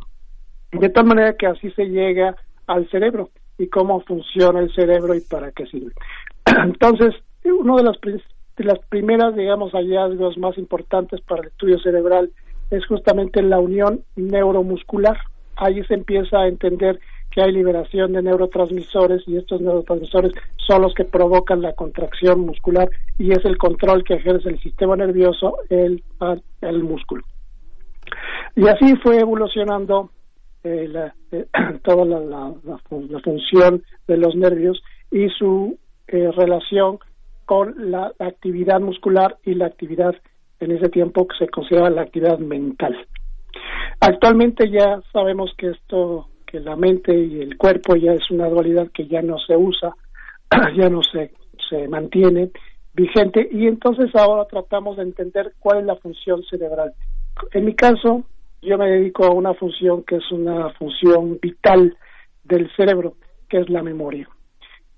De tal manera que así se llega al cerebro y cómo funciona el cerebro y para qué sirve. [CLEARS THROAT] Entonces, uno de las, de las primeras, digamos, hallazgos más importantes para el estudio cerebral es justamente la unión neuromuscular. Ahí se empieza a entender que hay liberación de neurotransmisores y estos neurotransmisores son los que provocan la contracción muscular y es el control que ejerce el sistema nervioso el, el músculo. Y así fue evolucionando eh, eh, [CLEARS THROAT] toda la, función de los nervios y su eh, relación con la actividad muscular y la actividad en ese tiempo que se consideraba la actividad mental. Actualmente ya sabemos que esto la mente y el cuerpo ya es una dualidad que ya no se usa, [CLEARS THROAT] ya no se, se mantiene vigente y entonces ahora tratamos de entender cuál es la función cerebral. En mi caso, yo me dedico a una función que es una función vital del cerebro, que es la memoria.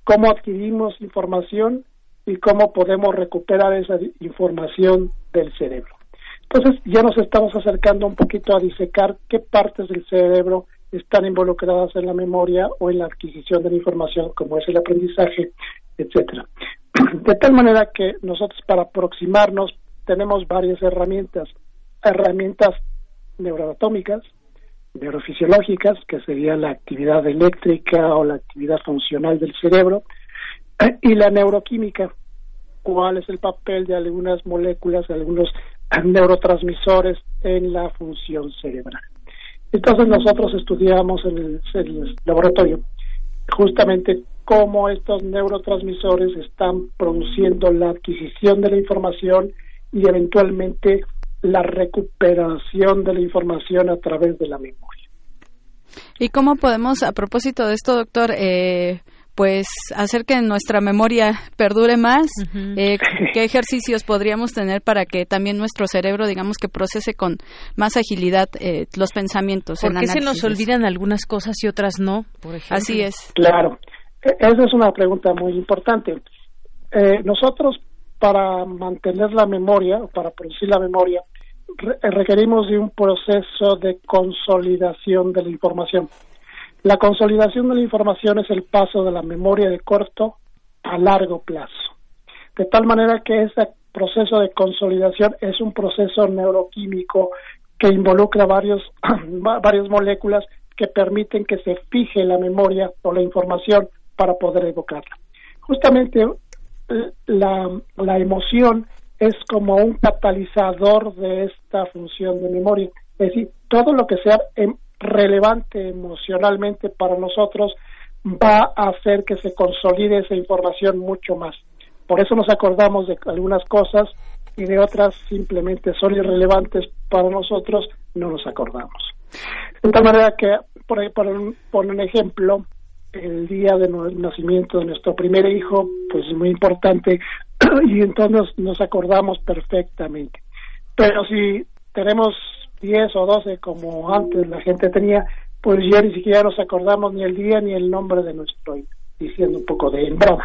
¿Cómo adquirimos información? y cómo podemos recuperar esa información del cerebro. Entonces ya nos estamos acercando un poquito a disecar qué partes del cerebro están involucradas en la memoria o en la adquisición de la información, como es el aprendizaje, etcétera. [CLEARS THROAT] De tal manera que nosotros para aproximarnos tenemos varias herramientas, herramientas neuroanatómicas, neurofisiológicas, que sería la actividad eléctrica o la actividad funcional del cerebro, [CLEARS THROAT] y la neuroquímica, cuál es el papel de algunas moléculas, de algunos neurotransmisores en la función cerebral. Entonces nosotros estudiamos en el, laboratorio justamente cómo estos neurotransmisores están produciendo la adquisición de la información y eventualmente la recuperación de la información a través de la memoria. ¿Y cómo podemos, a propósito de esto, doctor, eh, pues hacer que nuestra memoria perdure más. Eh, [LAUGHS] ¿Qué ejercicios podríamos tener para que también nuestro cerebro, digamos, que procese con más agilidad eh, los pensamientos? ¿Por qué se nos olvidan algunas cosas y otras no, por ejemplo? Así es. Claro, e-, esa es una pregunta muy importante. Eh, nosotros, para mantener la memoria, o para producir la memoria, requerimos de un proceso de consolidación de la información. La consolidación de la información es el paso de la memoria de corto a largo plazo. De tal manera que ese proceso de consolidación es un proceso neuroquímico que involucra varios, [CLEARS THROAT] varias moléculas que permiten que se fije la memoria o la información para poder evocarla. Justamente la, la emoción es como un catalizador de esta función de memoria. Es decir, todo lo que sea em, relevante emocionalmente para nosotros va a hacer que se consolide esa información mucho más. Por eso nos acordamos de algunas cosas y de otras simplemente son irrelevantes para nosotros, no nos acordamos. De tal manera que, por, un ejemplo, el día de nacimiento de nuestro primer hijo, pues es muy importante [CLEARS THROAT] y entonces nos acordamos perfectamente. Pero si tenemos 10 o 12 como antes la gente tenía, pues ya ni siquiera nos acordamos ni el día ni el nombre de nuestro hijo. Diciendo un poco de [LAUGHS] broma,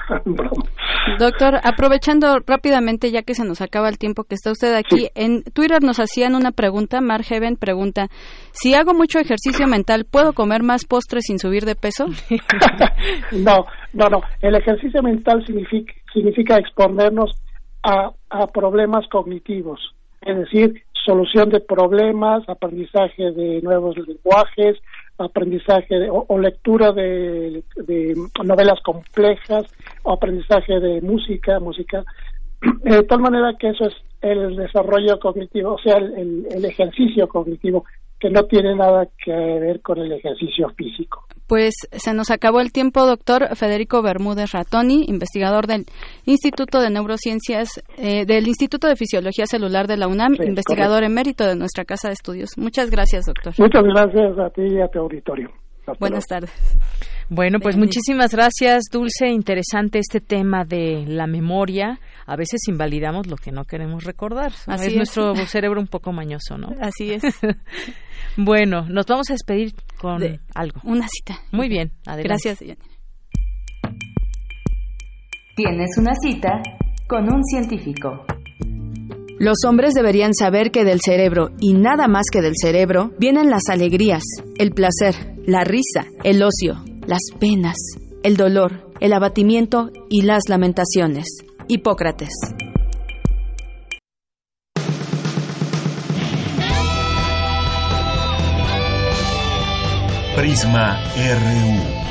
Doctor, aprovechando rápidamente ya que se nos acaba el tiempo que está usted aquí, en Twitter nos hacían una pregunta, Heaven pregunta, si hago mucho ejercicio mental, ¿puedo comer más postres sin subir de peso? [LAUGHS] no, no, no, el ejercicio mental significa, significa exponernos a, a problemas cognitivos, es decir, solución de problemas, aprendizaje de nuevos lenguajes, aprendizaje o, lectura de, novelas complejas, o aprendizaje de música, música, [CLEARS THROAT] de tal manera que eso es el desarrollo cognitivo, o sea, el, el ejercicio cognitivo, que no tiene nada que ver con el ejercicio físico. Pues se nos acabó el tiempo, doctor Federico Bermúdez Ratoni, investigador del Instituto de Neurociencias, eh, del Instituto de Fisiología Celular de la UNAM, investigador emérito de nuestra Casa de Estudios. Muchas gracias, doctor. Muchas gracias a ti y a tu auditorio. Buenas tardes. Bueno, pues muchísimas gracias, Dulce. Interesante este tema de la memoria. A veces invalidamos lo que no queremos recordar. Así es, nuestro cerebro un poco mañoso, ¿no? Así es. [LAUGHS] bueno, nos vamos a despedir con algo. Una cita. Muy bien, adelante. Gracias, Tienes una cita con un científico. Los hombres deberían saber que del cerebro, y nada más que del cerebro, vienen las alegrías, el placer, la risa, el ocio, las penas, el dolor, el abatimiento y las lamentaciones. Hipócrates. Prisma RU.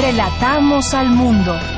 Relatamos al mundo.